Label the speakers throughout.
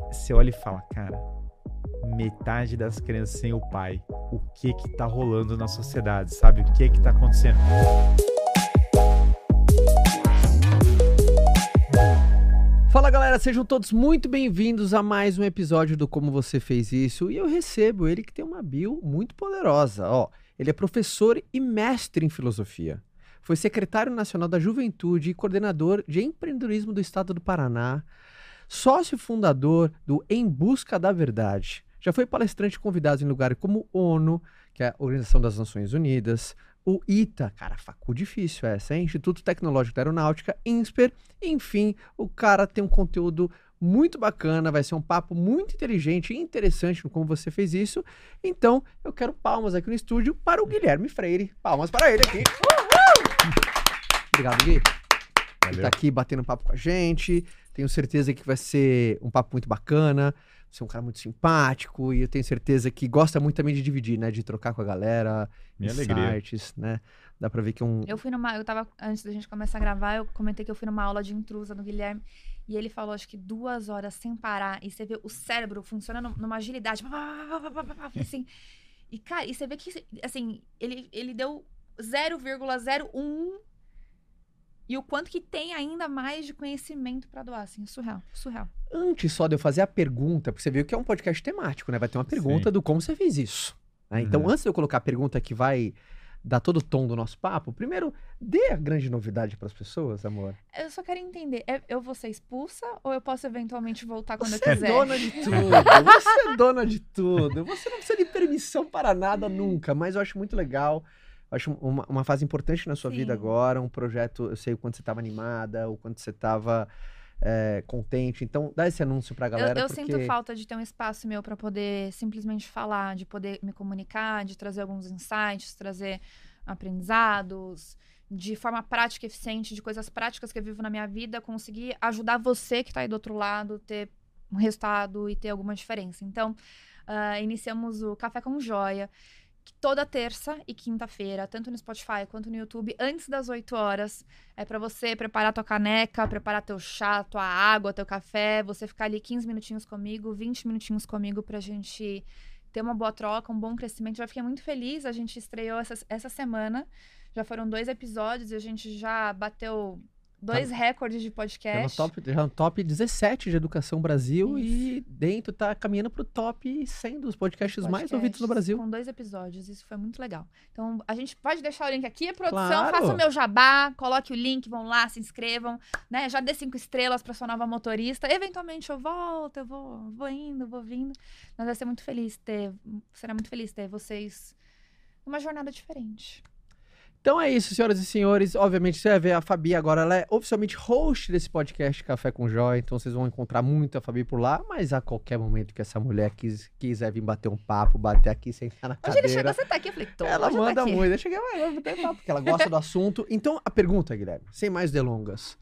Speaker 1: Você olha e fala, cara, metade das crianças sem o pai. O que que tá rolando na sociedade, sabe? O que que tá acontecendo? Fala galera, sejam todos muito bem-vindos a mais um episódio do Como Você Fez Isso. E eu recebo ele que tem uma bio muito poderosa. Ó, ele é professor e mestre em filosofia. Foi secretário nacional da Juventude e coordenador de empreendedorismo do estado do Paraná sócio fundador do Em Busca da Verdade. Já foi palestrante convidado em lugares como ONU, que é a Organização das Nações Unidas, o ITA, cara, facu difícil essa, hein? Instituto Tecnológico da Aeronáutica, INSPER, enfim, o cara tem um conteúdo muito bacana, vai ser um papo muito inteligente e interessante no como você fez isso. Então, eu quero palmas aqui no estúdio para o Guilherme Freire. Palmas para ele aqui. Uhul! Obrigado, Gui. Ele tá aqui batendo papo com a gente. Tenho certeza que vai ser um papo muito bacana. Você é um cara muito simpático e eu tenho certeza que gosta muito também de dividir, né? De trocar com a galera,
Speaker 2: Minha
Speaker 1: insights, né? Dá pra ver que é um.
Speaker 3: Eu fui numa. Eu tava. Antes da gente começar a gravar, eu comentei que eu fui numa aula de intrusa no Guilherme. E ele falou, acho que duas horas sem parar. E você vê o cérebro funcionando numa agilidade. Assim. E, cara, e você vê que, assim, ele, ele deu 0,01 e o quanto que tem ainda mais de conhecimento para doar, assim, surreal, surreal.
Speaker 1: Antes só de eu fazer a pergunta, porque você viu que é um podcast temático, né? Vai ter uma pergunta
Speaker 2: Sim.
Speaker 1: do como você fez isso. né? Então,
Speaker 2: Uhum.
Speaker 1: antes de eu colocar a pergunta que vai dar todo o tom do nosso papo, primeiro, dê a grande novidade para as pessoas, amor.
Speaker 3: Eu só quero entender, é- eu vou ser expulsa ou eu posso eventualmente voltar quando
Speaker 1: Você
Speaker 3: eu
Speaker 1: é
Speaker 3: quiser?
Speaker 1: dona de tudo. Você é dona de tudo. Você não precisa de permissão para nada nunca, mas eu acho muito legal. Eu acho uma, uma fase importante na sua vida
Speaker 3: Sim.
Speaker 1: agora, um projeto, eu sei o quanto você estava animada, o quanto você estava contente. Então, dá esse anúncio pra
Speaker 3: Eu,
Speaker 1: galera.
Speaker 3: eu
Speaker 1: porque...
Speaker 3: sinto falta de ter um espaço meu para poder simplesmente falar, de poder me comunicar, de trazer alguns insights, trazer aprendizados, de forma prática e eficiente, de coisas práticas que eu vivo na minha vida, conseguir ajudar você que está aí do outro lado, ter um resultado e ter alguma diferença. Então, ah, iniciamos o Café com Joia, toda terça e quinta-feira, tanto no Spotify quanto no YouTube, antes das 8 horas. É para você preparar tua caneca, preparar teu chá, tua água, teu café, você ficar ali 15 minutinhos comigo, 20 minutinhos comigo pra gente ter uma boa troca, um bom crescimento. Já fiquei muito feliz, a gente estreou essa, essa semana. Já foram dois episódios e a gente já bateu dois recordes de
Speaker 1: Já no,
Speaker 3: podcast.
Speaker 1: top, já no top 17 de Educação Brasil
Speaker 3: Isso.
Speaker 1: e dentro tá caminhando pro top 100 dos podcasts mais
Speaker 3: podcasts
Speaker 1: ouvidos no Brasil.
Speaker 3: Com dois episódios, isso foi muito legal. Então, a gente pode deixar o link aqui, produção,
Speaker 1: Claro.
Speaker 3: faça o meu jabá, coloque o link, vão lá, se inscrevam, né? Já dê cinco estrelas para sua nova motorista. Eventualmente eu volto, eu vou, vou indo, vou vindo. Nós vai ser muito feliz ter, será muito feliz ter vocês numa jornada diferente.
Speaker 1: Então é isso, senhoras e senhores. Obviamente, você vai ver a Fabi agora, ela é oficialmente host desse podcast Café com Joia. Então vocês vão encontrar muito a Fabi por lá. Mas a qualquer momento que essa mulher quis, quiser vir bater um papo, bater aqui, sentar na
Speaker 3: Hoje ele
Speaker 1: cadeira.
Speaker 3: chegou, você tá aqui, eu falei, tô,
Speaker 1: Ela
Speaker 3: eu
Speaker 1: manda
Speaker 3: aqui.
Speaker 1: muito. Eu cheguei, vai, vai bater papo, porque ela gosta do assunto. Então, a pergunta, Guilherme, sem mais delongas.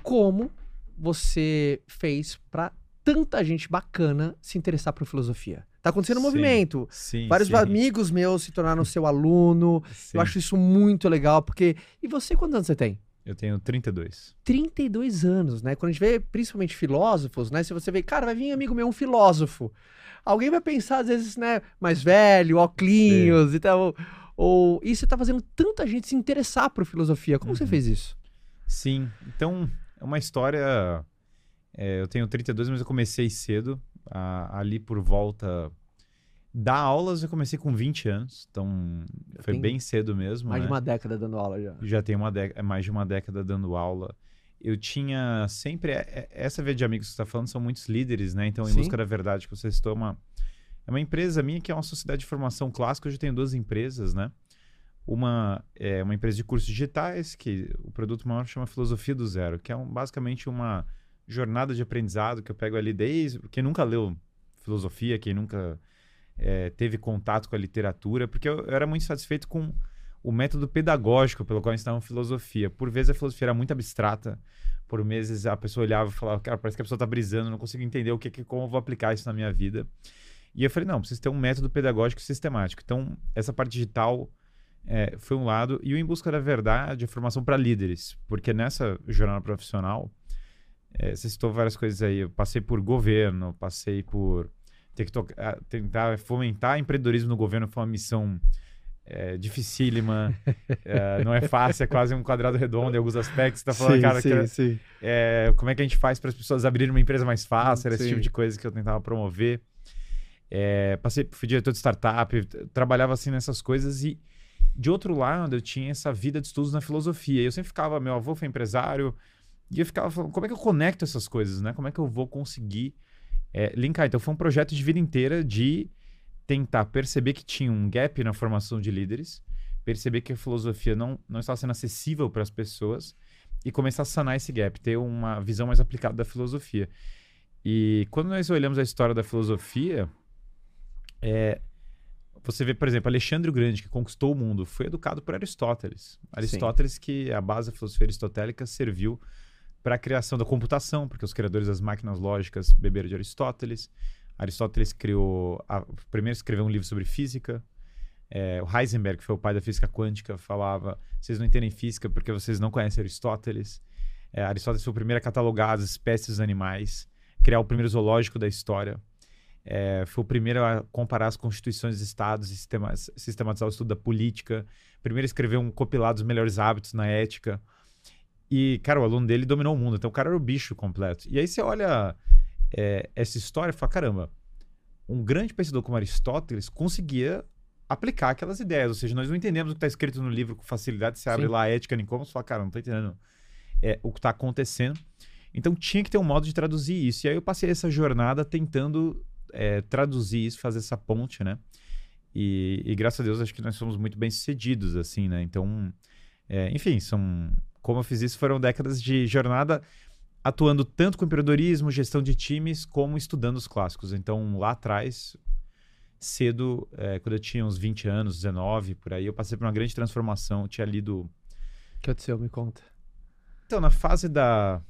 Speaker 1: Como você fez pra tanta gente bacana se interessar por filosofia? Tá acontecendo um
Speaker 2: Sim,
Speaker 1: movimento.
Speaker 2: Sim.
Speaker 1: Vários
Speaker 2: sim,
Speaker 1: amigos meus se tornaram seu aluno. Eu acho isso muito legal, porque. E você, quantos anos você tem?
Speaker 2: Eu tenho 32.
Speaker 1: 32 anos, né? Quando a gente vê principalmente filósofos, né? Se você vê, cara, vai vir amigo meu, um filósofo. Alguém vai pensar, às vezes, né, mais velho, óculos e tal. Ou. E você tá fazendo tanta gente se interessar por filosofia. Como você
Speaker 2: Uhum.
Speaker 1: fez isso?
Speaker 2: Sim. Então, é uma história É, eu tenho 32, mas eu comecei cedo, a- ali por volta. Dar aulas eu comecei com 20 anos, então foi
Speaker 1: tem
Speaker 2: bem cedo mesmo.
Speaker 1: Mais
Speaker 2: né?
Speaker 1: de uma década dando aula já.
Speaker 2: Já tenho uma década, mais de uma década dando aula. Eu tinha sempre. é- é- Essa vez de amigos que você está falando são muitos líderes, né? Então, em
Speaker 1: Sim.
Speaker 2: busca da verdade, que você citou, é uma, é uma empresa minha que é uma sociedade de formação clássica. Hoje eu tenho duas empresas, né? Uma é uma empresa de cursos digitais, que o produto maior chama Filosofia do Zero, que é um- basicamente uma jornada de aprendizado que eu pego ali desde. Quem nunca leu filosofia, quem nunca eh, teve contato com a literatura, porque eu, eu era muito satisfeito com o método pedagógico pelo qual ensinavam filosofia. Por vezes a filosofia era muito abstrata, por vezes a pessoa olhava e falava, cara, parece que a pessoa está brisando, não consigo entender o que, como eu vou aplicar isso na minha vida. E eu falei, não, preciso ter um método pedagógico sistemático. Então, essa parte digital eh, foi um lado. E o Em Busca da Verdade, a formação para líderes. Porque nessa jornada profissional, eh, você citou várias coisas aí. Eu passei por governo, passei por ter que tocar- tentar fomentar empreendedorismo no governo foi uma missão é, dificílima, é, não é fácil, é quase um quadrado redondo em alguns aspectos. Você tá falando, cara, que-
Speaker 1: sim.
Speaker 2: é, como é que a gente faz para as pessoas abrirem uma empresa mais fácil? Era esse
Speaker 1: Sim.
Speaker 2: tipo de coisa que eu tentava promover. É, passei, fui diretor de startup, trabalhava assim nessas coisas e de outro lado eu tinha essa vida de estudos na filosofia. Eu sempre ficava, meu avô foi empresário e eu ficava falando, como é que eu conecto essas coisas, né? Como é que eu vou conseguir é, linkar? Então foi um projeto de vida inteira de tentar perceber que tinha um gap na formação de líderes, perceber que a filosofia não, não estava sendo acessível para as pessoas e começar a sanar esse gap, ter uma visão mais aplicada da filosofia. E quando nós olhamos a história da filosofia, é, você vê, por exemplo, Alexandre o Grande, que conquistou o mundo, foi educado por Aristóteles. Aristóteles, que a base da filosofia aristotélica serviu para a criação da computação, porque os criadores das máquinas lógicas beberam de Aristóteles. Aristóteles criou, a, primeiro escreveu um livro sobre física. É, o Heisenberg, que foi o pai da física quântica, falava: vocês não entendem física porque vocês não conhecem Aristóteles. É, Aristóteles foi o primeiro a catalogar as espécies dos animais, criar o primeiro zoológico da história. É, foi o primeiro a comparar as constituições dos estados e sistema- sistematizar o estudo da política. Primeiro a escrever um compilado dos melhores hábitos na ética. E, cara, o aluno dele dominou o mundo. Então, o cara era o bicho completo. E aí você olha é, essa história e fala: caramba, um grande pensador como Aristóteles conseguia aplicar aquelas ideias. Ou seja, nós não entendemos o que está escrito no livro com facilidade. Você abre
Speaker 1: Sim.
Speaker 2: lá a ética Nicomas e fala: cara, não estou entendendo é, o que está acontecendo. Então, tinha que ter um modo de traduzir isso. E aí eu passei essa jornada tentando é, traduzir isso, fazer essa ponte, né? E, e graças a Deus acho que nós somos muito bem sucedidos, assim, né? Então, é, enfim, são. Como eu fiz isso, foram décadas de jornada atuando tanto com empreendedorismo, gestão de times, como estudando os clássicos. Então, lá atrás, cedo, é, quando eu tinha uns 20 anos, 19, por aí, eu passei por uma grande transformação. Eu tinha lido
Speaker 1: O que aconteceu? Me conta.
Speaker 2: então, na fase da.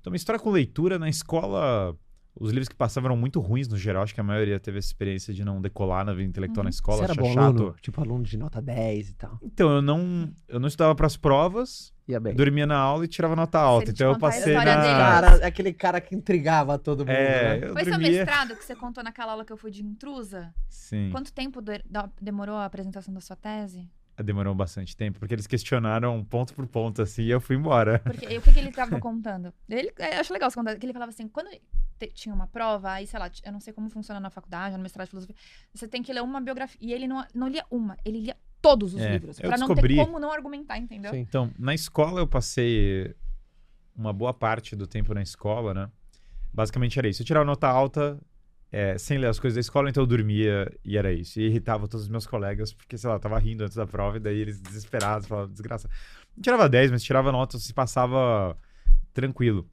Speaker 2: Então, uma história com leitura na escola. Os livros que passavam eram muito ruins no geral. Acho que a maioria teve essa experiência de não decolar na vida intelectual na escola.
Speaker 1: Você era bom
Speaker 2: chato.
Speaker 1: aluno? Tipo aluno de nota 10 e tal.
Speaker 2: Então, eu não, eu não estudava para as provas,
Speaker 1: Ia bem.
Speaker 2: dormia na aula e tirava nota alta. Então, eu passei
Speaker 3: história
Speaker 2: na.
Speaker 3: dele.
Speaker 1: Cara, aquele cara que intrigava todo mundo,
Speaker 2: É,
Speaker 1: né?
Speaker 2: eu
Speaker 3: Foi seu
Speaker 2: dormia.
Speaker 3: mestrado que você contou naquela aula que eu fui de intrusa?
Speaker 2: Sim,
Speaker 3: Quanto tempo demorou a apresentação da sua tese?
Speaker 2: Demorou bastante tempo, porque eles questionaram ponto por ponto, assim, e eu fui embora.
Speaker 3: Porque e o que, que ele estava contando? Ele, eu acho legal você contar, que ele falava assim, quando te- tinha uma prova, aí, sei lá, eu não sei como funciona na faculdade, no mestrado de filosofia, você tem que ler uma biografia, e ele não, não lia uma, ele lia todos os
Speaker 2: É,
Speaker 3: livros, pra não
Speaker 2: descobri-
Speaker 3: ter como não argumentar, entendeu?
Speaker 1: Sim.
Speaker 2: Então, na escola eu passei uma boa parte do tempo na escola, né? Basicamente era isso. Eu tirava nota alta é, sem ler as coisas da escola, então eu dormia e era isso. E irritava todos os meus colegas, porque, sei lá, eu tava rindo antes da prova e daí eles desesperados, falavam, desgraça. Não tirava 10, mas tirava nota, se passava tranquilo.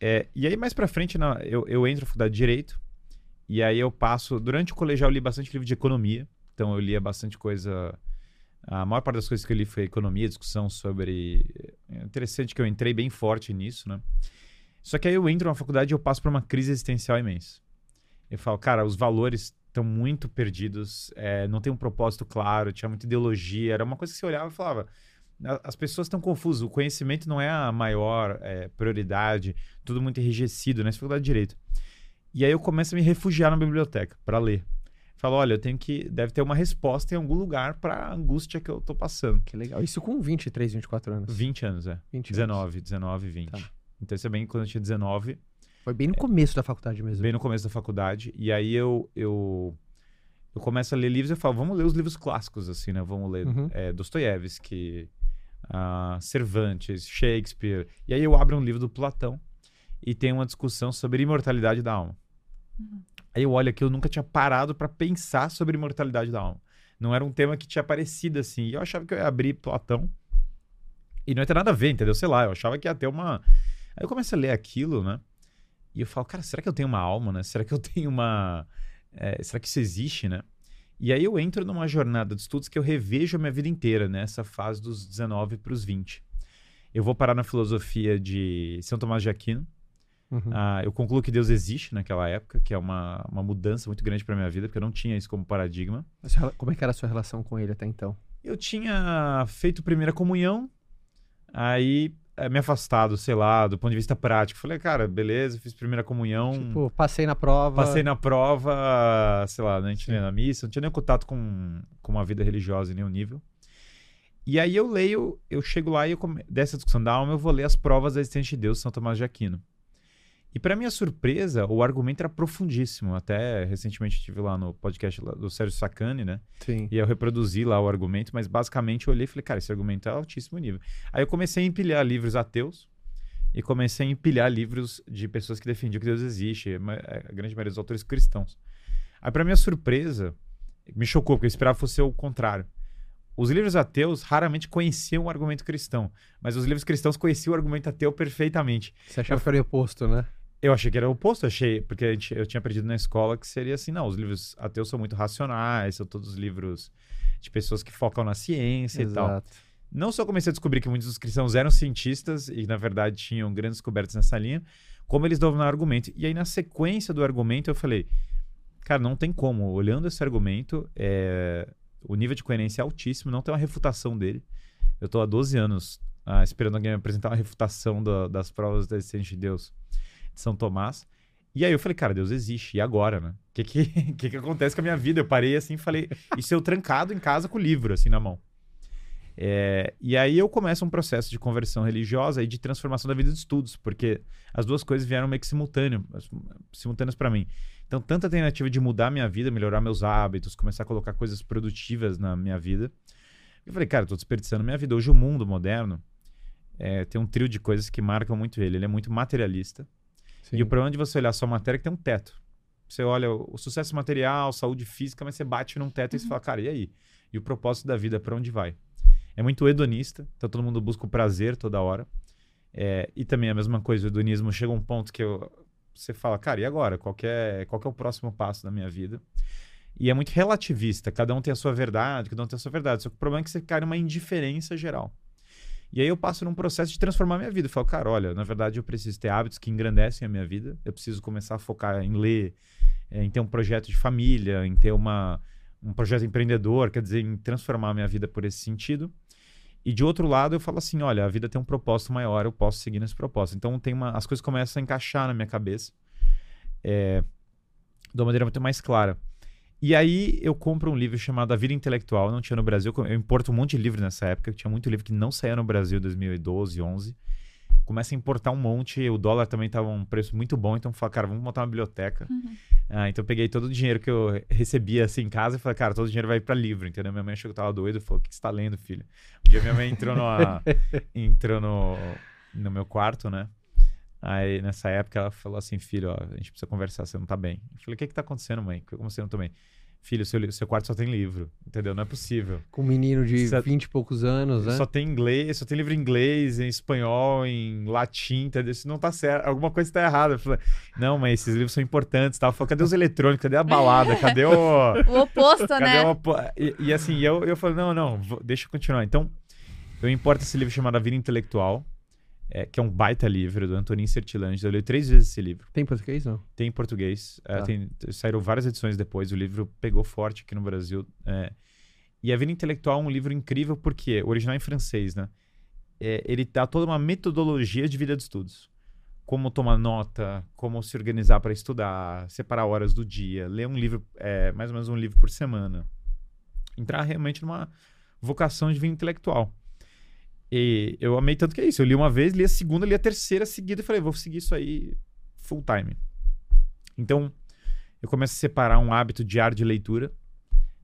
Speaker 2: É, e aí, mais pra frente, na- eu, eu entro na faculdade de Direito, e aí eu passo... Durante o colegial eu li bastante livro de economia, então eu lia bastante coisa... A maior parte das coisas que eu li foi economia, discussão sobre... É interessante que eu entrei bem forte nisso, né? Só que aí eu entro na faculdade e eu passo por uma crise existencial imensa. Eu falo, cara, os valores estão muito perdidos, é, não tem um propósito claro, tinha muita ideologia, era uma coisa que você olhava e falava, "A- as pessoas estão confusas, o conhecimento não é a maior é, prioridade, tudo muito enrijecido nessa faculdade de Direito. E aí eu começo a me refugiar na biblioteca para ler. Falo, olha, eu tenho que, deve ter uma resposta em algum lugar para a angústia que eu tô passando.
Speaker 1: Que legal. Isso com 23, 24 anos.
Speaker 2: 20 anos, é.
Speaker 1: 20 anos.
Speaker 2: 19, 19, 20.
Speaker 1: Tá.
Speaker 2: Então, isso é bem quando eu tinha 19.
Speaker 1: Foi bem no começo da faculdade mesmo.
Speaker 2: bem no começo da faculdade. E aí eu, eu, eu começo a ler livros e eu falo, vamos ler os livros clássicos, assim, né? Vamos ler
Speaker 1: Uhum.
Speaker 2: é, Dostoiévski, ah, Cervantes, Shakespeare. E aí eu abro um livro do Platão e tem uma discussão sobre imortalidade da alma. Aí eu olho aqui, eu nunca tinha parado para pensar sobre imortalidade da alma. Não era um tema que tinha aparecido assim. E eu achava que eu ia abrir Platão e não ia ter nada a ver, entendeu? Sei lá, eu achava que ia ter uma. Aí eu começo a ler aquilo, né? E eu falo, cara, será que eu tenho uma alma, né? Será que eu tenho uma. é, será que isso existe, né? E aí eu entro numa jornada de estudos que eu revejo a minha vida inteira, nessa fase dos 19 para os 20. Eu vou parar na filosofia de São Tomás de Aquino.
Speaker 1: Uhum.
Speaker 2: Ah, eu concluo que Deus existe naquela época, que é uma, uma mudança muito grande para minha vida, porque eu não tinha isso como paradigma.
Speaker 1: Mas Como é que era a sua relação com ele até então?
Speaker 2: Eu tinha feito primeira comunhão, aí eh, me afastado, sei lá, do ponto de vista prático. Falei, cara, beleza, fiz primeira comunhão.
Speaker 1: Tipo, passei na prova.
Speaker 2: Passei na prova, sei lá, não tinha nem na missa, não tinha nem contato com, com uma vida religiosa em nenhum nível. E aí eu leio, eu chego lá e eu come... dessa discussão da alma eu vou ler as provas da existência de Deus, São Tomás de Aquino. E para minha surpresa, o argumento era profundíssimo. Até recentemente estive lá no podcast do Sérgio Sacani, né?
Speaker 1: Sim.
Speaker 2: E eu reproduzi lá o argumento, mas basicamente eu olhei e falei, cara, esse argumento é altíssimo nível. Aí eu comecei a empilhar livros ateus e comecei a empilhar livros de pessoas que defendiam que Deus existe, a grande maioria dos autores cristãos. Aí, para minha surpresa, me chocou, porque eu esperava fosse o contrário. Os livros ateus raramente conheciam o argumento cristão, mas os livros cristãos conheciam o argumento ateu perfeitamente.
Speaker 1: Você achava que era o oposto, né?
Speaker 2: Eu achei que era o oposto, achei, porque eu tinha aprendido na escola que seria assim, não, os livros ateus são muito racionais, são todos livros de pessoas que focam na ciência e tal.
Speaker 1: Exato.
Speaker 2: Não só comecei a descobrir que muitos dos cristãos eram cientistas e, na verdade, tinham grandes descobertas nessa linha, como eles dominam o argumento. E aí, na sequência do argumento, eu falei, cara, não tem como. Olhando esse argumento, é, o nível de coerência é altíssimo, não tem uma refutação dele. Eu tô há 12 anos ah, esperando alguém me apresentar uma refutação da- das provas da existência de Deus de São Tomás. E aí eu falei, cara, Deus existe. E agora, né? O que que, que que acontece com a minha vida? Eu parei assim e falei, isso eu trancado em casa com o livro, assim, na mão. É, e aí eu começo um processo de conversão religiosa e de transformação da vida de estudos, porque as duas coisas vieram meio que simultâneo, simultâneas para mim. Então, tanta tentativa de mudar minha vida, melhorar meus hábitos, começar a colocar coisas produtivas na minha vida. Eu falei, cara, eu tô desperdiçando minha vida. Hoje o mundo moderno é, tem um trio de coisas que marcam muito ele. Ele é muito materialista.
Speaker 1: Sim.
Speaker 2: E o problema de você olhar só a matéria é que tem um teto. Você olha o sucesso material, saúde física, mas você bate num teto e você fala, cara, e aí? E o propósito da vida, para onde vai? É muito hedonista, então todo mundo busca o prazer toda hora. É, e também a mesma coisa, o hedonismo chega a um ponto que eu- você fala, cara, e agora? Qual que, é, qual que é o próximo passo da minha vida? E é muito relativista, cada um tem a sua verdade, cada um tem a sua verdade. Só que o problema é que você cai numa indiferença geral. E aí eu passo num processo de transformar minha vida. Eu falo, cara, olha, na verdade eu preciso ter hábitos que engrandecem a minha vida. Eu preciso começar a focar em ler, eh, em ter um projeto de família, em ter uma, um projeto empreendedor, quer dizer, em transformar a minha vida por esse sentido. E de outro lado, eu falo assim, olha, a vida tem um propósito maior, eu posso seguir nesse propósito. Então tem uma, as coisas começam a encaixar na minha cabeça eh, de uma maneira muito mais clara. E aí eu compro um livro chamado A Vida Intelectual, não tinha no Brasil, eu importo um monte de livro nessa época, tinha muito livro que não saía no Brasil em 2012, 11. Começa a importar um monte, o dólar também estava um preço muito bom, então eu falei, cara, vamos montar uma biblioteca. Ah, então eu peguei todo o dinheiro que eu recebia assim em casa e falei, cara, todo o dinheiro vai para livro, entendeu? Minha mãe achou que eu tava doido, falou, o que que você tá lendo, filho? Um dia minha mãe entrou, numa, entrou no, no meu quarto, né? Aí, nessa época, ela falou assim, filho, ó, a gente precisa conversar, você não tá bem. Eu falei, o que que tá acontecendo, mãe? Como você não tá bem? Filho, seu, seu quarto só tem livro, entendeu? Não é possível.
Speaker 1: Com um menino de
Speaker 2: Sa-
Speaker 1: 20 e poucos anos, né?
Speaker 2: Só tem inglês, só tem livro em inglês, em espanhol, em latim, entendeu? Isso não tá certo. Alguma coisa tá errada. Eu falei, não, mas esses livros são importantes. Tava falando, cadê os eletrônicos? Cadê a balada? Cadê o.
Speaker 3: O oposto,
Speaker 2: Cadê
Speaker 3: né?
Speaker 2: po- E, e assim, eu, eu falei, não, não, vou- deixa eu continuar. Então, eu importo esse livro chamado A Vida Intelectual, é, que é um baita livro do Antonin Sertilanges. Eu li três vezes esse livro.
Speaker 1: Tem português, não?
Speaker 2: Tem em português. é,
Speaker 1: Tá.
Speaker 2: tem- saíram várias edições depois. O livro pegou forte aqui no Brasil. é. E A Vida Intelectual é um livro incrível porque, original é em francês, né? É, ele dá toda uma metodologia de vida de estudos. Como tomar nota, como se organizar para estudar, separar horas do dia, ler um livro, é, mais ou menos um livro por semana. Entrar realmente numa vocação de vida intelectual. E eu amei tanto que é isso. Eu li uma vez, li a segunda, li a terceira seguida e falei, vou seguir isso aí full time. Então, eu começo a separar um hábito diário de leitura,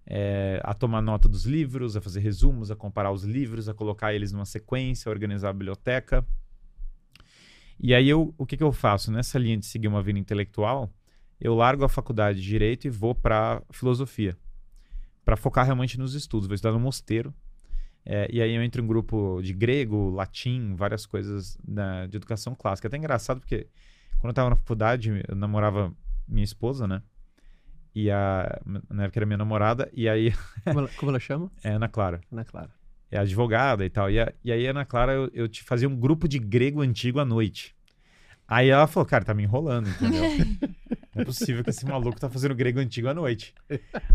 Speaker 2: é, a tomar nota dos livros, a fazer resumos, a comparar os livros, a colocar eles numa sequência, a organizar a biblioteca. E aí, eu, o que, que eu faço? Nessa linha de seguir uma vida intelectual, eu largo a faculdade de Direito e vou para Filosofia, para focar realmente nos estudos. Vou estudar no mosteiro, é, e aí eu entro em um grupo de grego, latim, várias coisas na, de educação clássica. É até engraçado porque quando eu estava na faculdade, eu namorava minha esposa, né? E a, na época era minha namorada, e aí.
Speaker 1: Como ela, como ela chama?
Speaker 2: É Ana Clara.
Speaker 1: Ana Clara.
Speaker 2: É advogada e tal. E, a, e aí, Ana Clara, eu, eu te fazia um grupo de grego antigo à noite. Aí ela falou, cara, tá me enrolando, entendeu? Não é possível que esse maluco tá fazendo grego antigo à noite.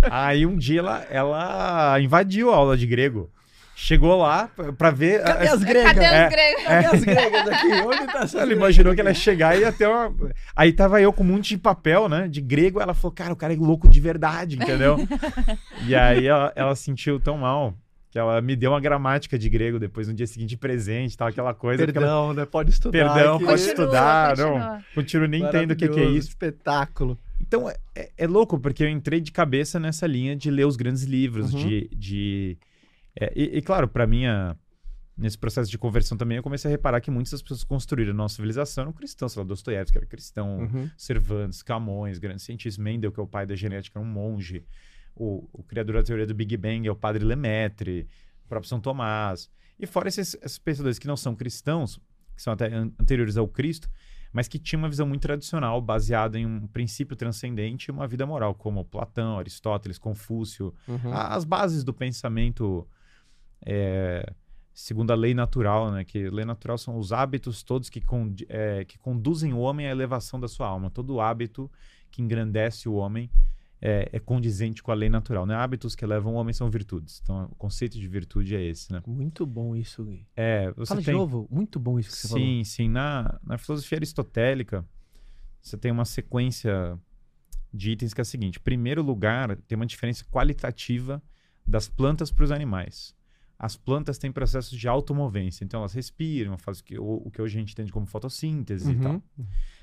Speaker 2: Aí um dia ela, ela invadiu a aula de grego. Chegou lá pra- ver.
Speaker 1: Cadê
Speaker 2: a-
Speaker 1: as gregas?
Speaker 3: Cadê
Speaker 2: É.
Speaker 3: os gregos?
Speaker 1: Cadê as gregas aqui? Onde tá essa
Speaker 2: Ela imaginou que ela ia chegar e ia ter uma. Aí tava eu com um monte de papel, né? De grego. Ela falou, cara, o cara é louco de verdade, entendeu? e aí ela, ela sentiu tão mal que ela me deu uma gramática de grego depois no dia seguinte presente, tal, aquela coisa. porque ela-
Speaker 1: Perdão, né? Pode estudar.
Speaker 2: Perdão,
Speaker 1: aqui.
Speaker 2: pode
Speaker 3: Continua,
Speaker 2: estudar.
Speaker 3: continua.
Speaker 2: Não, continuo nem entendo o que, que é isso.
Speaker 1: Espetáculo.
Speaker 2: Então, é, é- é louco, porque eu entrei de cabeça nessa linha de ler os grandes livros,
Speaker 1: Uhum.
Speaker 2: de... de é, e, e, claro, para minha... Nesse processo de conversão também, eu comecei a reparar que muitas das pessoas que construíram a nossa civilização eram cristãos. Sei lá, Dostoiévski era cristão,
Speaker 1: Uhum.
Speaker 2: Cervantes, Camões, grandes cientistas. Mendel, que é o pai da genética, era um monge. O, o criador da teoria do Big Bang é o padre Lemaitre, o próprio São Tomás. E fora esses, esses pensadores que não são cristãos, que são até an- anteriores ao Cristo, mas que tinham uma visão muito tradicional, baseada em um princípio transcendente e uma vida moral, como Platão, Aristóteles, Confúcio,
Speaker 1: Uhum.
Speaker 2: as bases do pensamento é, segundo a lei natural, né? Que lei natural são os hábitos todos que, con- é, que conduzem o homem à elevação da sua alma. Todo hábito que engrandece o homem é, é condizente com a lei natural. Né? Hábitos que levam o homem são virtudes. Então, o conceito de virtude é esse, né?
Speaker 1: Muito bom isso, Gui.
Speaker 2: É, você
Speaker 1: Fala
Speaker 2: tem...
Speaker 1: de novo. Muito bom isso que você falou.
Speaker 2: Sim, sim. Na, na filosofia aristotélica, você tem uma sequência de itens que é a seguinte: primeiro lugar, tem uma diferença qualitativa das plantas para os animais. As plantas têm processos de automovência, então elas respiram, fazem o que, o, o que hoje a gente entende como fotossíntese e
Speaker 1: Uhum.
Speaker 2: tal.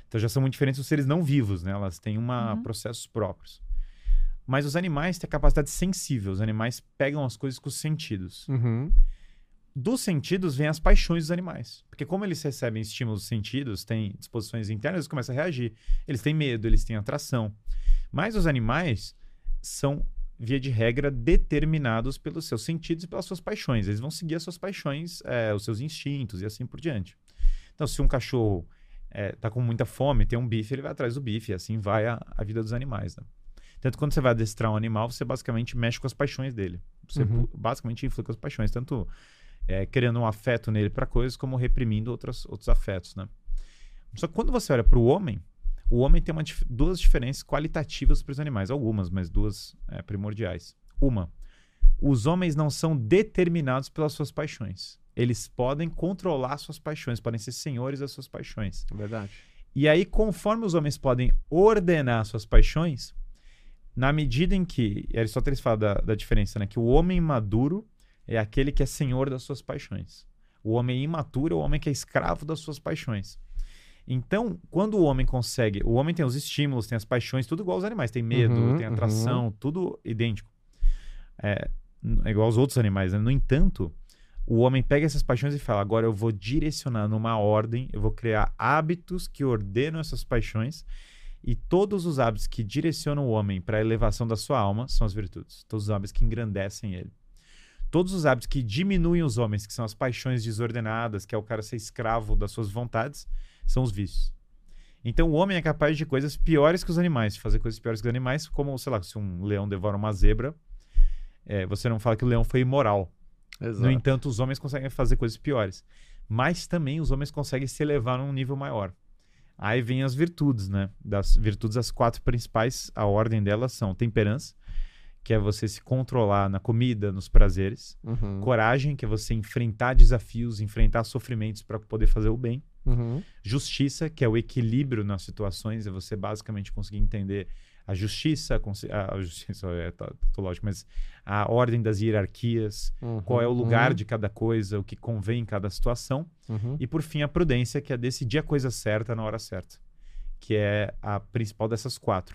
Speaker 2: Então já são muito diferentes dos seres não vivos, né? Elas têm uma,
Speaker 3: Uhum.
Speaker 2: processos próprios. Mas os animais têm a capacidade sensível, os animais pegam as coisas com os sentidos
Speaker 1: Uhum.
Speaker 2: dos sentidos vêm as paixões dos animais. Porque como eles recebem estímulos dos sentidos, têm disposições internas, eles começam a reagir. Eles têm medo, eles têm atração. Mas os animais são, via de regra, determinados pelos seus sentidos e pelas suas paixões. Eles vão seguir as suas paixões, é, os seus instintos e assim por diante. Então, se um cachorro está com muita fome, tem um bife, ele vai atrás do bife. E assim vai a, a vida dos animais. Né? Tanto quando você vai adestrar um animal, você basicamente mexe com as paixões dele. Você
Speaker 1: Uhum.
Speaker 2: basicamente influi com as paixões. Tanto é, criando um afeto nele para coisas, como reprimindo outras, outros afetos, né? Só que quando você olha para o homem, o homem tem uma duas diferenças qualitativas para os animais. Algumas, mas duas é, primordiais. Uma, os homens não são determinados pelas suas paixões. Eles podem controlar suas paixões, podem ser senhores das suas paixões.
Speaker 1: Verdade.
Speaker 2: E aí, conforme os homens podem ordenar suas paixões, na medida em que. e Aristóteles fala da, da diferença, né? Que o homem maduro é aquele que é senhor das suas paixões. O homem imaturo é o homem que é escravo das suas paixões. Então, quando o homem consegue. O homem tem os estímulos, tem as paixões, tudo igual aos animais. Tem medo,
Speaker 1: Uhum,
Speaker 2: tem atração, tudo idêntico. É, é igual aos outros animais. Né? No entanto, o homem pega essas paixões e fala: agora eu vou direcionar numa ordem, eu vou criar hábitos que ordenam essas paixões. E todos os hábitos que direcionam o homem para a elevação da sua alma são as virtudes. Todos os hábitos que engrandecem ele. Todos os hábitos que diminuem os homens, que são as paixões desordenadas, que é o cara ser escravo das suas vontades, são os vícios. Então o homem é capaz de coisas piores que os animais, de fazer coisas piores que os animais, como, sei lá, se um leão devora uma zebra, é, você não fala que o leão foi imoral.
Speaker 1: Exato.
Speaker 2: No entanto, os homens conseguem fazer coisas piores. Mas também os homens conseguem se elevar num nível maior. Aí vem as virtudes, né? Das virtudes, as quatro principais, a ordem delas são temperança, que é você se controlar na comida, nos prazeres.
Speaker 1: Uhum.
Speaker 2: Coragem, que é você enfrentar desafios, enfrentar sofrimentos para poder fazer o bem.
Speaker 1: Uhum.
Speaker 2: Justiça, que é o equilíbrio nas situações, é você basicamente conseguir entender a justiça, a, a justiça é tá, tá lógico, mas a ordem das hierarquias,
Speaker 1: Uhum.
Speaker 2: qual é o lugar
Speaker 1: Uhum.
Speaker 2: de cada coisa, o que convém em cada situação.
Speaker 1: Uhum.
Speaker 2: E por fim, a prudência, que é decidir a coisa certa na hora certa. que é a principal dessas quatro.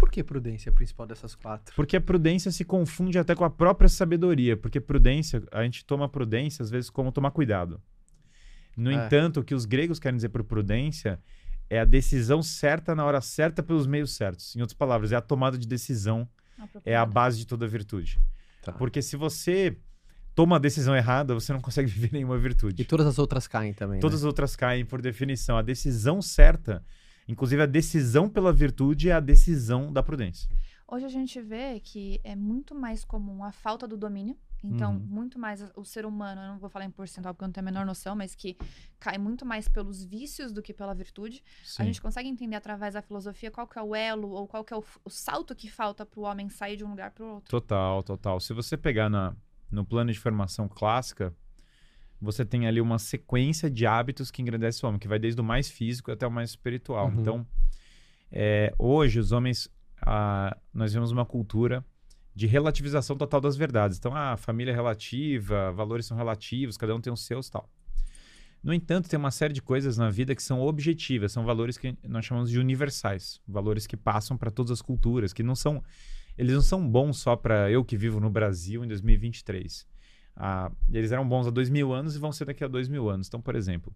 Speaker 1: Por que prudência é a principal dessas quatro?
Speaker 2: Porque a prudência se confunde até com a própria sabedoria. Porque prudência, a gente toma prudência às vezes como tomar cuidado. No
Speaker 1: É.
Speaker 2: entanto, o que os gregos querem dizer por prudência é a decisão certa na hora certa pelos meios certos. Em outras palavras, é a tomada de decisão, é a base de toda virtude.
Speaker 1: Tá.
Speaker 2: Porque se você toma a decisão errada, você não consegue viver nenhuma virtude.
Speaker 1: E todas as outras caem também.
Speaker 2: Todas
Speaker 1: né?
Speaker 2: as outras caem por definição. A decisão certa, inclusive a decisão pela virtude, é a decisão da prudência.
Speaker 3: Hoje a gente vê que é muito mais comum a falta do domínio. Então,
Speaker 2: Uhum.
Speaker 3: muito mais o ser humano, eu não vou falar em percentual porque eu não tenho a menor noção, mas que cai muito mais pelos vícios do que pela virtude.
Speaker 2: Sim.
Speaker 3: A gente consegue entender através da filosofia qual que é o elo ou qual que é o, o salto que falta para o homem sair de um lugar para o outro.
Speaker 2: Total, total. Se você pegar na, no plano de formação clássica, você tem ali uma sequência de hábitos que engrandece o homem, que vai desde o mais físico até o mais espiritual.
Speaker 1: Uhum.
Speaker 2: Então, é, hoje, os homens, ah, nós vemos uma cultura de relativização total das verdades. Então, a família é relativa, valores são relativos, cada um tem os seus tal. No entanto, tem uma série de coisas na vida que são objetivas, são valores que nós chamamos de universais, valores que passam para todas as culturas, que não são eles não são bons só para eu que vivo no Brasil em 2023. Ah, eles eram bons há dois mil anos e vão ser daqui a dois mil anos. Então, por exemplo,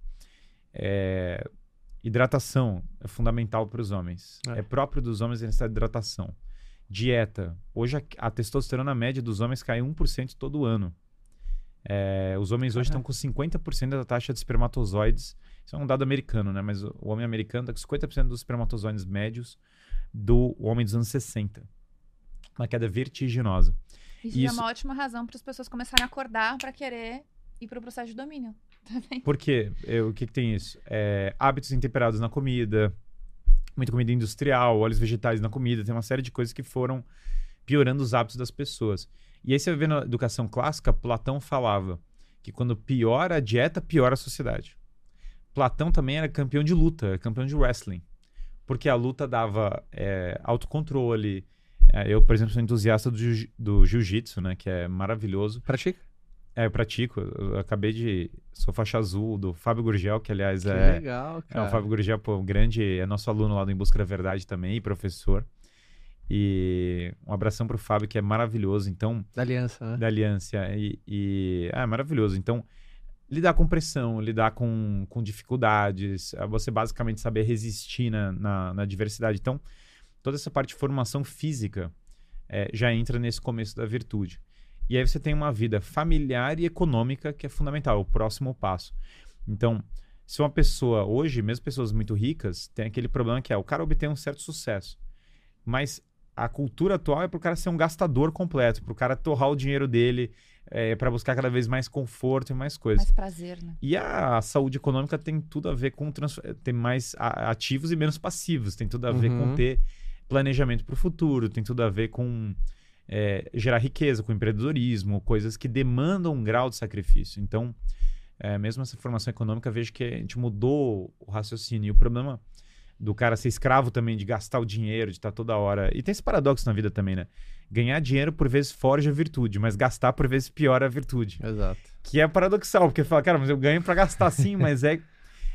Speaker 2: é, hidratação é fundamental para os homens.
Speaker 1: É.
Speaker 2: É. próprio dos homens a necessidade de hidratação. Dieta. Hoje a, a testosterona média dos homens cai 1% todo ano. É, os homens hoje estão com 50% da taxa de espermatozoides. Isso é um dado americano, né? Mas o, o homem americano está com 50% dos espermatozoides médios do homem dos anos 60. Uma queda vertiginosa.
Speaker 3: Isso, é
Speaker 2: Isso-
Speaker 3: uma ótima razão para as pessoas começarem a acordar para querer ir para o processo de domínio. Também.
Speaker 2: Por quê? É, o que, que tem isso? É, hábitos intemperados na comida, muita comida industrial, óleos vegetais na comida, tem uma série de coisas que foram piorando os hábitos das pessoas. E aí você ver na educação clássica, Platão falava que quando piora a dieta, piora a sociedade. Platão também era campeão de luta, era campeão de wrestling. Porque a luta dava é, autocontrole. É, eu, por exemplo, sou entusiasta do, jiu- do jiu-jitsu, né? Que é maravilhoso.
Speaker 1: Pratica?
Speaker 2: É, eu pratico. Eu acabei de. Sou faixa azul do Fábio Gurgel, que aliás
Speaker 1: Que
Speaker 2: é.
Speaker 1: legal,
Speaker 2: É,
Speaker 1: cara.
Speaker 2: o Fábio Gurgel, pô, grande. É nosso aluno lá do Em Busca da Verdade também, e professor. E um abração pro Fábio, que é maravilhoso. Então,
Speaker 1: Da aliança, né?
Speaker 2: da Aliança. E, e é maravilhoso. Então, lidar com pressão, lidar com, com dificuldades, é você basicamente saber resistir na, na, na diversidade. Então, toda essa parte de formação física é, já entra nesse começo da virtude. E aí você tem uma vida familiar e econômica que é fundamental, o próximo passo. Então, se uma pessoa, hoje, mesmo pessoas muito ricas, tem aquele problema que é o cara obtém um certo sucesso. Mas a cultura atual é pro cara ser um gastador completo, pro cara torrar o dinheiro dele é, para buscar cada vez mais conforto e mais coisas.
Speaker 3: Mais prazer, né?
Speaker 2: E a saúde econômica tem tudo a ver com trans... ter mais a- ativos e menos passivos, tem tudo a ver
Speaker 1: Uhum.
Speaker 2: com ter planejamento para o futuro, tem tudo a ver com é, gerar riqueza, com empreendedorismo, coisas que demandam um grau de sacrifício. Então, é, mesmo essa formação econômica, vejo que a gente mudou o raciocínio. E o problema do cara ser escravo também, de gastar o dinheiro, de estar toda hora. E tem esse paradoxo na vida também, né? Ganhar dinheiro por vezes forja a virtude, mas gastar por vezes piora a virtude.
Speaker 1: Exato.
Speaker 2: Que é paradoxal, porque fala, cara, mas eu ganho pra gastar sim, mas é,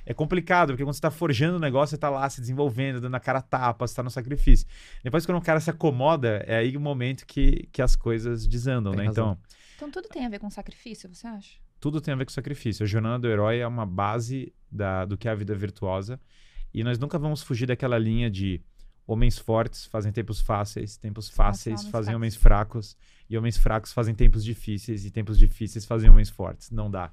Speaker 2: é complicado, porque quando você tá forjando o negócio, você tá lá se desenvolvendo, dando a cara a tapa, você tá no sacrifício. Depois, quando o cara se acomoda, é aí o momento que, que as coisas desandam,
Speaker 1: Tem
Speaker 2: né?
Speaker 1: razão.
Speaker 2: Então,
Speaker 3: Então tudo tem a ver com sacrifício, você acha?
Speaker 2: tudo tem a ver com sacrifício. A jornada do herói é uma base da, do que é a vida virtuosa. E nós nunca vamos fugir daquela linha de homens fortes fazem tempos fáceis, tempos fáceis
Speaker 3: homens
Speaker 2: fazem
Speaker 3: fracos.
Speaker 2: homens fracos, e homens fracos fazem tempos difíceis, e tempos difíceis fazem homens fortes. Não dá.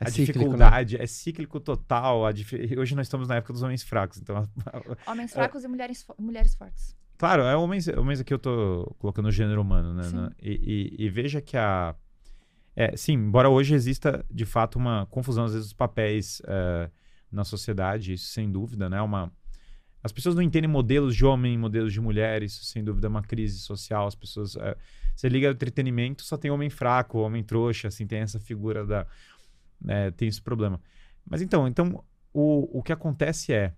Speaker 1: É
Speaker 2: a
Speaker 1: cíclico,
Speaker 2: dificuldade é cíclico total. a difi- Hoje nós estamos na época dos homens fracos. Então,
Speaker 3: Homens fracos e mulheres, fo- mulheres fortes.
Speaker 2: claro, é homens, homens aqui eu tô colocando o gênero humano, né?
Speaker 3: Sim.
Speaker 2: né? E, e- e veja que a. É, sim, embora hoje exista de fato uma confusão, às vezes, dos papéis eh, na sociedade, isso sem dúvida, né? Uma, as pessoas não entendem modelos de homem, modelos de mulher, isso sem dúvida é uma crise social. As pessoas. é, você liga ao entretenimento, só tem homem fraco, homem trouxa, assim, tem essa figura da. Né, tem esse problema. Mas então, então o, o que acontece é.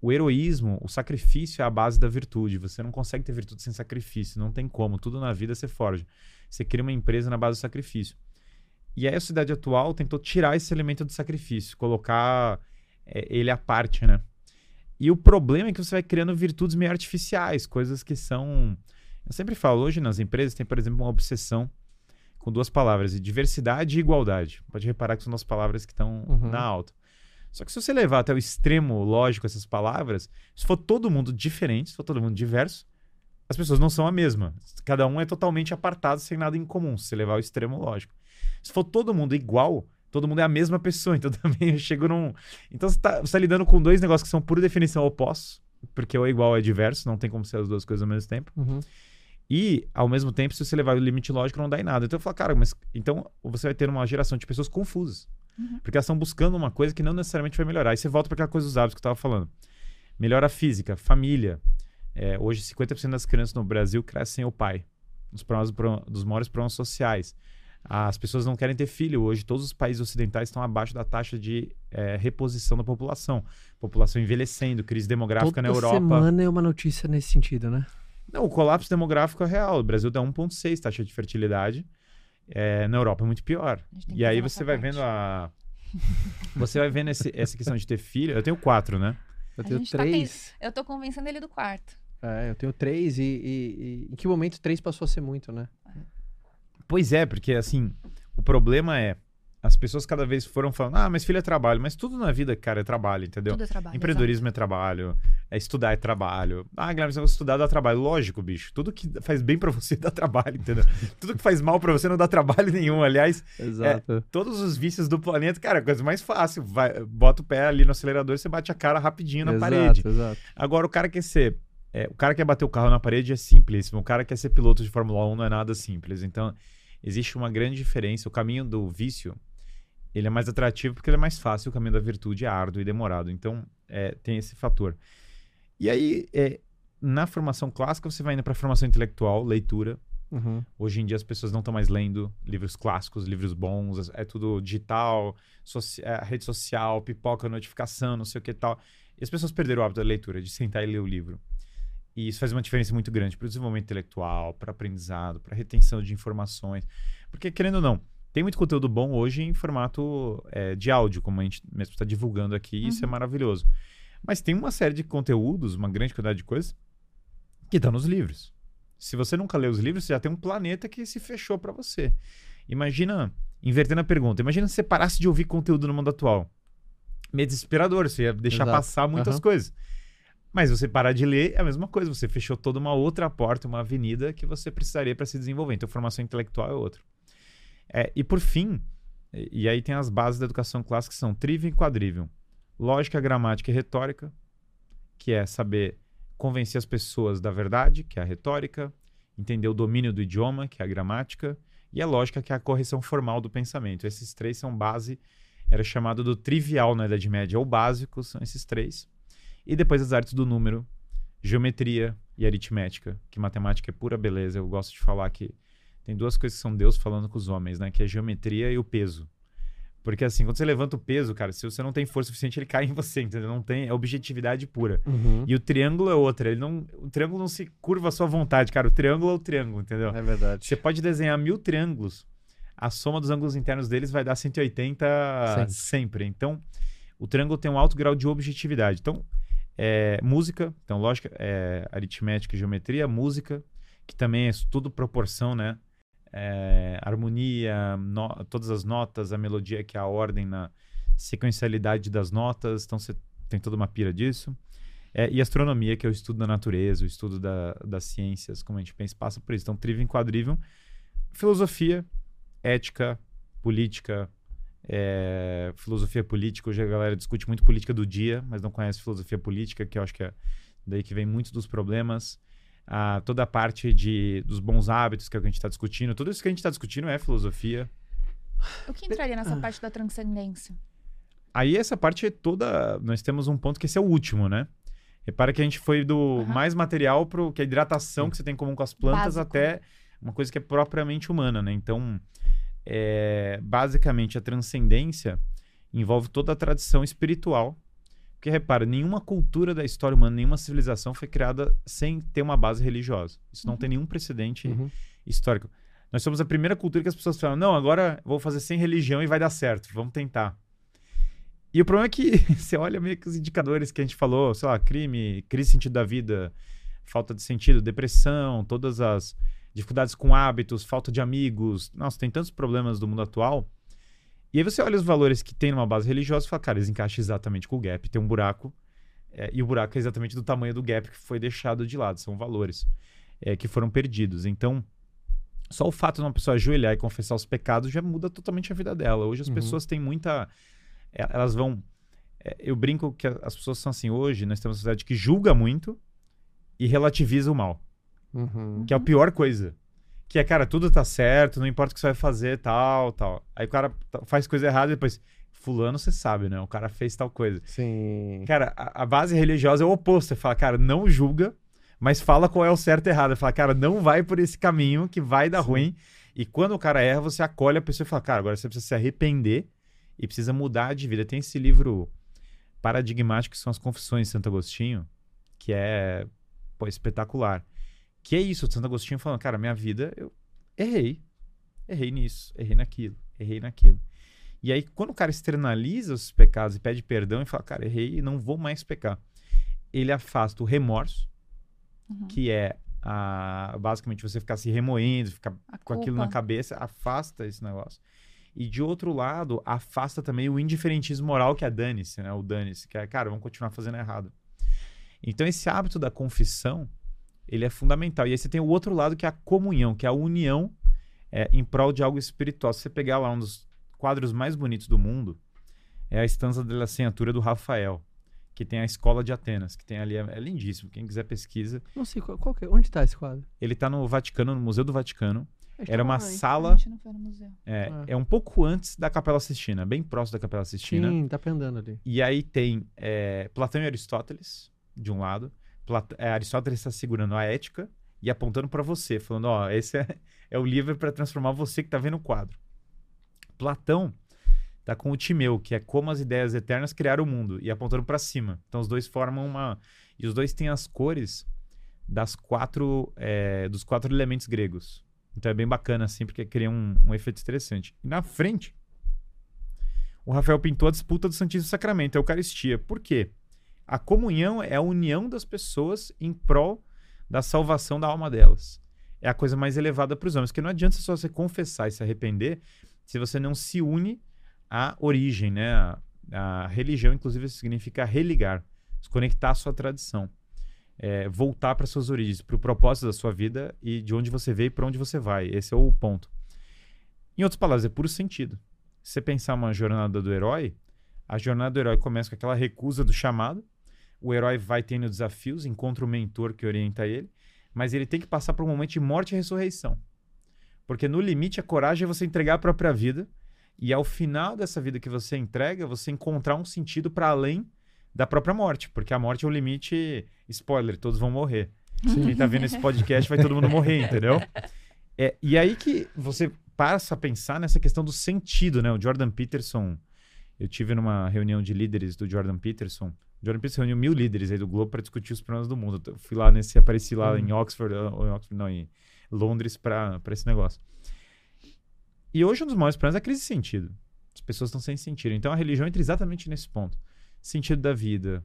Speaker 2: O heroísmo, o sacrifício é a base da virtude. Você não consegue ter virtude sem sacrifício. Não tem como. Tudo na vida você forja. Você cria uma empresa na base do sacrifício. E aí a sociedade atual tentou tirar esse elemento do sacrifício, colocar é, ele à parte, né? E o problema é que você vai criando virtudes meio artificiais, coisas que são. Eu sempre falo, hoje nas empresas tem, por exemplo, uma obsessão com duas palavras, de diversidade e igualdade. Pode reparar que são duas palavras que estão
Speaker 1: Uhum.
Speaker 2: na alta. Só que se você levar até o extremo lógico essas palavras, se for todo mundo diferente, se for todo mundo diverso, as pessoas não são a mesma. Cada um é totalmente apartado, sem nada em comum, se você levar ao extremo lógico. Se for todo mundo igual, todo mundo é a mesma pessoa. Então também eu chego num. Então você está tá lidando com dois negócios que são por definição opostos, porque o igual é diverso, não tem como ser as duas coisas ao mesmo tempo.
Speaker 1: Uhum.
Speaker 2: E, ao mesmo tempo, se você levar o limite lógico, não dá em nada. Então eu falo, cara, mas então você vai ter uma geração de pessoas confusas.
Speaker 3: Uhum.
Speaker 2: Porque elas estão buscando uma coisa que não necessariamente vai melhorar. Aí você volta para aquela coisa dos hábitos que eu estava falando. Melhora física, família. É, hoje, 50% das crianças no Brasil crescem sem o pai. Os problemas, pro- dos maiores problemas sociais. As pessoas não querem ter filho. Hoje, todos os países ocidentais estão abaixo da taxa de é, reposição da população. População envelhecendo, crise demográfica
Speaker 1: Toda
Speaker 2: na Europa.
Speaker 1: semana é uma notícia nesse sentido, né?
Speaker 2: Não, o colapso demográfico é real. O Brasil dá 1,6 taxa de fertilidade. É, na Europa é muito pior. E aí você vai
Speaker 3: parte.
Speaker 2: vendo a. Você vai vendo esse- essa questão de ter filho. Eu tenho quatro, né?
Speaker 1: Eu tenho
Speaker 3: tá
Speaker 1: três.
Speaker 3: Eu tô convencendo ele do quarto.
Speaker 1: É, eu tenho três e, e- e em que momento três passou a ser muito, né?
Speaker 2: Pois é, porque assim, o problema é. As pessoas cada vez foram falando, ah, mas filho é trabalho. Mas tudo na vida, cara, é trabalho, entendeu?
Speaker 3: Tudo é trabalho.
Speaker 2: Empreendedorismo é trabalho, é estudar é trabalho. Ah, Guilherme, você vai estudar dá trabalho. Lógico, bicho. Tudo que faz bem pra você dá trabalho, entendeu? Tudo que faz mal pra você não dá trabalho nenhum. Aliás,
Speaker 1: Exato.
Speaker 2: todos os vícios do planeta, cara, é a coisa mais fácil. Vai, bota o pé ali no acelerador e você bate a cara rapidinho na
Speaker 1: exato,
Speaker 2: parede.
Speaker 1: Exato.
Speaker 2: Agora, o cara quer ser. é, o cara quer bater o carro na parede é simples. O cara quer ser piloto de Fórmula 1 não é nada simples. Então, existe uma grande diferença. O caminho do vício ele é mais atrativo porque ele é mais fácil. O caminho da virtude é árduo e demorado. Então, é, tem esse fator. E aí, é, na formação clássica, você vai indo para formação intelectual, leitura.
Speaker 1: Uhum.
Speaker 2: Hoje em dia as pessoas não estão mais lendo livros clássicos, livros bons, é tudo digital, soci- é, rede social, pipoca, notificação, não sei o que tal. E as pessoas perderam o hábito da leitura, de sentar e ler o livro. E isso faz uma diferença muito grande para o desenvolvimento intelectual, para aprendizado, para retenção de informações. Porque, querendo ou não, tem muito conteúdo bom hoje em formato é, de áudio, como a gente mesmo está divulgando aqui, e isso é maravilhoso. Mas tem uma série de conteúdos, uma grande quantidade de coisas, que estão nos livros. Se você nunca leu os livros, você já tem um planeta que se fechou para você. Imagina, invertendo a pergunta, imagina se você parasse de ouvir conteúdo no mundo atual. Meio desesperador, você ia deixar
Speaker 1: Exato.
Speaker 2: passar muitas
Speaker 1: Aham.
Speaker 2: coisas. Mas você parar de ler é a mesma coisa, você fechou toda uma outra porta, uma avenida que você precisaria para se desenvolver. Então, formação intelectual é outra. É, e por fim, e, e aí tem as bases da educação clássica que são trivium e quadrivium. Lógica, gramática e retórica, que é saber convencer as pessoas da verdade, que é a retórica, entender o domínio do idioma, que é a gramática, e a lógica, que é a correção formal do pensamento. Esses três são base, era chamado do trivial na Idade Média, ou básico, são esses três. E depois as artes do número, geometria e aritmética, que matemática é pura beleza. Eu gosto de falar que tem duas coisas que são Deus falando com os homens, né? Que é a geometria e o peso. Porque assim, quando você levanta o peso, cara, se você não tem força suficiente, ele cai em você, entendeu? Não tem, é objetividade pura.
Speaker 1: Uhum.
Speaker 2: E o triângulo é outra, ele não, o triângulo não se curva à sua vontade, cara. O triângulo é o triângulo, entendeu?
Speaker 1: É verdade.
Speaker 2: Você pode desenhar mil triângulos, a soma dos ângulos internos deles vai dar 180
Speaker 1: Sempre.
Speaker 2: sempre. Então, o triângulo tem um alto grau de objetividade. Então, é, música, então, lógica, é, aritmética e geometria, música, que também é tudo proporção, né? É, harmonia, no- todas as notas, a melodia, que é a ordem na sequencialidade das notas. Então, você tem toda uma pira disso. É, e astronomia, que é o estudo da natureza, o estudo da- das ciências, como a gente pensa, passa por isso. Então, trivium quadrivium. Filosofia, ética, política, é, filosofia política. Hoje a galera discute muito política do dia, mas não conhece filosofia política, que eu acho que é daí que vem muito dos problemas. Ah, toda a parte de, dos bons hábitos que é o que a gente está discutindo. Tudo isso que a gente está discutindo é filosofia.
Speaker 3: O que entraria nessa parte da transcendência?
Speaker 2: Aí essa parte é toda. Nós temos um ponto que esse é o último, né? Repara que a gente foi do
Speaker 3: Aham.
Speaker 2: mais material pro que é a hidratação que você tem em comum com as plantas
Speaker 3: Básico.
Speaker 2: até uma coisa que é propriamente humana, né? Então, é, basicamente, a transcendência envolve toda a tradição espiritual. Porque, repara, nenhuma cultura da história humana, nenhuma civilização foi criada sem ter uma base religiosa. Isso não tem nenhum precedente
Speaker 1: Uhum.
Speaker 2: histórico. Nós somos a primeira cultura que as pessoas falam, não, agora vou fazer sem religião e vai dar certo, vamos tentar. E o problema é que você olha meio que os indicadores que a gente falou, sei lá, crime, crise de sentido da vida, falta de sentido, depressão, todas as dificuldades com hábitos, falta de amigos. Nossa, tem tantos problemas do mundo atual. E aí você olha os valores que tem numa base religiosa e fala, cara, eles encaixam exatamente com o gap. Tem um buraco, é, e o buraco é exatamente do tamanho do gap que foi deixado de lado. São valores é, que foram perdidos. Então, só o fato de uma pessoa ajoelhar e confessar os pecados já muda totalmente a vida dela. Hoje as
Speaker 1: Uhum.
Speaker 2: pessoas têm muita. é, Elas vão. é, Eu brinco que as pessoas são assim hoje, nós temos uma sociedade que julga muito e relativiza o mal,
Speaker 1: Uhum.
Speaker 2: que é a pior coisa. Que é, cara, tudo tá certo, não importa o que você vai fazer, tal, tal. Aí o cara faz coisa errada e depois, fulano, você sabe, né? O cara fez tal coisa.
Speaker 1: Sim.
Speaker 2: Cara, a, a base religiosa é o oposto. Você fala, cara, não julga, mas fala qual é o certo e errado. Fala, cara, não vai por esse caminho que vai dar
Speaker 1: Sim.
Speaker 2: ruim. E quando o cara erra, você acolhe a pessoa e fala, cara, agora você precisa se arrepender e precisa mudar de vida. Tem esse livro paradigmático que são as Confissões de Santo Agostinho, que é, pô, espetacular. Que é isso, Santo Agostinho falando, cara, minha vida, eu errei. Errei nisso, errei naquilo, errei naquilo. E aí, quando o cara externaliza os pecados e pede perdão e fala, cara, errei e não vou mais pecar, ele afasta o remorso,
Speaker 3: Uhum.
Speaker 2: que é a, basicamente você ficar se remoendo, ficar
Speaker 3: A
Speaker 2: com aquilo na
Speaker 3: culpa.
Speaker 2: cabeça, afasta esse negócio. E de outro lado, afasta também o indiferentismo moral que é dane-se, né? O dane-se, que é, cara, vamos continuar fazendo errado. Então, esse hábito da confissão, ele é fundamental. E aí você tem o outro lado, que é a comunhão, que é a união é, em prol de algo espiritual. Se você pegar lá um dos quadros mais bonitos do mundo, é a Estanza della Senhatura do Rafael, que tem a Escola de Atenas, que tem ali, é, é lindíssimo. Quem quiser pesquisa.
Speaker 1: Não sei, qual, qual que é? Onde tá esse quadro?
Speaker 2: Ele tá no Vaticano, no Museu do Vaticano. Era uma
Speaker 1: lá, hein?
Speaker 3: A
Speaker 2: sala,
Speaker 3: gente não foi no museu.
Speaker 2: é,
Speaker 1: Ah.
Speaker 2: é um pouco antes da Capela Sistina, bem próximo da Capela Sistina.
Speaker 1: Sim, tá pendendo ali.
Speaker 2: E aí tem é, Platão e Aristóteles, de um lado. Plat- é, Aristóteles está segurando a ética e apontando para você, falando: ó, esse é, é o livro para transformar você que tá vendo o quadro. Platão tá com o Timeu, que é como as ideias eternas criaram o mundo, e apontando para cima. Então os dois formam uma. E os dois têm as cores das quatro é, dos quatro elementos gregos. Então é bem bacana, assim, porque cria um, um efeito interessante. E na frente, o Rafael pintou a disputa do Santíssimo Sacramento, a Eucaristia. Por quê? A comunhão é a união das pessoas em prol da salvação da alma delas. É a coisa mais elevada para os homens, porque não adianta só você confessar e se arrepender se você não se une à origem, né? A, a religião, inclusive, significa religar, se conectar à sua tradição, é, voltar para suas origens, para o propósito da sua vida e de onde você veio e para onde você vai. Esse é o ponto. Em outras palavras, é puro sentido. Se você pensar uma jornada do herói, a jornada do herói começa com aquela recusa do chamado. O herói vai tendo desafios, encontra o mentor que orienta ele, mas ele tem que passar por um momento de morte e ressurreição. Porque no limite, a coragem é você entregar a própria vida, e ao final dessa vida que você entrega, você encontrar um sentido para além da própria morte, porque a morte é o limite. Spoiler, todos vão morrer. Quem tá vendo esse podcast vai todo mundo morrer, entendeu? É, e aí que você passa a pensar nessa questão do sentido, né? O Jordan Peterson, eu tive numa reunião de líderes do Jordan Peterson. Jordan Peterson reuniu mil líderes aí do Globo para discutir os problemas do mundo. Eu fui lá nesse, apareci lá
Speaker 1: Hum.
Speaker 2: em Oxford, ou em Oxford, não, em Londres para esse negócio. E hoje um dos maiores problemas é a crise de sentido. As pessoas estão sem sentido. Então a religião entra exatamente nesse ponto. Sentido da vida,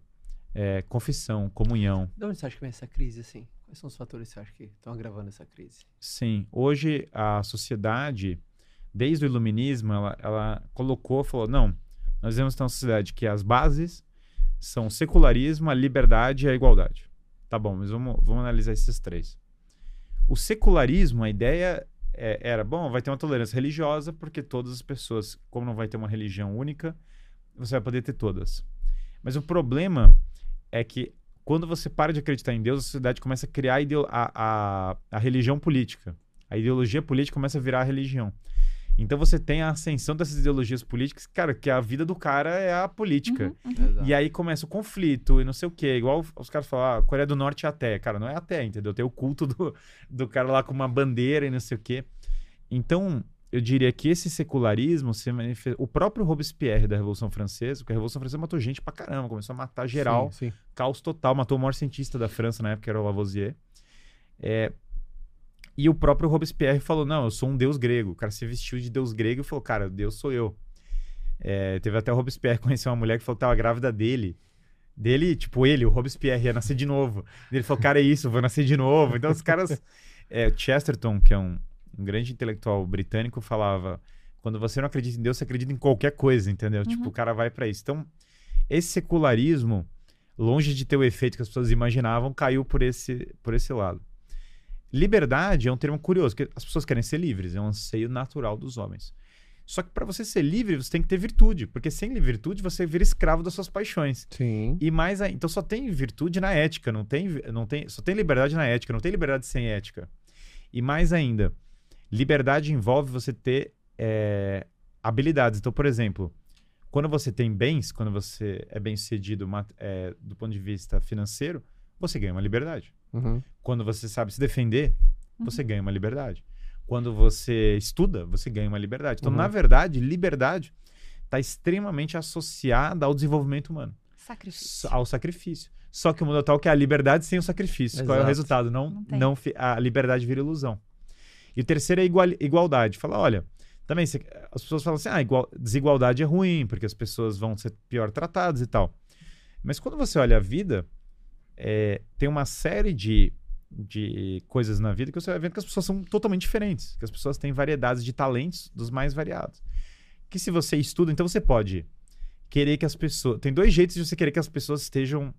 Speaker 2: é, confissão, comunhão.
Speaker 1: De onde você acha que vem essa crise, assim? Quais são os fatores que você acha que estão agravando essa crise?
Speaker 2: Sim, hoje a sociedade, desde o iluminismo, ela, ela colocou, falou, não, nós vemos uma sociedade que as bases são secularismo, a liberdade e a igualdade. Tá bom, mas vamos, vamos analisar esses três. O secularismo, a ideia é- era, bom, vai ter uma tolerância religiosa, porque todas as pessoas, como não vai ter uma religião única, você vai poder ter todas. Mas o problema é que quando você para de acreditar em Deus, a sociedade começa a criar a, a, a religião política. A ideologia política começa a virar a religião. Então você tem a ascensão dessas ideologias políticas, cara, que a vida do cara é a política.
Speaker 3: Uhum.
Speaker 2: E aí começa o conflito e não sei o quê. Igual os caras falam, ah, Coreia do Norte é até. Cara, não é até, entendeu? Tem o culto do, do cara lá com uma bandeira e não sei o quê. Então, eu diria que esse secularismo se manifesta... O próprio Robespierre da Revolução Francesa, porque a Revolução Francesa matou gente pra caramba, começou a matar geral,
Speaker 1: Sim, sim.
Speaker 2: caos total, matou o maior cientista da França na época, que era o Lavoisier. É, E o próprio Robespierre falou: Não, eu sou um deus grego. O cara se vestiu de deus grego e falou: Cara, Deus sou eu. É, teve até o Robespierre conhecer uma mulher que falou que tava grávida dele. Dele, tipo, ele, o Robespierre, ia nascer de novo. Ele falou: Cara, é isso, vou nascer de novo. Então os caras. É, o Chesterton, que é um, um grande intelectual britânico, falava: Quando você não acredita em Deus, você acredita em qualquer coisa, entendeu? Tipo, o cara vai pra isso. Então, esse secularismo, longe de ter o efeito que as pessoas imaginavam, caiu por esse, por esse lado. Liberdade é um termo curioso, porque as pessoas querem ser livres, é um anseio natural dos homens. Só que para você ser livre, você tem que ter virtude, porque sem virtude você vira escravo das suas paixões.
Speaker 1: Sim.
Speaker 2: E mais então só tem virtude na ética, não tem, não tem, só tem liberdade na ética, não tem liberdade sem ética. E mais ainda, liberdade envolve você ter é, habilidades. Então, por exemplo, quando você tem bens, quando você é bem sucedido é, do ponto de vista financeiro, você ganha uma liberdade.
Speaker 1: Uhum.
Speaker 2: Quando você sabe se defender, você ganha uma liberdade. Quando você estuda, você ganha uma liberdade. Então,
Speaker 1: Uhum.
Speaker 2: na verdade, liberdade está extremamente associada ao desenvolvimento humano,
Speaker 3: Sacrifício.
Speaker 2: ao sacrifício. Só que o mundo atual que é a liberdade sem o sacrifício. Qual é o
Speaker 1: Exato.
Speaker 2: resultado? Não,
Speaker 3: Não
Speaker 2: não, a liberdade vira ilusão. E o terceiro é igual- igualdade. Fala, olha, também você- as pessoas falam assim, ah, igual- desigualdade é ruim, porque as pessoas vão ser pior tratadas e tal. Mas quando você olha a vida, é, tem uma série de, de coisas na vida que você vai vendo que as pessoas são totalmente diferentes, que as pessoas têm variedades de talentos dos mais variados. Que se você estuda, então você pode querer que as pessoas. Tem dois jeitos de você querer que as pessoas estejam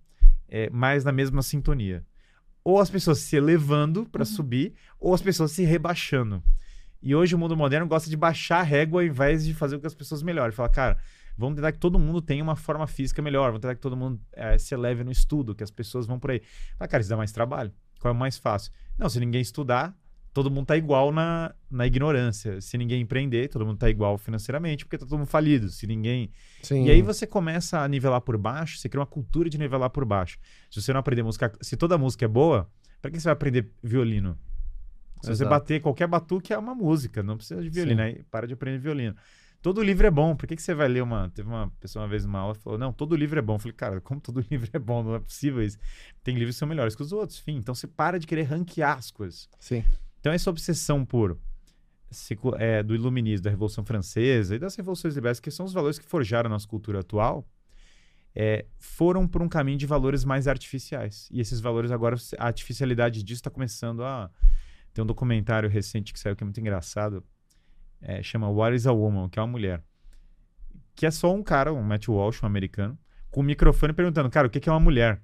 Speaker 2: é, mais na mesma sintonia. Ou as pessoas se elevando para subir, ou as pessoas se rebaixando. E hoje o mundo moderno gosta de baixar a régua ao invés de fazer com que as pessoas melhorem. Fala, cara, vamos tentar que todo mundo tenha uma forma física melhor, vamos tentar que todo mundo eh, se eleve no estudo, que as pessoas vão por aí. Fala, cara, isso dá mais trabalho. Qual é o mais fácil? Não, se ninguém estudar, todo mundo tá igual na, na ignorância. Se ninguém empreender, todo mundo tá igual financeiramente, porque tá todo mundo falido. Se ninguém
Speaker 1: Sim.
Speaker 2: e aí você começa a nivelar por baixo, você cria uma cultura de nivelar por baixo. Se você não aprender música, se toda música é boa, pra que você vai aprender violino? Se você
Speaker 1: Exato.
Speaker 2: bater qualquer batuque é uma música, não precisa de violino,
Speaker 1: Sim.
Speaker 2: aí para de aprender violino. Todo livro é bom, por que, que você vai ler uma. Teve uma pessoa uma vez numa aula falou: Não, todo livro é bom. Eu falei, cara, como todo livro é bom? Não é possível isso. Tem livros que são melhores que os outros, enfim. Então você para de querer ranquear as coisas.
Speaker 1: Sim.
Speaker 2: Então, essa obsessão por é, do iluminismo, da Revolução Francesa e das revoluções liberais, que são os valores que forjaram a nossa cultura atual, é, foram por um caminho de valores mais artificiais. E esses valores agora, a artificialidade disso está começando a. Tem um documentário recente que saiu que é muito engraçado, é, chama What is a Woman, que é uma mulher. Que é só um cara, um Matt Walsh, um americano, com um microfone perguntando, cara, o que é uma mulher?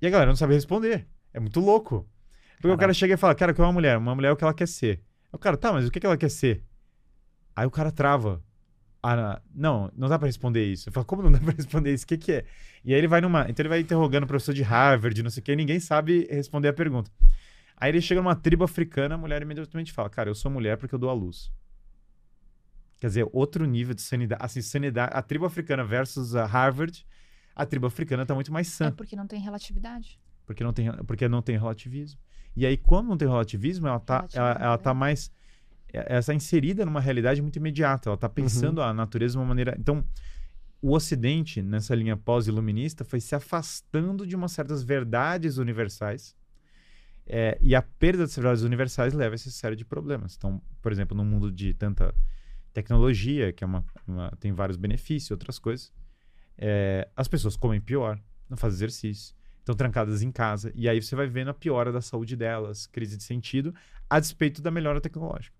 Speaker 2: E a galera não sabe responder. É muito louco. Porque o cara chega e fala, cara, o que é uma mulher? Uma mulher é o que ela quer ser. O cara, tá, mas o que que ela quer ser? Aí o cara trava. Ah, não, não dá pra responder isso. Eu falo, como não dá pra responder isso? O que que é? E aí ele vai numa... Então ele vai interrogando o professor de Harvard, não sei o que, e ninguém sabe responder a pergunta. Aí ele chega numa tribo africana, a mulher imediatamente fala, cara, eu sou mulher porque eu dou à luz. Quer dizer, outro nível de sanidade. Assim, sanidade. A tribo africana versus a Harvard, a tribo africana tá muito mais sã.
Speaker 3: É porque não tem relatividade.
Speaker 2: Porque não tem, porque não tem relativismo. E aí, quando não tem relativismo, ela tá,
Speaker 3: Relativismo,
Speaker 2: ela, ela tá mais. é- Ela está inserida numa realidade muito imediata. Ela está pensando a natureza de uma maneira. Então, o Ocidente, nessa linha pós-iluminista, foi se afastando de umas certas verdades universais. é, e a perda dessas verdades universais leva a essa série de problemas. Então, por exemplo, num mundo de tanta tecnologia, que é uma, uma- tem vários benefícios, outras coisas, é, as pessoas comem pior, não fazem exercício, estão trancadas em casa, e aí você vai vendo a piora da saúde delas, crise de sentido, a despeito da melhora tecnológica.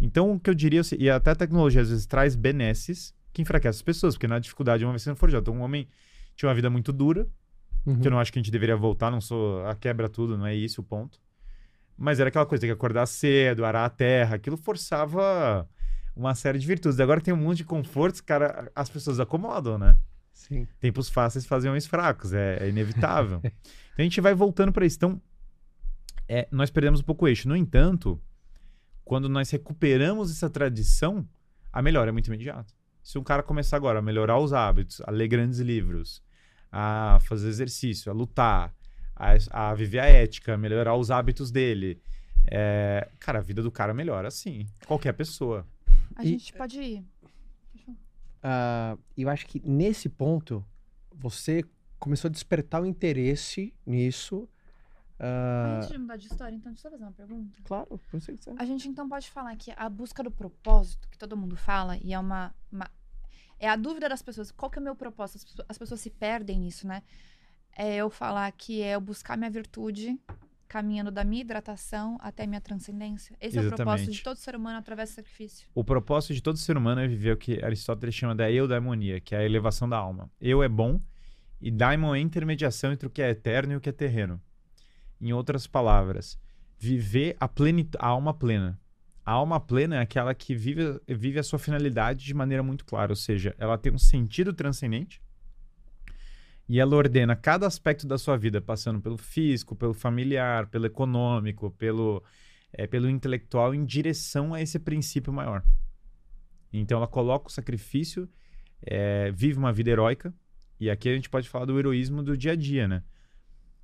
Speaker 2: Então, o que eu diria, assim, e até a tecnologia às vezes traz benesses que enfraquecem as pessoas, porque na dificuldade uma vez sendo forjado. Então, um homem tinha uma vida muito dura,
Speaker 1: Uhum.
Speaker 2: que eu não acho que a gente deveria voltar, não sou a quebra tudo, não é isso o ponto. Mas era aquela coisa, tem que acordar cedo, arar a terra, aquilo forçava uma série de virtudes. Agora tem um monte de confortos, cara, as pessoas acomodam, né?
Speaker 1: Sim.
Speaker 2: Tempos fáceis fazem homens fracos, é, é inevitável. então a gente vai voltando para isso. Então, é, nós perdemos um pouco o eixo. No entanto, quando nós recuperamos essa tradição, a melhora é muito imediata. Se um cara começar agora a melhorar os hábitos, a ler grandes livros, a fazer exercício, a lutar, a, a viver a ética, melhorar os hábitos dele, é, cara, a vida do cara melhora sim. Qualquer pessoa.
Speaker 3: A
Speaker 1: E-
Speaker 3: gente pode ir.
Speaker 1: Ah, eu acho que nesse ponto você começou a despertar o interesse nisso. Ah,
Speaker 3: Antes de mudar de história, então, deixa eu fazer uma pergunta.
Speaker 1: claro, por você quiser.
Speaker 3: A gente então pode falar que a busca do propósito, que todo mundo fala, e é uma. uma- é a dúvida das pessoas. Qual que é o meu propósito? As pessoas, as pessoas se perdem nisso, né? É eu falar que é eu buscar minha virtude, caminhando da minha hidratação até minha transcendência. Esse é o propósito
Speaker 2: Exatamente.
Speaker 3: de todo ser humano através do sacrifício.
Speaker 2: O propósito de todo ser humano é viver o que Aristóteles chama da eudaimonia, que é a elevação da alma. Eu é bom e daimon é a intermediação entre o que é eterno e o que é terreno. Em outras palavras, viver a, plenit- a alma plena. A alma plena é aquela que vive, vive a sua finalidade de maneira muito clara, ou seja, ela tem um sentido transcendente e ela ordena cada aspecto da sua vida, passando pelo físico, pelo familiar, pelo econômico, pelo, é, pelo intelectual, em direção a esse princípio maior. Então ela coloca o sacrifício, é, vive uma vida heróica, e aqui a gente pode falar do heroísmo do dia a dia, né?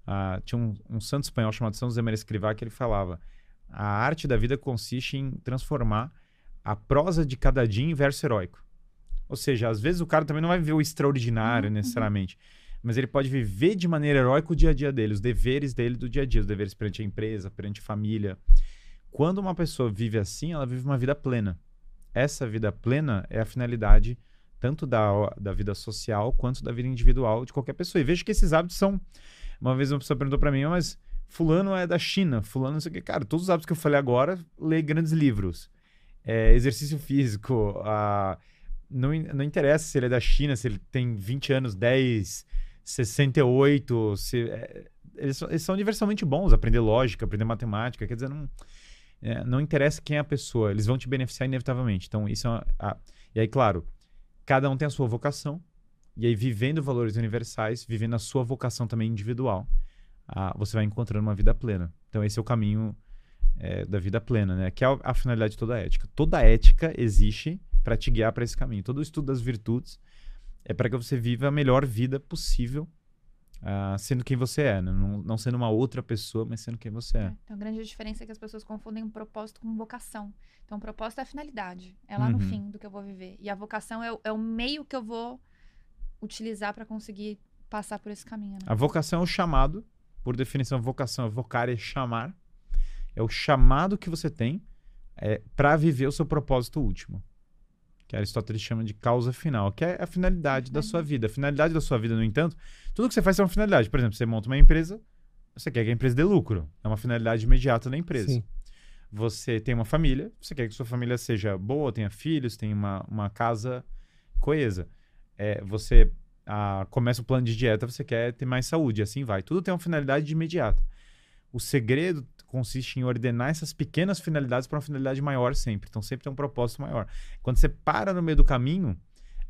Speaker 2: Ah, tinha um, um santo espanhol chamado São José Maria Escrivá que ele falava: a arte da vida consiste em transformar a prosa de cada dia em verso heróico. Ou seja, às vezes o cara também não vai viver o extraordinário
Speaker 3: Uhum,
Speaker 2: necessariamente, mas ele pode viver de maneira heróica o dia a dia dele, os deveres dele do dia a dia, os deveres perante a empresa, perante a família. Quando uma pessoa vive assim, ela vive uma vida plena. Essa vida plena é a finalidade tanto da, da vida social quanto da vida individual de qualquer pessoa. E vejo que esses hábitos são. Uma vez uma pessoa perguntou para mim, mas Fulano é da China, Fulano não sei o que. Cara, todos os hábitos que eu falei agora, lê grandes livros. É, exercício físico, ah, não, não interessa se ele é da China, se ele tem 20 anos, 10, 68, se, é, eles, eles são universalmente bons, aprender lógica, aprender matemática, quer dizer, não, é, não interessa quem é a pessoa, eles vão te beneficiar inevitavelmente. Então, isso é uma, a- E aí, claro, cada um tem a sua vocação, e aí, vivendo valores universais, vivendo a sua vocação também individual, ah, você vai encontrando uma vida plena. Então, esse é o caminho é, da vida plena, né? Que é a, a finalidade de toda a ética. Toda a ética existe para te guiar para esse caminho. Todo o estudo das virtudes é para que você viva a melhor vida possível, ah, sendo quem você é, né? não, não sendo uma outra pessoa, mas sendo quem você é.
Speaker 3: Então, a grande diferença é que as pessoas confundem um propósito com vocação. Então, o propósito é a finalidade. É lá no
Speaker 2: Uhum.
Speaker 3: fim do que eu vou viver. E a vocação é, o- é o meio que eu vou utilizar para conseguir passar por esse caminho. Né?
Speaker 2: A vocação é o chamado, por definição, vocação é vocar é chamar. É o chamado que você tem é, para viver o seu propósito último. Que Aristóteles chama de causa final, que é a finalidade da sua vida. A finalidade da sua vida, no entanto, tudo que você faz é uma finalidade. Por exemplo, você monta uma empresa, você quer que a empresa dê lucro. É uma finalidade imediata da empresa.
Speaker 1: Sim.
Speaker 2: Você tem uma família, você quer que sua família seja boa, tenha filhos, tenha uma, uma casa coesa. É, você ah, começa o plano de dieta, você quer ter mais saúde, assim vai. Tudo tem uma finalidade imediata. O segredo consiste em ordenar essas pequenas finalidades para uma finalidade maior sempre. Então sempre tem um propósito maior. Quando você para no meio do caminho,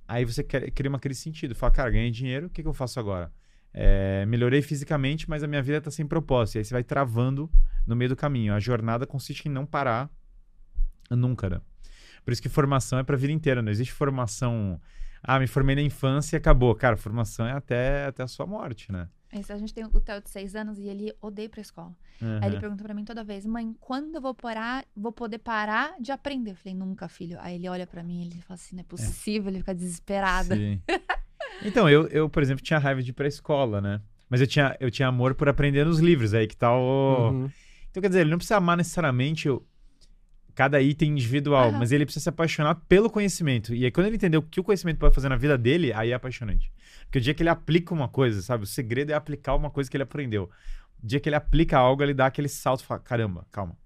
Speaker 2: aí você cria uma de sentido. Fala, cara, ganhei dinheiro, o que, que eu faço agora? É, melhorei fisicamente, mas a minha vida está sem propósito. E aí você vai travando no meio do caminho. A jornada consiste em não parar nunca, né? Por isso que formação é para a vida inteira. Não existe formação. Ah, me formei na infância e acabou. Cara, formação é até, até a sua morte, né?
Speaker 3: Esse- A gente tem o Theo de seis anos e ele odeia ir pra escola. Aí ele
Speaker 2: Uhum.
Speaker 3: pergunta pra mim toda vez, mãe, quando eu vou parar, vou poder parar de aprender? Eu falei, nunca, filho. Aí ele olha pra mim e ele fala assim, não é possível, ele fica desesperado.
Speaker 2: Sim. Então, eu, eu, por exemplo, tinha raiva de ir pra escola, né? Mas eu tinha, eu tinha amor por aprender nos livros, aí que tá o...
Speaker 1: Uhum.
Speaker 2: Então, quer dizer, ele não precisa amar necessariamente o- cada item individual, mas ele precisa se apaixonar pelo conhecimento. E aí, quando ele entender o que o conhecimento pode fazer na vida dele, aí é apaixonante. Porque o dia que ele aplica uma coisa, sabe? O segredo é aplicar uma coisa que ele aprendeu. O dia que ele aplica algo, ele dá aquele salto e fala: caramba, calma.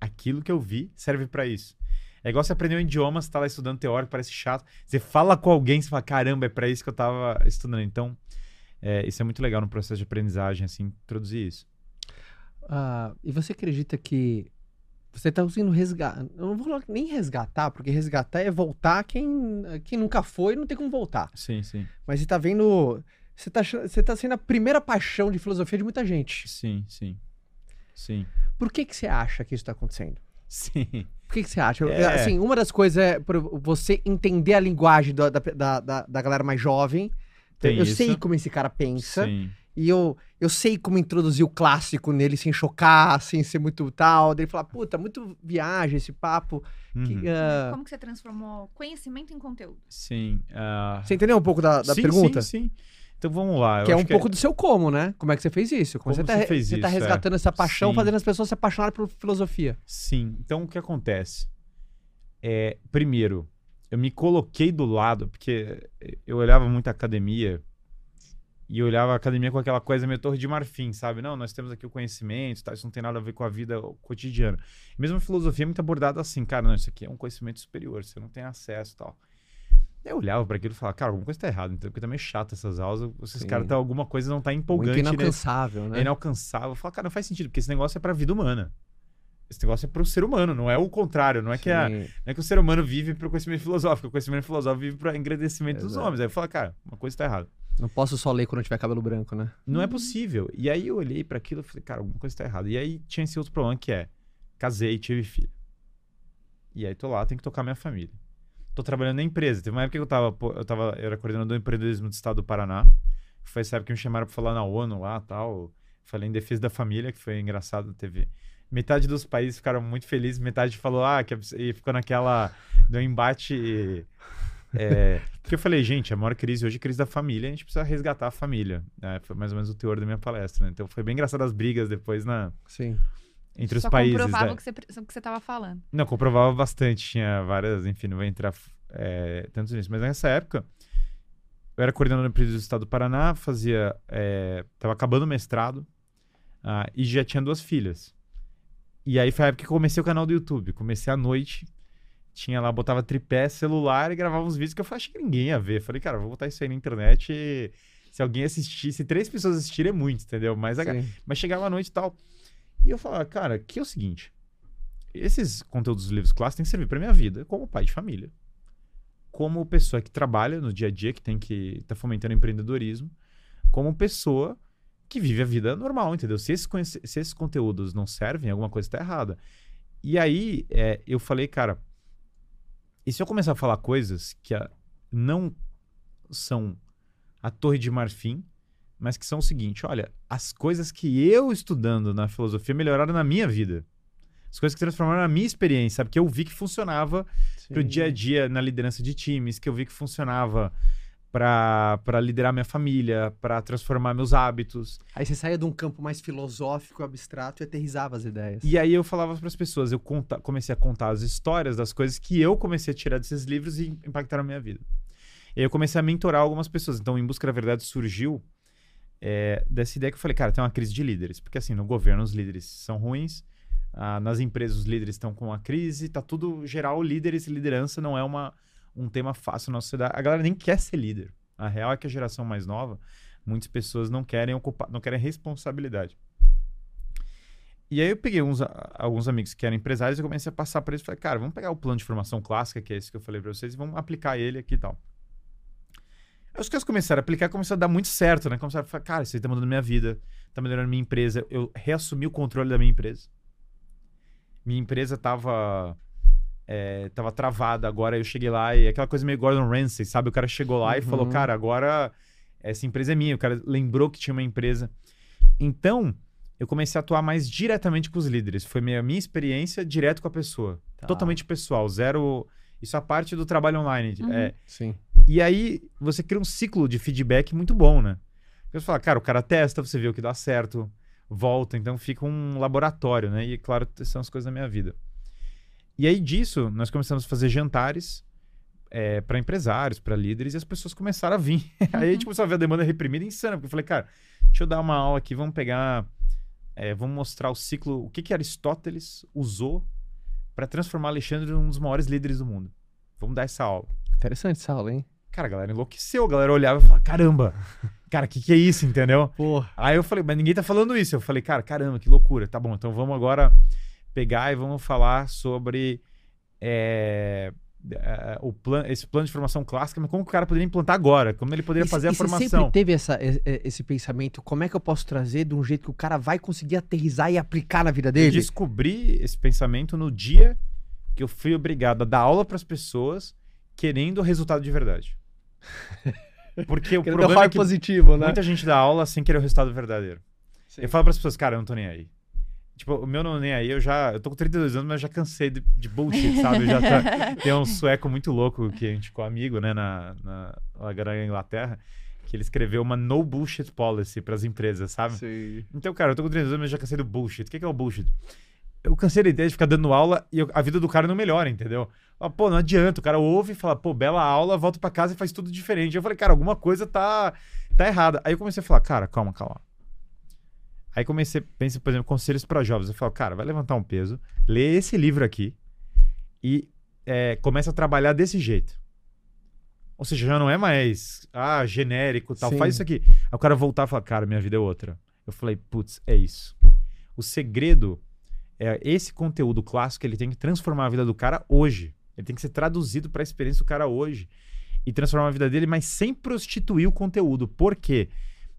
Speaker 2: Aquilo que eu vi serve pra isso. É igual você aprender um idioma, você tá lá estudando teórico, parece chato. Você fala com alguém, você fala: caramba, é pra isso que eu tava estudando. Então, é, isso é muito legal no processo de aprendizagem, assim, introduzir isso.
Speaker 1: Ah, e você acredita que você está conseguindo resgatar? Eu não vou nem resgatar, porque resgatar é voltar quem, quem nunca foi não tem como voltar.
Speaker 2: Sim, sim.
Speaker 1: Mas você tá vendo. Você tá, você tá sendo a primeira paixão de filosofia de muita gente.
Speaker 2: Sim, sim. Sim.
Speaker 1: Por que, que você acha que isso está acontecendo?
Speaker 2: Sim.
Speaker 1: Por que, que você acha?
Speaker 2: É.
Speaker 1: Assim, uma das coisas é você entender a linguagem da, da, da, da- da galera mais jovem.
Speaker 2: Tem
Speaker 1: eu
Speaker 2: isso.
Speaker 1: sei como esse cara pensa.
Speaker 2: Sim.
Speaker 1: E eu, eu sei como introduzir o clássico nele sem chocar, sem ser muito tal. Daí falar, puta, muito viagem esse papo. que,
Speaker 2: Uhum.
Speaker 1: ah,
Speaker 3: Como que você transformou conhecimento em conteúdo?
Speaker 2: Sim. ah,
Speaker 1: Você entendeu um pouco da, da
Speaker 2: sim,
Speaker 1: pergunta?
Speaker 2: Sim, sim. Então vamos lá. eu
Speaker 1: Que é um pouco do seu como, né? Como é que você fez isso? Como,
Speaker 2: Como
Speaker 1: você, tá,
Speaker 2: você fez
Speaker 1: você tá
Speaker 2: isso, é.
Speaker 1: resgatando essa paixão,
Speaker 2: Sim.
Speaker 1: fazendo as pessoas se apaixonarem por filosofia.
Speaker 2: Sim. Então o que acontece? É, primeiro, eu me coloquei do lado, porque eu olhava muito a academia e olhava a academia com aquela coisa meio torre de marfim, sabe? Não, nós temos aqui o conhecimento, tá? isso não tem nada a ver com a vida cotidiana. Mesmo a filosofia é muito abordada assim, cara, não, isso aqui é um conhecimento superior, você não tem acesso e tal. Eu olhava para aquilo e falava, cara, alguma coisa tá errada, então, porque tá meio chato essas aulas, esses
Speaker 1: Sim.
Speaker 2: caras, tá, alguma coisa não tá empolgante
Speaker 1: Muito
Speaker 2: nesse-
Speaker 1: inalcançável, né?
Speaker 2: é inalcançável. Eu falo, cara, não faz sentido, porque esse negócio é pra vida humana. Esse negócio é pro ser humano, não é o contrário. Não é, que, a- não é que o ser humano vive pro conhecimento filosófico, o conhecimento filosófico vive pro engrandecimento dos
Speaker 1: Exato.
Speaker 2: homens. Aí eu falo, cara, uma coisa tá errada.
Speaker 1: Não posso só ler quando tiver cabelo branco, né?
Speaker 2: Não é possível. E aí eu olhei pra aquilo e falei, cara, alguma coisa tá errada. E aí tinha esse outro problema que é, casei tive filho. E aí tô lá, tenho que tocar minha família. Tô trabalhando na empresa. Teve uma época que eu tava, eu tava, eu era coordenador do empreendedorismo do estado do Paraná. Foi essa época que me chamaram pra falar na ONU lá tal. Falei em defesa da família, que foi engraçado. Teve metade dos países ficaram muito felizes, metade falou, ah, que e ficou naquela do embate. É, porque eu falei, gente, a maior crise hoje é a crise da família, a gente precisa resgatar a família. É, foi mais ou menos o teor da minha palestra. né? Então foi bem engraçado as brigas depois na,
Speaker 1: Sim.
Speaker 2: entre
Speaker 3: Só
Speaker 2: os países.
Speaker 3: comprovava
Speaker 2: né?
Speaker 3: o que você, o que você tava falando.
Speaker 2: Não, comprovava bastante. Tinha várias, enfim, não vou entrar é, tanto nisso. Mas nessa época, eu era coordenador do empresa do estado do Paraná, fazia. É, tava acabando o mestrado ah, e já tinha duas filhas. E aí foi a época que eu comecei o canal do YouTube. Comecei à noite, tinha lá, botava tripé, celular e gravava uns vídeos que eu achei que ninguém ia ver. Falei, cara, vou botar isso aí na internet e se alguém assistir, se três pessoas assistirem é muito, entendeu? Mas, a- mas chegava à noite e tal. E eu falava, cara, que é o seguinte: esses conteúdos dos livros clássicos têm que servir pra minha vida como pai de família. Como pessoa que trabalha no dia a dia, que tem que estar fomentando empreendedorismo. Como pessoa que vive a vida normal, entendeu? Se esses, se esses conteúdos não servem, alguma coisa está errada. E aí é, eu falei, cara, e se eu começar a falar coisas que não são a torre de marfim, mas que são o seguinte: olha, as coisas que eu estudando na filosofia melhoraram na minha vida. As coisas que transformaram na minha experiência, sabe? Que eu vi que funcionava pro
Speaker 1: Sim.
Speaker 2: dia a dia na liderança de times, que eu vi que funcionava para liderar minha família, para transformar meus hábitos.
Speaker 1: Aí você saía de um campo mais filosófico, abstrato e aterrizava as ideias.
Speaker 2: E aí eu falava para as pessoas, eu conta- comecei a contar as histórias das coisas que eu comecei a tirar desses livros e impactaram a minha vida. E aí eu comecei a mentorar algumas pessoas. Então, Em Busca da Verdade surgiu é, dessa ideia que eu falei, cara, tem uma crise de líderes. Porque assim, no governo os líderes são ruins, ah, nas empresas os líderes estão com uma crise, tá tudo geral, líderes e liderança não é uma, um tema fácil na nossa sociedade. A galera nem quer ser líder. A real é que a geração mais nova, muitas pessoas não querem ocupar, não querem responsabilidade. E aí eu peguei uns, alguns amigos que eram empresários e comecei a passar para eles. Falei, cara, vamos pegar o plano de formação clássica, que é esse que eu falei para vocês, e vamos aplicar ele aqui e tal. Aí os caras começaram a aplicar, começou a dar muito certo, né? Começaram a falar, cara, isso aí tá mudando minha vida, tá melhorando minha empresa. Eu reassumi o controle da minha empresa. Minha empresa tava, é, tava travada, agora eu cheguei lá e aquela coisa meio Gordon Ramsay, sabe? O cara chegou lá e
Speaker 1: Uhum.
Speaker 2: falou, cara, agora essa empresa é minha. O cara lembrou que tinha uma empresa. Então, eu comecei a atuar mais diretamente com os líderes. Foi minha, minha experiência direto com a pessoa.
Speaker 1: Tá.
Speaker 2: Totalmente pessoal, zero... Isso é a parte do trabalho online.
Speaker 3: Uhum.
Speaker 2: É,
Speaker 1: Sim.
Speaker 2: e aí você cria um ciclo de feedback muito bom, né? Você fala, cara, o cara testa, você vê o que dá certo, volta, então fica um laboratório, né? E claro, são as coisas da minha vida. E aí disso, nós começamos a fazer jantares para empresários, para líderes, e as pessoas começaram a vir. aí a gente começou a ver a demanda reprimida insana, porque eu falei, cara, deixa eu dar uma aula aqui, vamos pegar, é, vamos mostrar o ciclo, o que, que Aristóteles usou para transformar Alexandre num dos maiores líderes do mundo. Vamos dar essa aula.
Speaker 1: Interessante essa aula, hein?
Speaker 2: Cara, a galera enlouqueceu. A galera olhava e falava, caramba, cara, o que, que é isso, entendeu?
Speaker 1: Porra.
Speaker 2: Aí eu falei, mas ninguém tá falando isso. Eu falei, cara, caramba, que loucura. Tá bom, então vamos agora pegar e vamos falar sobre é, o plan, esse plano de formação clássica, mas como que o cara poderia implantar agora? Como ele poderia
Speaker 1: E
Speaker 2: fazer
Speaker 1: e
Speaker 2: a
Speaker 1: Você sempre
Speaker 2: formação?
Speaker 1: teve essa, esse pensamento, como é que eu posso trazer de um jeito que o cara vai conseguir aterrizar e aplicar na vida
Speaker 2: Eu
Speaker 1: dele?
Speaker 2: descobri esse pensamento no dia que eu fui obrigado a dar aula para as pessoas querendo o resultado de verdade. Porque o problema é que
Speaker 1: positivo, né?
Speaker 2: muita gente dá aula sem querer o resultado verdadeiro.
Speaker 1: Sim.
Speaker 2: Eu falo para as pessoas, cara, eu não tô nem aí. Tipo, o meu não nem aí, eu já. Eu tô com 32 anos, mas eu já cansei de, de bullshit, sabe? Eu já tá, tem um sueco muito louco que a gente ficou amigo, né, na, na, na Inglaterra, que ele escreveu uma no bullshit policy para as empresas, sabe?
Speaker 1: Sim.
Speaker 2: Então, cara, eu tô com 32 anos, mas eu já cansei do bullshit. O que que é o bullshit? Eu cansei da ideia de ficar dando aula e eu- a vida do cara não melhora, entendeu? Ah, Pô, não adianta. O cara ouve e fala, pô, bela aula, volta pra casa e faz tudo diferente. Eu falei, cara, alguma coisa tá, tá errada. Aí eu comecei a falar, cara, calma, calma. Aí comecei, pensa, por exemplo, conselhos para jovens. Eu falo, cara, vai levantar um peso, lê esse livro aqui e é, começa a trabalhar desse jeito. Ou seja, já não é mais, ah, genérico tal,
Speaker 1: Sim.
Speaker 2: faz isso aqui. Aí o cara voltar e falar, cara, minha vida é outra. Eu falei, putz, é isso. O segredo é esse conteúdo clássico, ele tem que transformar a vida do cara hoje. Ele tem que ser traduzido para a experiência do cara hoje e transformar a vida dele, mas sem prostituir o conteúdo. Por quê?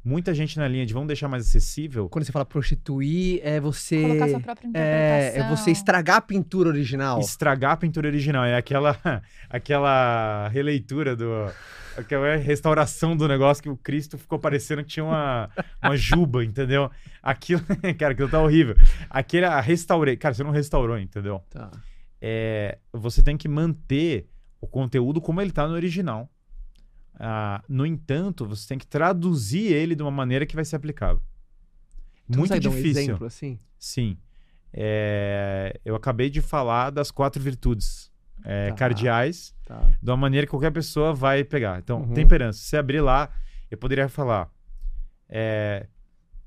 Speaker 2: Muita gente na linha de vamos deixar mais acessível.
Speaker 1: Quando você fala prostituir, é você.
Speaker 3: Colocar sua própria
Speaker 1: É,
Speaker 3: interpretação.
Speaker 1: é você estragar a pintura original.
Speaker 2: estragar a pintura original. É aquela, aquela releitura do. Aquela restauração do negócio que o Cristo ficou parecendo que tinha uma, uma juba, entendeu? Aquilo, cara, aquilo tá horrível. Aquele, a restaurei. Cara, você não restaurou, entendeu?
Speaker 1: Tá.
Speaker 2: É, você tem que manter o conteúdo como ele tá no original. Ah, no entanto, você tem que traduzir ele de uma maneira que vai ser aplicável.
Speaker 1: Tu
Speaker 2: Muito
Speaker 1: dar um
Speaker 2: difícil.
Speaker 1: exemplo assim?
Speaker 2: Sim. É, eu acabei de falar das quatro virtudes é,
Speaker 1: Tá.
Speaker 2: cardeais,
Speaker 1: Tá.
Speaker 2: de uma maneira que qualquer pessoa vai pegar. Então,
Speaker 1: Uhum.
Speaker 2: temperança. Se abrir lá, eu poderia falar é,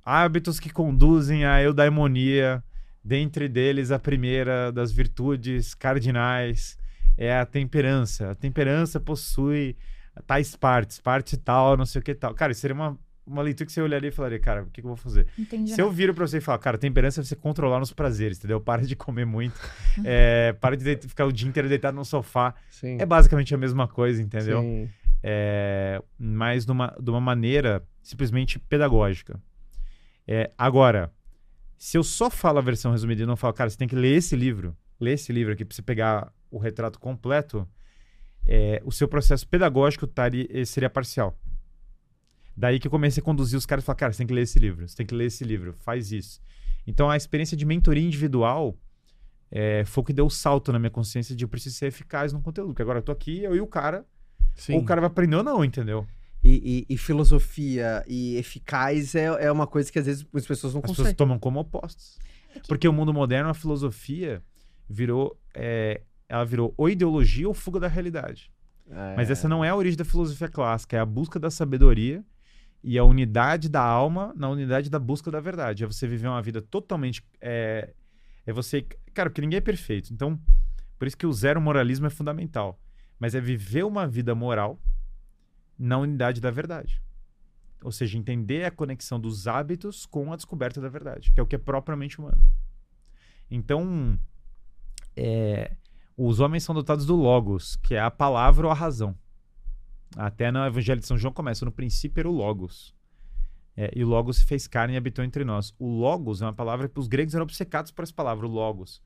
Speaker 2: hábitos que conduzem à eudaimonia, dentre deles a primeira das virtudes cardinais é a temperança. A temperança possui tais partes, parte tal, não sei o que tal. Cara, isso seria uma, uma leitura que você olharia e falaria, cara, o que, que eu vou fazer?
Speaker 3: Entendi.
Speaker 2: Se eu viro pra você e falar, cara, temperança é você controlar os prazeres, entendeu? Para de comer muito, é, para de ficar o dia inteiro deitado no sofá.
Speaker 1: Sim.
Speaker 2: É basicamente a mesma coisa, entendeu?
Speaker 1: Sim.
Speaker 2: É, mas de uma, de uma maneira simplesmente pedagógica. É, agora, se eu só falo a versão resumida e não falo, cara, você tem que ler esse livro, ler esse livro aqui pra você pegar o retrato completo, é, o seu processo pedagógico taria- eh, seria parcial. Daí que eu comecei a conduzir os caras e falar, cara, você tem que ler esse livro, você tem que ler esse livro, faz isso. Então a experiência de mentoria individual é, foi o que deu o salto na minha consciência de eu preciso ser eficaz no conteúdo. Porque agora eu tô aqui, eu e o cara,
Speaker 1: Sim.
Speaker 2: ou o cara vai aprender ou não, entendeu?
Speaker 1: E, e- e filosofia e eficaz é, é uma coisa que às vezes as pessoas não
Speaker 2: As pessoas
Speaker 1: conseguem.
Speaker 2: tomam como opostos.
Speaker 3: É que-
Speaker 2: Porque o mundo moderno, a filosofia virou, é, ela virou ou ideologia ou fuga da realidade. Mas essa não é a origem da filosofia clássica, é a busca da sabedoria e a unidade da alma na unidade da busca da verdade. É você viver uma vida totalmente. É, é você. Cara, porque ninguém é perfeito. Então, por isso que o zero moralismo é fundamental. Mas é viver uma vida moral na unidade da verdade. Ou seja, entender a conexão dos hábitos com a descoberta da verdade, que é o que é propriamente humano. Então, é, os homens são dotados do logos, que é a palavra ou a razão. Até no Evangelho de São João começa, no princípio era o logos. É, e o logos se fez carne e habitou entre nós. O logos é uma palavra que os gregos eram obcecados por essa palavra, o logos.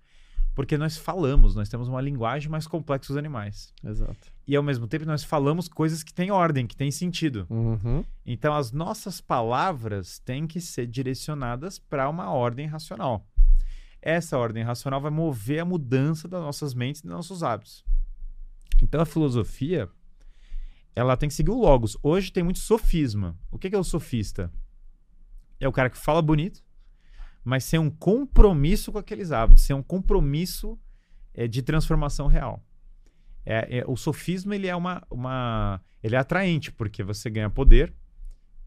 Speaker 2: Porque nós falamos, nós temos uma linguagem mais complexa que os animais.
Speaker 1: Exato.
Speaker 2: E ao mesmo tempo nós falamos coisas que têm ordem, que têm sentido.
Speaker 1: Uhum.
Speaker 2: Então as nossas palavras têm que ser direcionadas para uma ordem racional. Essa ordem racional vai mover a mudança das nossas mentes e dos nossos hábitos. Então a filosofia, ela tem que seguir o logos. Hoje tem muito sofisma. O que é o sofista? É o cara que fala bonito, mas sem um compromisso com aqueles hábitos, sem um compromisso é, de transformação real. É, é, o sofisma ele é uma, uma ele é atraente porque você ganha poder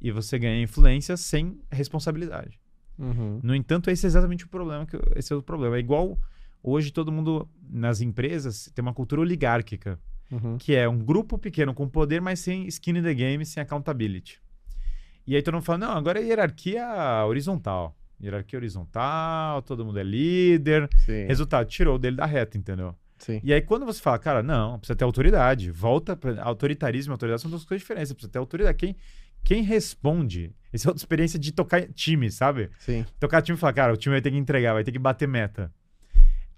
Speaker 2: e você ganha influência sem responsabilidade.
Speaker 1: Uhum.
Speaker 2: No entanto, esse é exatamente o problema que esse é o problema. É igual hoje todo mundo nas empresas tem uma cultura oligárquica,
Speaker 1: Uhum.
Speaker 2: que é um grupo pequeno com poder, mas sem skin in the game, sem accountability. E aí todo mundo fala: "Não, agora é hierarquia horizontal. Hierarquia horizontal, todo mundo é líder".
Speaker 1: Sim.
Speaker 2: Resultado, tirou dele da reta, entendeu?
Speaker 1: Sim.
Speaker 2: E aí, quando você fala, cara, não, precisa ter autoridade, volta. Pra... Autoritarismo e autoridade são duas coisas diferentes. Você precisa ter autoridade. Quem, quem responde? Essa é outra experiência de tocar time, sabe?
Speaker 1: Sim.
Speaker 2: Tocar time e falar, cara, o time vai ter que entregar, vai ter que bater meta.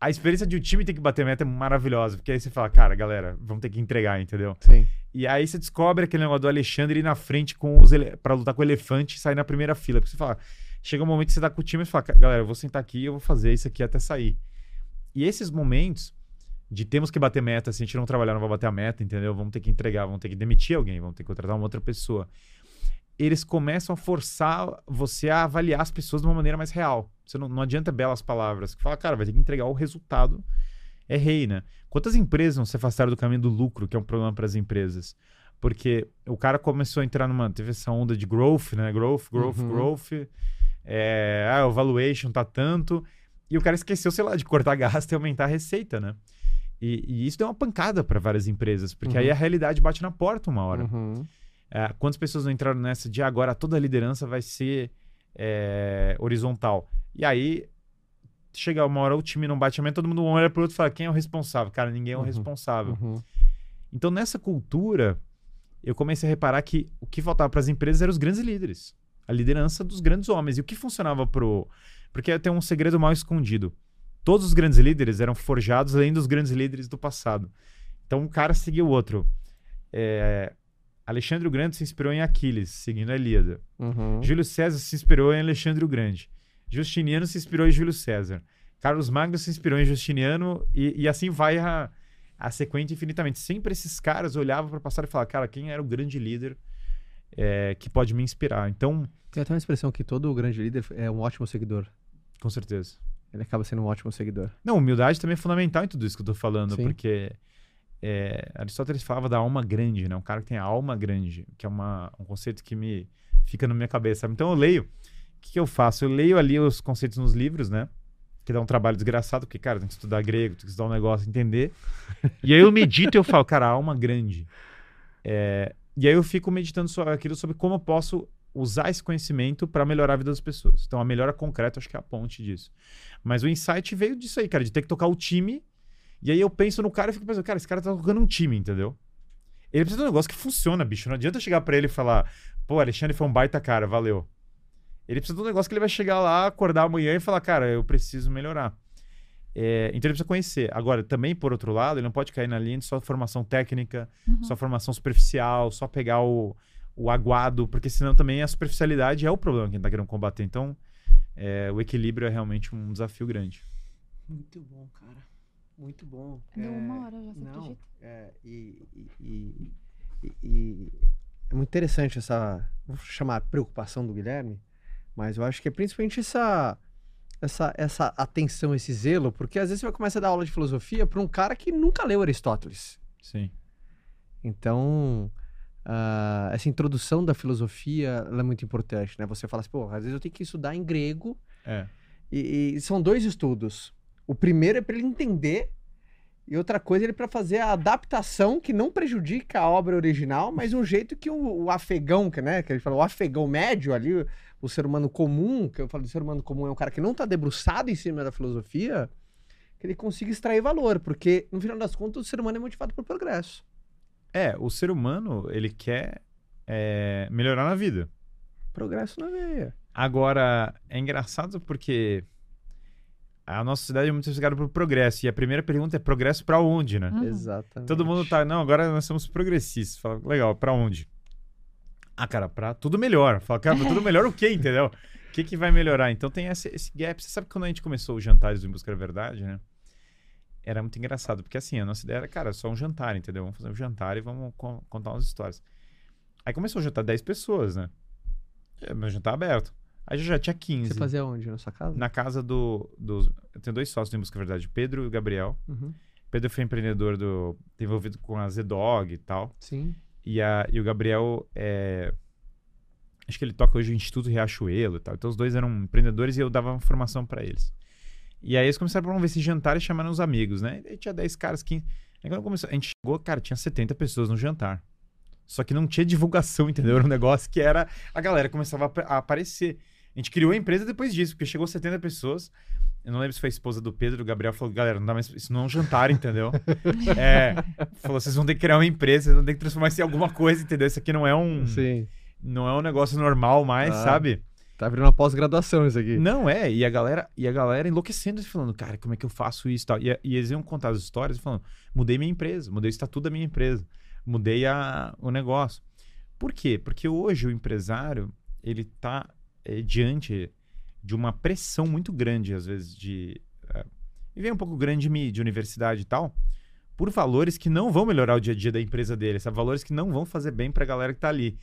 Speaker 2: a experiência de o time ter que bater meta é maravilhosa, porque aí você fala, cara, galera, vamos ter que entregar, entendeu?
Speaker 1: Sim.
Speaker 2: E aí você descobre aquele negócio do Alexandre ir na frente com os ele... para lutar com o elefante e sair na primeira fila. Porque você fala, chega um momento que você tá com o time e fala, galera, eu vou sentar aqui e eu vou fazer isso aqui até sair. E esses momentos de temos que bater meta, se a gente não trabalhar, não vai bater a meta, entendeu? Vamos ter que entregar, vamos ter que demitir alguém, vamos ter que contratar uma outra pessoa. Eles começam a forçar você a avaliar as pessoas de uma maneira mais real. Você não, não adianta belas palavras. Fala, cara, vai ter que entregar o resultado. É rei, né? Quantas empresas não se afastaram do caminho do lucro, que é um problema para as empresas? Porque o cara começou a entrar numa. Teve essa onda de growth, né? Growth, growth,
Speaker 1: Uhum.
Speaker 2: growth. É, ah, o valuation tá tanto. E o cara esqueceu, sei lá, de cortar gasto e aumentar a receita, né? E, e isso deu uma pancada para várias empresas, porque
Speaker 1: Uhum.
Speaker 2: aí a realidade bate na porta uma hora.
Speaker 1: Uhum.
Speaker 2: É, quantas pessoas não entraram nessa de "Ah, agora toda a liderança vai ser é, horizontal? E aí chega uma hora o time não bate a meta, todo mundo olha pro outro e fala: quem é o responsável? Cara, ninguém é o
Speaker 1: Uhum.
Speaker 2: responsável.
Speaker 1: Uhum.
Speaker 2: Então nessa cultura, eu comecei a reparar que o que faltava para as empresas eram os grandes líderes, a liderança dos grandes homens. E o que funcionava pro. Porque tem um segredo mal escondido. Todos os grandes líderes eram forjados além dos grandes líderes do passado. Então um cara seguia o outro. É, Alexandre o Grande se inspirou em Aquiles, seguindo a Ilíada.
Speaker 1: Uhum.
Speaker 2: Júlio César se inspirou em Alexandre o Grande. Justiniano se inspirou em Júlio César. Carlos Magno se inspirou em Justiniano e, e assim vai a, a sequência infinitamente. Sempre esses caras olhavam para o passado e falavam, cara, quem era o grande líder é, que pode me inspirar? Então,
Speaker 1: Tem até uma expressão que todo grande líder é um ótimo seguidor.
Speaker 2: com certeza.
Speaker 1: Ele acaba sendo um ótimo seguidor.
Speaker 2: Não, humildade também é fundamental em tudo isso que eu tô falando,
Speaker 1: Sim.
Speaker 2: porque é, Aristóteles falava da alma grande, né? Um cara que tem a alma grande, que é uma, um conceito que me fica na minha cabeça. Então eu leio. O que, que eu faço? Eu leio ali os conceitos nos livros, né? Que dá um trabalho desgraçado, porque, cara, tem que estudar grego, tem que estudar um negócio, entender. E aí eu medito e eu falo, cara, a alma grande. É, e aí eu fico meditando sobre aquilo, sobre como eu posso usar esse conhecimento para melhorar a vida das pessoas. Então a melhora concreta, acho que é a ponte disso. Mas o insight veio disso aí, cara, de ter que tocar o time. E aí eu penso no cara e fico pensando, cara, esse cara tá tocando um time, entendeu? Ele precisa de um negócio que funciona, bicho. Não adianta eu chegar pra ele e falar, pô, Alexandre foi um baita cara, valeu. Ele precisa de um negócio que ele vai chegar lá, acordar amanhã e falar, cara, eu preciso melhorar. É, então ele precisa conhecer. Agora, também, por outro lado, ele não pode cair na linha de só formação técnica,
Speaker 3: Uhum.
Speaker 2: só formação superficial, só pegar o, o aguado, porque senão também a superficialidade é o problema que a gente tá querendo combater. Então, é, o equilíbrio é realmente um desafio grande.
Speaker 1: Muito bom, cara. Muito bom.
Speaker 3: Deu uma hora já, você
Speaker 1: não,
Speaker 3: acredita?
Speaker 1: é, e, e- e- e- e é muito interessante essa, vou chamar preocupação do Guilherme, mas eu acho que é principalmente essa, essa, essa atenção, esse zelo, porque às vezes você vai começar a dar aula de filosofia para um cara que nunca leu Aristóteles.
Speaker 2: Sim.
Speaker 1: Então, ah, essa introdução da filosofia ela é muito importante, né? Você fala assim, pô, às vezes eu tenho que estudar em grego,
Speaker 2: É.
Speaker 1: e, e são dois estudos. O primeiro é para ele entender, e outra coisa é para fazer a adaptação que não prejudica a obra original, mas um jeito que o, o afegão, que, né, que ele fala, o afegão médio ali, o, o ser humano comum, que eu falo de ser humano comum é um cara que não está debruçado em cima da filosofia, que ele consiga extrair valor, porque no final das contas o ser humano é motivado por progresso.
Speaker 2: É, o ser humano, ele quer é, melhorar na vida.
Speaker 1: Progresso na veia.
Speaker 2: Agora, é engraçado porque a nossa sociedade é muito ligada por progresso. E a primeira pergunta é progresso pra onde, né?
Speaker 3: Uhum.
Speaker 1: Exatamente.
Speaker 2: Todo mundo tá, não, agora nós somos progressistas. Fala, legal, pra onde? Ah, cara, pra tudo melhor. Fala, cara, pra tudo melhor o quê, entendeu? O que que vai melhorar? Então tem esse, esse gap. Você sabe que quando a gente começou os jantares do Em Busca da Verdade, né? Era muito engraçado, porque assim, a nossa ideia era, cara, só um jantar, entendeu? Vamos fazer um jantar e vamos con- contar umas histórias. Aí começou a jantar 10 pessoas, né? É, Meu jantar aberto. Aí já tinha 15.
Speaker 1: Você fazia onde? Na sua casa?
Speaker 2: Na casa do, dos. Eu tenho dois sócios Em Busca da Verdade, Pedro e o Gabriel.
Speaker 1: Uhum.
Speaker 2: Pedro foi empreendedor do. envolvido com a Z-Dog e tal.
Speaker 1: Sim.
Speaker 2: E, a, e o Gabriel é. Acho que ele toca hoje o Instituto Riachuelo e tal. Então os dois eram empreendedores e eu dava uma formação pra eles. E aí eles começaram a promover esse jantar e chamaram os amigos, né? E aí tinha 10 caras, 15. Aí quando começou, a gente chegou, cara, tinha 70 pessoas no jantar. Só que não tinha divulgação, entendeu? Era um negócio que era. A galera começava a aparecer. A gente criou a empresa depois disso, porque chegou 70 pessoas. Eu não lembro se foi a esposa do Pedro, o Gabriel falou, galera, não dá mais, isso não é um jantar, entendeu? é, falou, vocês vão ter que criar uma empresa, vocês vão ter que transformar isso em alguma coisa, entendeu? Isso aqui não é um,
Speaker 1: Sim.
Speaker 2: não é um negócio normal mais,
Speaker 1: Ah.
Speaker 2: sabe?
Speaker 1: Tá abrindo uma pós-graduação isso aqui.
Speaker 2: Não é, e a galera, e a galera enlouquecendo, falando, cara, como é que eu faço isso e tal. E, e eles iam contar as histórias falando, mudei minha empresa, mudei o estatuto da minha empresa, mudei a, o negócio. Por quê? Porque hoje o empresário, ele tá é, diante de uma pressão muito grande, às vezes, de... É, e vem um pouco grande de mídia, universidade e tal, por valores que não vão melhorar o dia a dia da empresa dele, são valores que não vão fazer bem para a galera que tá ali.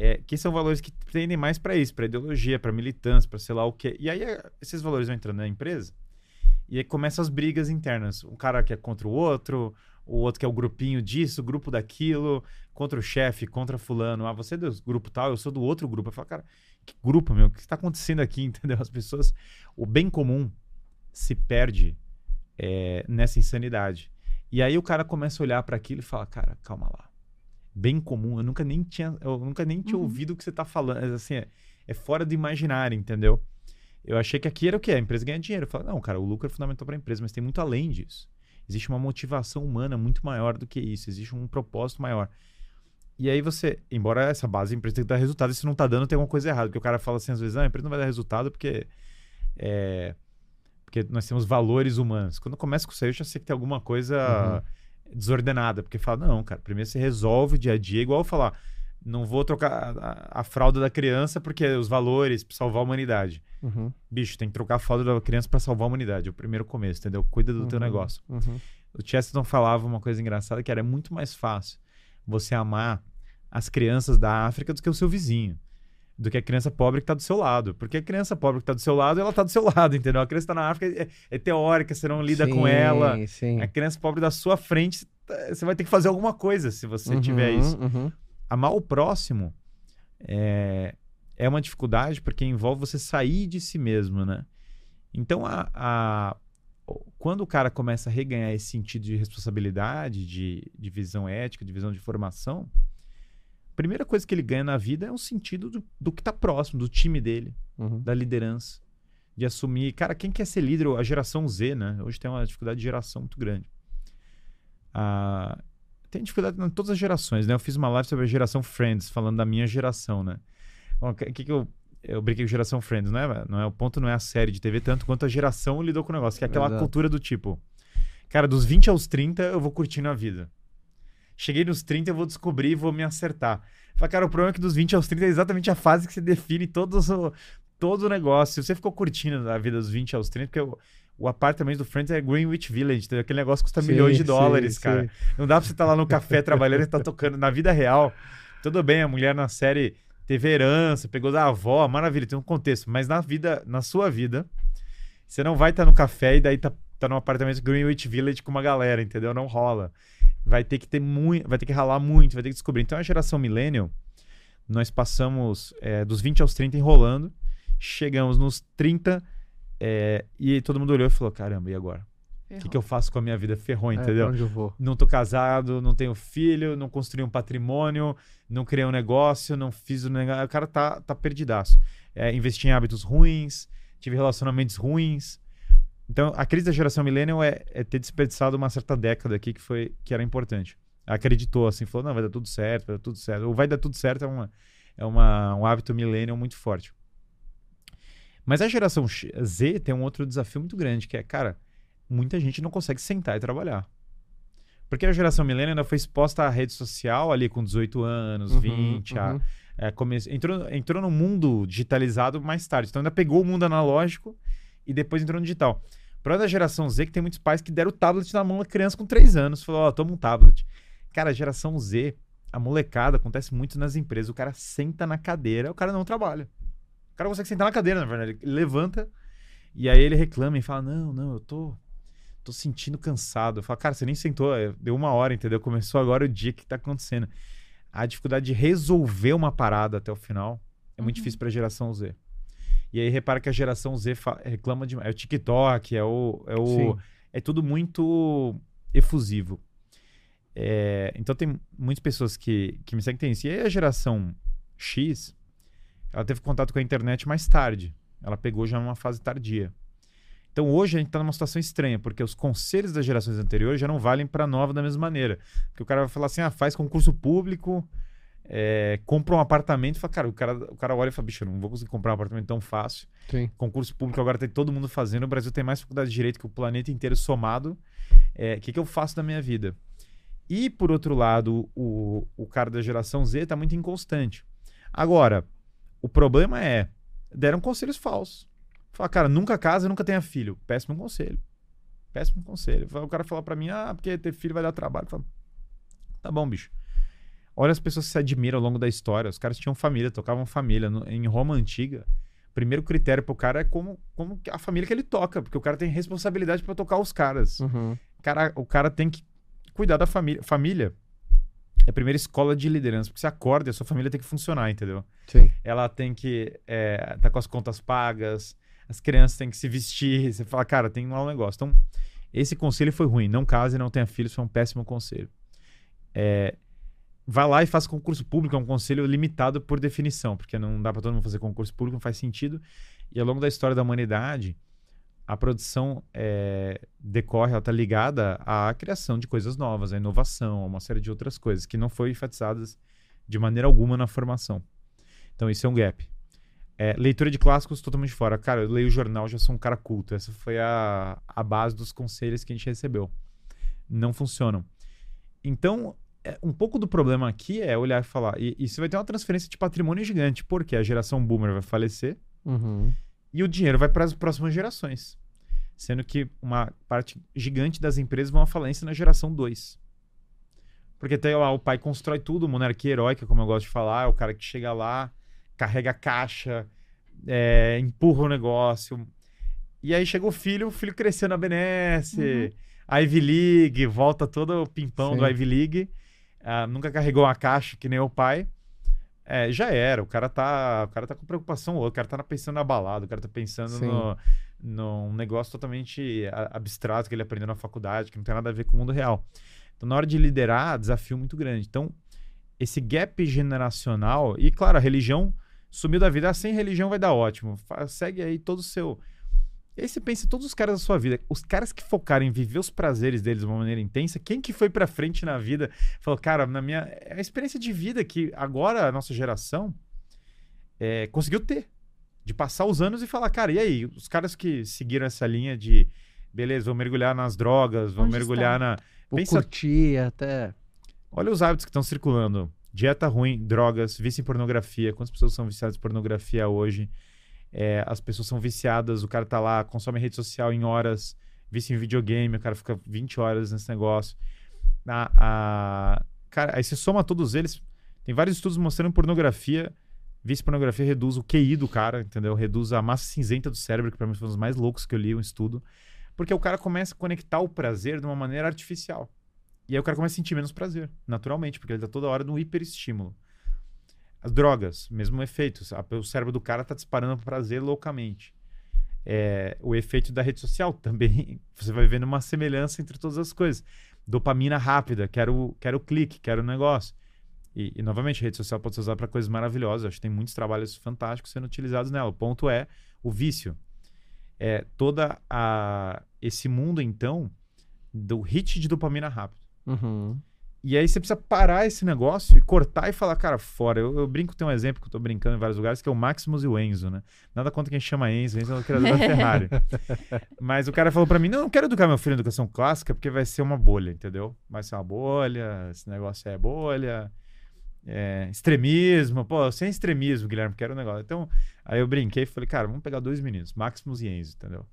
Speaker 2: É, que são valores que tendem mais para isso, para ideologia, para militância, para sei lá o quê. E aí é, esses valores vão entrando na empresa e aí começam as brigas internas. Um cara que é contra o outro, o outro que é o grupinho disso, o grupo daquilo, contra o chefe, contra fulano. Ah, você é do grupo tal, eu sou do outro grupo. Eu falo, cara, que grupo, meu? O que está acontecendo aqui, entendeu? As pessoas... O bem comum se perde é, nessa insanidade. E aí o cara começa a olhar para aquilo e fala, cara, calma lá bem comum. Eu nunca nem tinha, eu nunca nem tinha uhum. ouvido o que você está falando. Assim, é, é, fora do imaginário, entendeu? Eu achei que aqui era o quê? A empresa ganha dinheiro. Eu falei, não, cara, o lucro é fundamental para a empresa, mas tem muito além disso. Existe uma motivação humana muito maior do que isso. Existe um propósito maior. E aí você, embora essa base a empresa tem que dar resultado, e se não está dando, tem alguma coisa errada. Porque o cara fala assim, às vezes, ah, a empresa não vai dar resultado porque é, porque nós temos valores humanos. Quando começa com isso aí, eu já sei que tem alguma coisa uhum desordenada, porque fala, não, cara, primeiro você resolve o dia a dia, igual falar, não vou trocar a, a, fralda da criança porque os valores para salvar a humanidade. Uhum. Bicho, tem que trocar a fralda da criança para salvar a humanidade, é o primeiro começo, entendeu? Cuida do uhum. teu negócio. Uhum. O Chesterton falava uma coisa engraçada que era muito mais fácil você amar as crianças da África do que o seu vizinho do que a criança pobre que está do seu lado. Porque a criança pobre que está do seu lado, ela está do seu lado, entendeu? A criança está na África, é, é, teórica, você não lida sim, com ela. Sim. A criança pobre da sua frente, você vai ter que fazer alguma coisa se você uhum, tiver isso. Uhum. Amar o próximo é, é uma dificuldade porque envolve você sair de si mesmo, né? Então, a, a, quando o cara começa a reganhar esse sentido de responsabilidade, de, de visão ética, de visão de formação, primeira coisa que ele ganha na vida é um sentido do, do que está próximo, do time dele, uhum. da liderança. De assumir. Cara, quem quer ser líder? A geração Z, né? Hoje tem uma dificuldade de geração muito grande. Ah, tem dificuldade em todas as gerações, né? Eu fiz uma live sobre a geração Friends, falando da minha geração, né? O que, que, eu. Eu brinquei com geração Friends, não é, não é? O ponto não é a série de TV, tanto quanto a geração lidou com o negócio, que é aquela Exato. cultura do tipo. Cara, dos 20 aos 30 eu vou curtindo a vida. Cheguei nos 30, eu vou descobrir e vou me acertar. Fala, cara, o problema é que dos 20 aos 30 é exatamente a fase que você define todo o, todo o negócio. Se você ficou curtindo a vida dos 20 aos 30, porque o, o apartamento do Friends é Greenwich Village, entendeu? aquele negócio custa sim, milhões de dólares, sim, cara. Sim. Não dá pra você estar tá lá no café trabalhando e estar tá tocando. Na vida real, tudo bem, a mulher na série teve herança, pegou da avó, maravilha, tem um contexto. Mas na vida, na sua vida, você não vai estar tá no café e daí tá, tá no apartamento Greenwich Village com uma galera, entendeu? Não rola vai ter que ter muito, vai ter que ralar muito, vai ter que descobrir. Então a geração millennial, nós passamos é, dos 20 aos 30 enrolando, chegamos nos 30 é, e todo mundo olhou e falou: caramba, e agora? O que, que, eu faço com a minha vida? Ferrou, é, entendeu?
Speaker 1: onde eu vou?
Speaker 2: Não tô casado, não tenho filho, não construí um patrimônio, não criei um negócio, não fiz um negócio. O cara tá, tá perdidaço. É, investi em hábitos ruins, tive relacionamentos ruins, então, a crise da geração millennial é, é, ter desperdiçado uma certa década aqui que foi que era importante. Acreditou assim, falou, não, vai dar tudo certo, vai dar tudo certo. Ou vai dar tudo certo é, uma, é uma, um hábito millennial muito forte. Mas a geração Z tem um outro desafio muito grande, que é, cara, muita gente não consegue sentar e trabalhar. Porque a geração millennial ainda foi exposta à rede social ali com 18 anos, uhum, 20, uhum. A, é, come... entrou, entrou no mundo digitalizado mais tarde. Então ainda pegou o mundo analógico e depois entrou no digital. Para da geração Z, que tem muitos pais que deram o tablet na mão da criança com 3 anos. Falou, ó, oh, toma um tablet. Cara, a geração Z, a molecada, acontece muito nas empresas. O cara senta na cadeira, o cara não trabalha. O cara consegue sentar na cadeira, na verdade. Ele levanta e aí ele reclama e fala: Não, não, eu tô, tô sentindo cansado. Eu falo, cara, você nem sentou, é, deu uma hora, entendeu? Começou agora o dia que tá acontecendo. A dificuldade de resolver uma parada até o final é muito uhum. difícil para a geração Z. E aí repara que a geração Z reclama de. É o TikTok, é o. É, o, é tudo muito efusivo. É, então tem muitas pessoas que, que me seguem que tem isso. E aí a geração X, ela teve contato com a internet mais tarde. Ela pegou já numa fase tardia. Então hoje a gente está numa situação estranha, porque os conselhos das gerações anteriores já não valem para a nova da mesma maneira. Porque o cara vai falar assim: ah, faz concurso público, é, compra um apartamento e fala, cara, o cara, o cara olha e fala, bicho, eu não vou conseguir comprar um apartamento tão fácil.
Speaker 1: Sim.
Speaker 2: Concurso público agora tem todo mundo fazendo. O Brasil tem mais faculdade de direito que o planeta inteiro somado. É, O que, que eu faço da minha vida? E, por outro lado, o, o cara da geração Z tá muito inconstante. Agora, o problema é, deram conselhos falsos. Fala, cara, nunca casa, nunca tenha filho. Péssimo conselho. Péssimo conselho. O cara fala pra mim, ah, porque ter filho vai dar trabalho. Eu falo, tá bom, bicho. Olha as pessoas que se admiram ao longo da história. Os caras tinham família, tocavam família. No- em Roma Antiga, o primeiro critério pro cara é como, como a família que ele toca, porque o cara tem responsabilidade pra tocar os caras.
Speaker 1: Uhum.
Speaker 2: O cara, o cara tem que cuidar da família. Família é a primeira escola de liderança, porque você acorda e a sua família tem que funcionar, entendeu?
Speaker 1: Sim.
Speaker 2: Ela tem que é, tá com as contas pagas, as crianças têm que se vestir. Você fala, cara, tem lá um negócio. Então, esse conselho foi ruim. Não case, não tenha filhos, foi um péssimo conselho. É, vai lá e faça concurso público, é um conselho limitado por definição, porque não dá para todo mundo fazer concurso público, não faz sentido. E ao longo da história da humanidade, a produção é, decorre, ela está ligada à criação de coisas novas, à inovação, a uma série de outras coisas que não foi enfatizadas de maneira alguma na formação. Então, isso é um gap. É, leitura de clássicos totalmente fora. Cara, eu leio jornal, já sou um cara culto. Essa foi a, a base dos conselhos que a gente recebeu. Não funcionam. Então, um pouco do problema aqui é olhar e falar. E, e você vai ter uma transferência de patrimônio gigante, porque a geração boomer vai falecer
Speaker 1: Uhum.
Speaker 2: e o dinheiro vai para as próximas gerações. Sendo que uma parte gigante das empresas vão à falência na geração 2. Porque até lá o pai constrói tudo, monarquia heróica, como eu gosto de falar, é o cara que chega lá, carrega a caixa, é, empurra o negócio. E aí chega o filho, o filho cresceu na BNS, Ivy League, volta todo o pimpão do
Speaker 1: Sim.
Speaker 2: Ivy League. Ah, nunca carregou uma caixa que nem o pai. É, já era, o cara tá, o cara tá com preocupação outra, o cara tá pensando na balada, o cara tá pensando
Speaker 1: Sim.
Speaker 2: no, num negócio totalmente abstrato que ele aprendeu na faculdade, que não tem nada a ver com o mundo real. Então, na hora de liderar, desafio muito grande. Então, esse gap generacional, e claro, a religião sumiu da vida, ah, sem religião vai dar ótimo. Segue aí todo o seu. E aí você pensa em todos os caras da sua vida, os caras que focaram em viver os prazeres deles de uma maneira intensa, quem que foi pra frente na vida, falou, cara, na minha é a experiência de vida que agora a nossa geração é, conseguiu ter, de passar os anos e falar, cara, e aí, os caras que seguiram essa linha de, beleza, vou mergulhar nas drogas,
Speaker 3: Onde
Speaker 2: mergulhar na
Speaker 1: Vou
Speaker 2: Pensa-
Speaker 1: curtir até.
Speaker 2: Olha os hábitos que estão circulando. Dieta ruim, drogas, vício em pornografia. Quantas pessoas são viciadas em pornografia hoje? É, as pessoas são viciadas, o cara tá lá, consome rede social em horas, vício em videogame, o cara fica 20 horas nesse negócio. A, a- Cara, aí você soma todos eles. Tem vários estudos mostrando pornografia. Em pornografia reduz o QI do cara, entendeu? Reduz a massa cinzenta do cérebro, que pra mim foi um dos mais loucos que eu li um estudo. Porque o cara começa a conectar o prazer de uma maneira artificial. E aí o cara começa a sentir menos prazer, naturalmente, porque ele tá toda hora num hiperestímulo. As drogas, mesmo efeito. O cérebro do cara tá disparando prazer loucamente. É, o efeito da rede social também. Você vai vendo uma semelhança entre todas as coisas. Dopamina rápida, quero, quero clique, quero negócio. E, e, novamente, a rede social pode ser usada para coisas maravilhosas. Acho que tem muitos trabalhos fantásticos sendo utilizados nela. O ponto é o vício. É toda a esse mundo então do hit de dopamina rápido.
Speaker 1: Uhum.
Speaker 2: E aí você precisa parar esse negócio e cortar e falar, cara, fora. Eu, eu brinco, tem um exemplo que eu tô brincando em vários lugares, que é o Maximus e o Enzo, né? Nada contra quem chama Enzo, Enzo é o criador da Ferrari. Mas o cara falou pra mim, não, não quero educar meu filho em educação clássica porque vai ser uma bolha, entendeu? Vai ser uma bolha, esse negócio é bolha, é, extremismo. Pô, sem extremismo, Guilherme, quero um negócio. Então, aí eu brinquei e falei, cara, vamos pegar dois meninos, Maximus e Enzo, entendeu?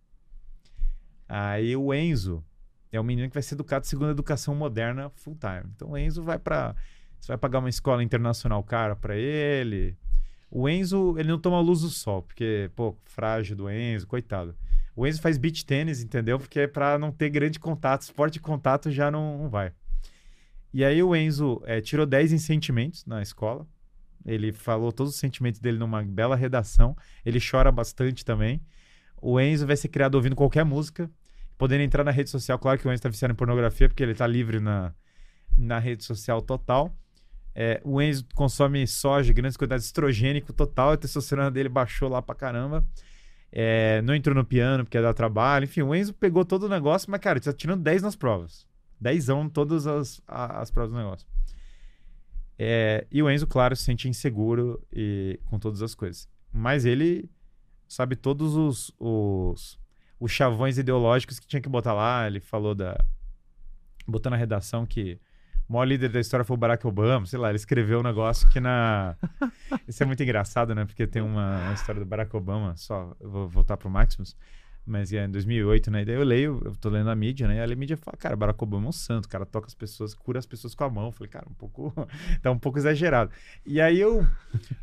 Speaker 2: Aí o Enzo é um menino que vai ser educado segundo a educação moderna full time. Então o Enzo vai para você vai pagar uma escola internacional cara para ele. O Enzo, ele não toma luz do sol, porque, pô, frágil do Enzo, coitado. O Enzo faz beach tênis, entendeu? Porque é para não ter grande contato, esporte de contato já não, não vai. E aí o Enzo é, tirou 10 em sentimentos na escola. Ele falou todos os sentimentos dele numa bela redação. Ele chora bastante também. O Enzo vai ser criado ouvindo qualquer música podendo entrar na rede social. Claro que o Enzo está viciado em pornografia, porque ele está livre na, na rede social total. É, o Enzo consome soja, grandes quantidades de estrogênico total, a testosterona dele baixou lá pra caramba. É, não entrou no piano porque ia dar trabalho. Enfim, o Enzo pegou todo o negócio, mas, cara, ele tá tirando 10 nas provas. 10 em todas as, as provas do negócio. É, e o Enzo, claro, se sente inseguro e, com todas as coisas. Mas ele sabe todos os, os, os chavões ideológicos que tinha que botar lá. Ele falou da. Botou na redação que o maior líder da história foi o Barack Obama, sei lá, ele escreveu um negócio que na. Isso é muito engraçado, né? Porque tem uma, uma história do Barack Obama, só, eu vou voltar pro Maximus, mas é em 2008, né? Daí eu leio, eu tô lendo a mídia, né? E a mídia fala, cara, Barack Obama é um santo, cara toca as pessoas, cura as pessoas com a mão. Eu falei, cara, um pouco. tá um pouco exagerado. E aí eu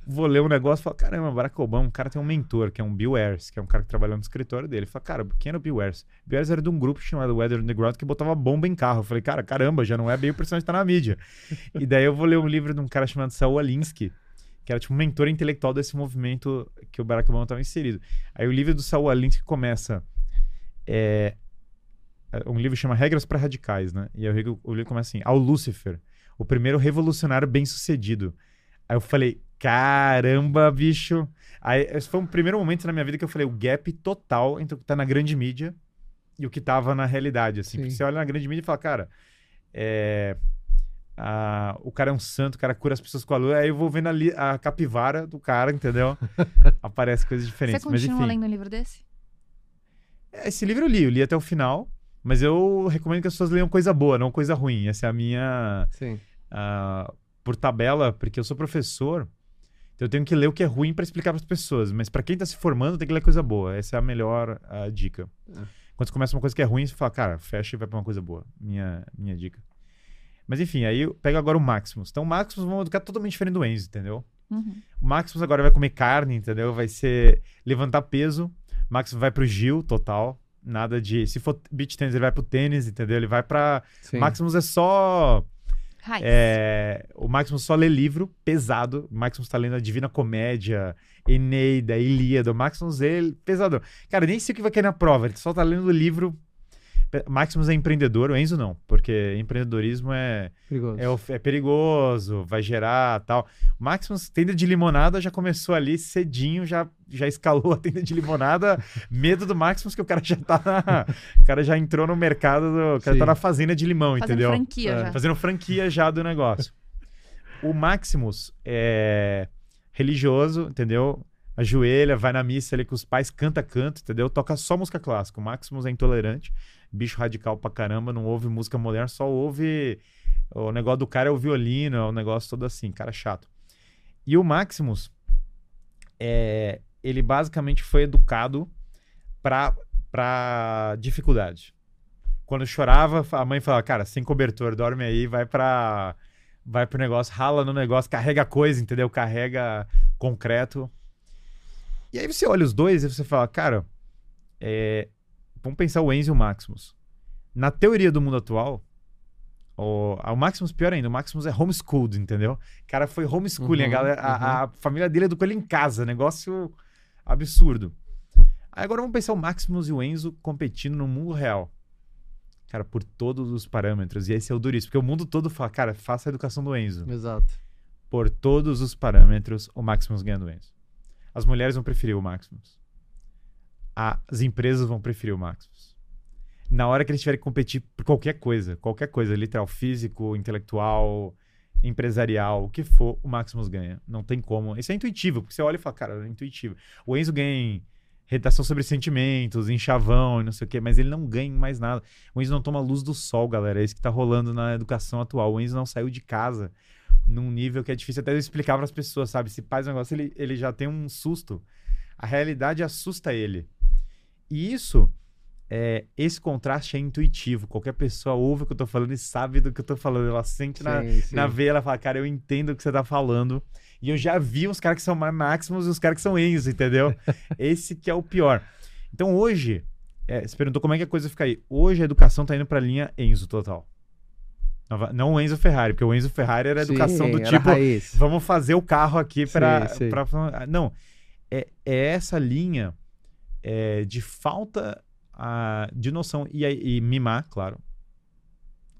Speaker 2: vou ler um negócio e falo, caramba, Barack Obama, um cara tem um mentor, que é um Bill Ayers, que é um cara que trabalhou no escritório dele. Ele fala, cara, quem era o Bill Ayers? Bill Ayers era de um grupo chamado Weather Underground que botava bomba em carro. Eu falei, cara, caramba, já não é bem o personagem que tá na mídia. e daí eu vou ler um livro de um cara chamado Saul Alinsky, que era tipo um mentor intelectual desse movimento que o Barack Obama estava inserido. Aí o livro do Saul Alinsky começa é, um livro chama Regras para Radicais, né? E aí o, o livro começa assim: Ao Lúcifer, o primeiro revolucionário bem-sucedido. Aí eu falei: caramba, bicho. Aí esse foi um primeiro momento na minha vida que eu falei: o gap total entre o que tá na grande mídia e o que tava na realidade, assim. Porque você olha na grande mídia e fala: cara, é. Ah, o cara é um santo, o cara cura as pessoas com a lua. Aí eu vou vendo ali a capivara do cara, entendeu? Aparece coisas diferentes.
Speaker 3: Você continua
Speaker 2: mas, enfim,
Speaker 3: lendo um livro desse?
Speaker 2: Esse livro eu li, eu li até o final, mas eu recomendo que as pessoas leiam coisa boa, não coisa ruim. Essa é a minha.
Speaker 1: Sim.
Speaker 2: ah, por tabela, porque eu sou professor, então eu tenho que ler o que é ruim para explicar para as pessoas. Mas para quem tá se formando, tem que ler coisa boa. Essa é a melhor ah, dica.
Speaker 1: É.
Speaker 2: Quando você começa uma coisa que é ruim, você fala, cara, fecha e vai para uma coisa boa. Minha, minha dica. Mas enfim, aí eu pego agora o Maximus. Então o Maximus vamos educar totalmente diferente do Enzo, entendeu?
Speaker 3: Uhum.
Speaker 2: O Maximus agora vai comer carne, entendeu? Vai ser levantar peso. O Maximus vai pro Gil, total. Nada de. Se for beach tênis, ele vai pro tênis, entendeu? Ele vai pra.
Speaker 1: Sim.
Speaker 2: Maximus é só. É, o Maximus só lê livro pesado. O Maximus tá lendo a Divina Comédia, Eneida, Ilíada. O Maximus é pesadão. Cara, nem sei o que vai cair na prova. Ele só tá lendo livro. Maximus é empreendedor, o Enzo não, porque empreendedorismo é,
Speaker 1: Perigoso.
Speaker 2: é, é perigoso, vai gerar tal. O Maximus, tenda de limonada, já começou ali cedinho, já, já escalou a tenda de limonada. Medo do Maximus, que o cara já tá na. O cara já entrou no mercado, do, o cara
Speaker 1: Sim.
Speaker 2: tá na fazenda de limão,
Speaker 3: Fazendo
Speaker 2: entendeu?
Speaker 3: franquia
Speaker 1: É.
Speaker 3: já.
Speaker 2: Fazendo franquia já do negócio. O Maximus é religioso, entendeu? Ajoelha, vai na missa ali com os pais, canta canto, entendeu? Toca só música clássica. O Maximus é intolerante, bicho radical pra caramba, não ouve música moderna, só ouve. O negócio do cara é o violino, é um negócio todo assim, cara chato. E o Maximus, é, ele basicamente foi educado pra, pra dificuldade. Quando chorava, a mãe falava, cara, sem cobertor, dorme aí, vai pra. Vai pro negócio, rala no negócio, carrega coisa, entendeu? Carrega concreto. E aí você olha os dois e você fala, cara, é, vamos pensar o Enzo e o Maximus. Na teoria do mundo atual, o, o Maximus, pior ainda, o Maximus é homeschooled, entendeu? O cara foi homeschooling, a,
Speaker 1: Uhum,
Speaker 2: galera, a, a família dele educou ele em casa, negócio absurdo. Aí agora vamos pensar o Maximus e o Enzo competindo no mundo real. Cara, por todos os parâmetros. E esse é o duríssimo, porque o mundo todo fala, cara, faça a educação do Enzo.
Speaker 1: Exato.
Speaker 2: Por todos os parâmetros, o Maximus ganha do Enzo. As mulheres vão preferir o Maximus. As empresas vão preferir o Maximus. Na hora que eles tiverem que competir por qualquer coisa, qualquer coisa, literal, físico, intelectual, empresarial, o que for, o Maximus ganha. Não tem como. Isso é intuitivo, porque você olha e fala, cara, é intuitivo. O Enzo ganha em redação sobre sentimentos, em chavão e não sei o quê, mas ele não ganha mais nada. O Enzo não toma luz do sol, galera. É isso que tá rolando na educação atual. O Enzo não saiu de casa num nível que é difícil até eu explicar para as pessoas, sabe? Se faz um negócio, ele, ele já tem um susto. A realidade assusta ele. E isso, é, esse contraste é intuitivo. Qualquer pessoa ouve o que eu tô falando e sabe do que eu tô falando. Ela sente na,
Speaker 1: Sim, sim.
Speaker 2: na veia, ela fala, cara, eu entendo o que você tá falando. E eu já vi os caras que são mais máximos e os caras que são Enzo, entendeu? Esse que é o pior. Então hoje, é, você perguntou como é que a coisa fica aí. Hoje a educação tá indo pra linha Enzo total. Não o Enzo Ferrari, porque o Enzo Ferrari era a educação
Speaker 1: Sim,
Speaker 2: do tipo, vamos fazer o carro aqui
Speaker 1: sei.
Speaker 2: pra- Não, é, é essa linha é, de falta ah, de noção. E, e mimar, claro.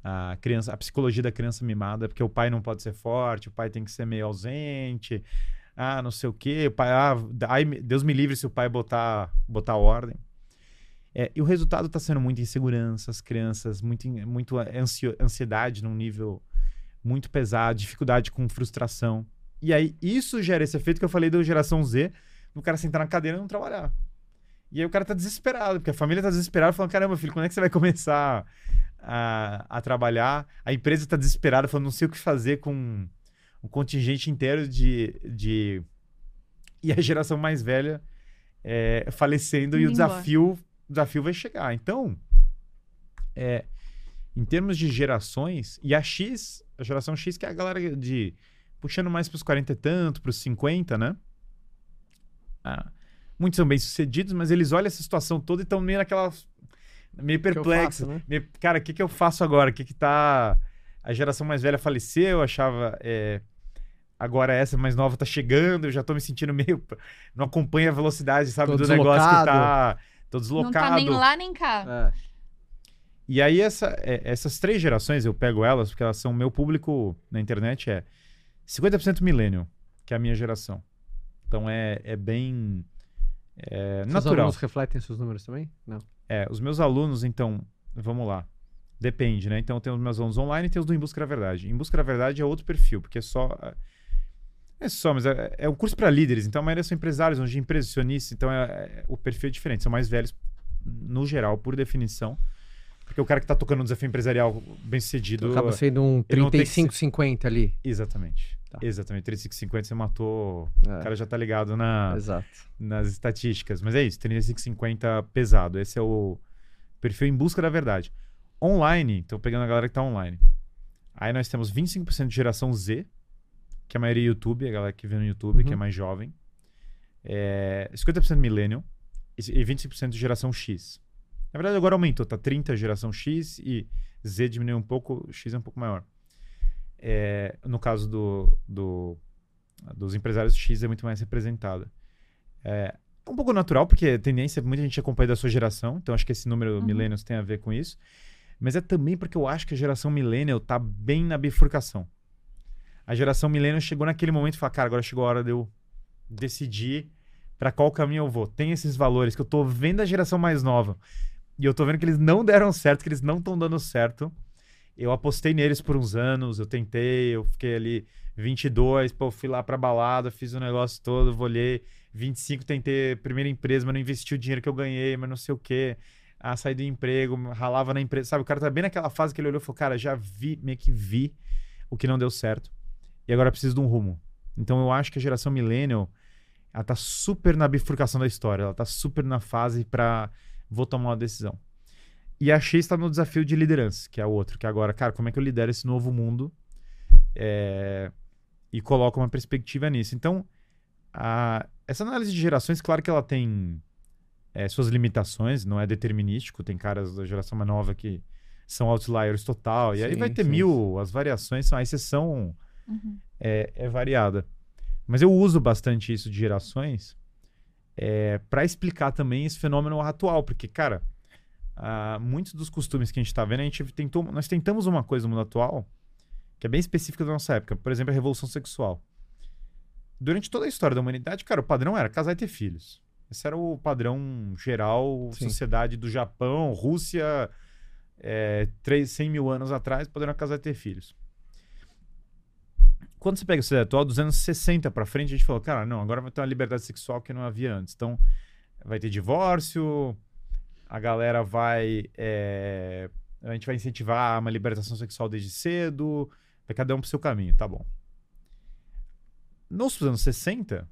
Speaker 2: A, criança, a psicologia da criança mimada, porque o pai não pode ser forte, o pai tem que ser meio ausente, ah, não sei o quê, o pai, ah, ai, Deus me livre se o pai botar, botar ordem. É, e o resultado está sendo muita insegurança, as crianças, muito, muito ansio- ansiedade num nível muito pesado, dificuldade com frustração. E aí isso gera esse efeito que eu falei da geração Z, no cara sentar na cadeira e não trabalhar. E aí o cara tá desesperado, porque a família tá desesperada, falando: caramba, filho, quando é que você vai começar a, a trabalhar? A empresa tá desesperada, falando: não sei o que fazer com um contingente inteiro de. de... E a geração mais velha é, falecendo e o
Speaker 3: embora.
Speaker 2: desafio, o desafio vai chegar. Então, é, em termos de gerações, e a X, a geração X, que é a galera de. puxando mais pros 40 e tanto, pros 50, né? Ah, muitos são bem-sucedidos, mas eles olham essa situação toda e estão meio naquela. meio perplexos.
Speaker 1: faço, né?
Speaker 2: meio, cara, o que, que eu faço agora? O que, que tá. A geração mais velha faleceu, achava. é, agora essa mais nova tá chegando, eu já tô me sentindo meio. Não acompanha a velocidade, sabe,
Speaker 1: Tô
Speaker 2: do negócio que
Speaker 1: deslocado.
Speaker 2: tá. Tô
Speaker 3: Não
Speaker 2: deslocado.
Speaker 3: tá nem lá nem cá.
Speaker 1: É.
Speaker 2: E aí, essa, é, essas três gerações, eu pego elas, porque elas são meu público na internet, é 50% millennial, que é a minha geração. Então é, é bem é,
Speaker 1: Seus
Speaker 2: natural.
Speaker 1: alunos refletem seus números também? Não.
Speaker 2: É, os meus alunos, então, vamos lá. Depende, né? Então, tem os meus alunos online e tem os do Em Busca da Verdade. Em Busca da Verdade é outro perfil, porque é só. É só, mas é, é um curso para líderes. Então, a maioria são empresários, hoje impressionistas. Então, é, é- o perfil é diferente. São mais velhos, no geral, por definição. Porque o cara que tá tocando um desafio empresarial bem.
Speaker 1: Então, acaba sendo um
Speaker 2: ele não tem que
Speaker 1: 35, 50 ali.
Speaker 2: Exatamente.
Speaker 1: Tá.
Speaker 2: Exatamente. 3550 você matou.
Speaker 1: É.
Speaker 2: O cara já tá ligado na,
Speaker 1: Exato.
Speaker 2: nas estatísticas. Mas é isso, 3550 pesado. Esse é o perfil em busca da verdade. Online, então pegando a galera que tá online. Aí nós temos 25% de geração Z, que é a maioria é YouTube, a galera que vê no YouTube, que é
Speaker 1: Uhum.
Speaker 2: mais jovem. É, 50% millennial e e 25% de geração X. Na verdade, agora aumentou, tá 30 geração X e Z diminuiu um pouco, X é um pouco maior. É, no caso do, do- dos empresários, X é muito mais representada. É um pouco natural, porque a tendência, muita gente acompanha da sua geração, então acho que esse número
Speaker 3: Uhum.
Speaker 2: millennials tem a ver com isso. Mas é também porque eu acho que a geração millennial tá bem na bifurcação. A geração millennial chegou naquele momento e falou, cara, agora chegou a hora de eu decidir para qual caminho eu vou. Tem esses valores que eu tô vendo a geração mais nova e eu tô vendo que eles não deram certo, que eles não estão dando certo. Eu apostei neles por uns anos, eu tentei, eu fiquei ali 22, pô, fui lá pra balada, fiz o negócio todo, olhei 25, tentei primeira empresa, mas não investi o dinheiro que eu ganhei, mas não sei o quê. Ah, saí do emprego, ralava na empresa, sabe? O cara tá bem naquela fase que ele olhou e falou, cara, já vi, meio que vi o que não deu certo. E agora preciso de um rumo. Então eu acho que a geração millennial, ela tá super na bifurcação da história, ela tá super na fase pra vou tomar uma decisão. E a X está no desafio de liderança, que é o outro, que é agora, cara, como é que eu lidero esse novo mundo é, e coloco uma perspectiva nisso. Então, a- essa análise de gerações, claro que ela tem é, suas limitações, não é determinístico, tem caras da geração mais nova que são outliers total, e aí
Speaker 1: Sim,
Speaker 2: vai ter
Speaker 1: sim.
Speaker 2: mil, as variações são, a exceção
Speaker 3: Uhum.
Speaker 2: é, é variada. Mas eu uso bastante isso de gerações é, para explicar também esse fenômeno atual, porque, cara, ah, muitos dos costumes que a gente está vendo, a gente tentou, nós tentamos uma coisa no mundo atual que é bem específica da nossa época, por exemplo, a revolução sexual. Durante toda a história da humanidade, cara, o padrão era casar e ter filhos. Esse era o padrão geral,
Speaker 1: Sim.
Speaker 2: sociedade do Japão, Rússia, é, 3, 100 mil anos atrás, era casar e ter filhos quando você pega a sociedade atual, dos anos 60 pra frente, a gente falou, cara, não, agora vai ter uma liberdade sexual que não havia antes. Então, vai ter divórcio, a galera vai. é, a gente vai incentivar uma libertação sexual desde cedo, vai cada um pro seu caminho, tá bom. Nos anos 60,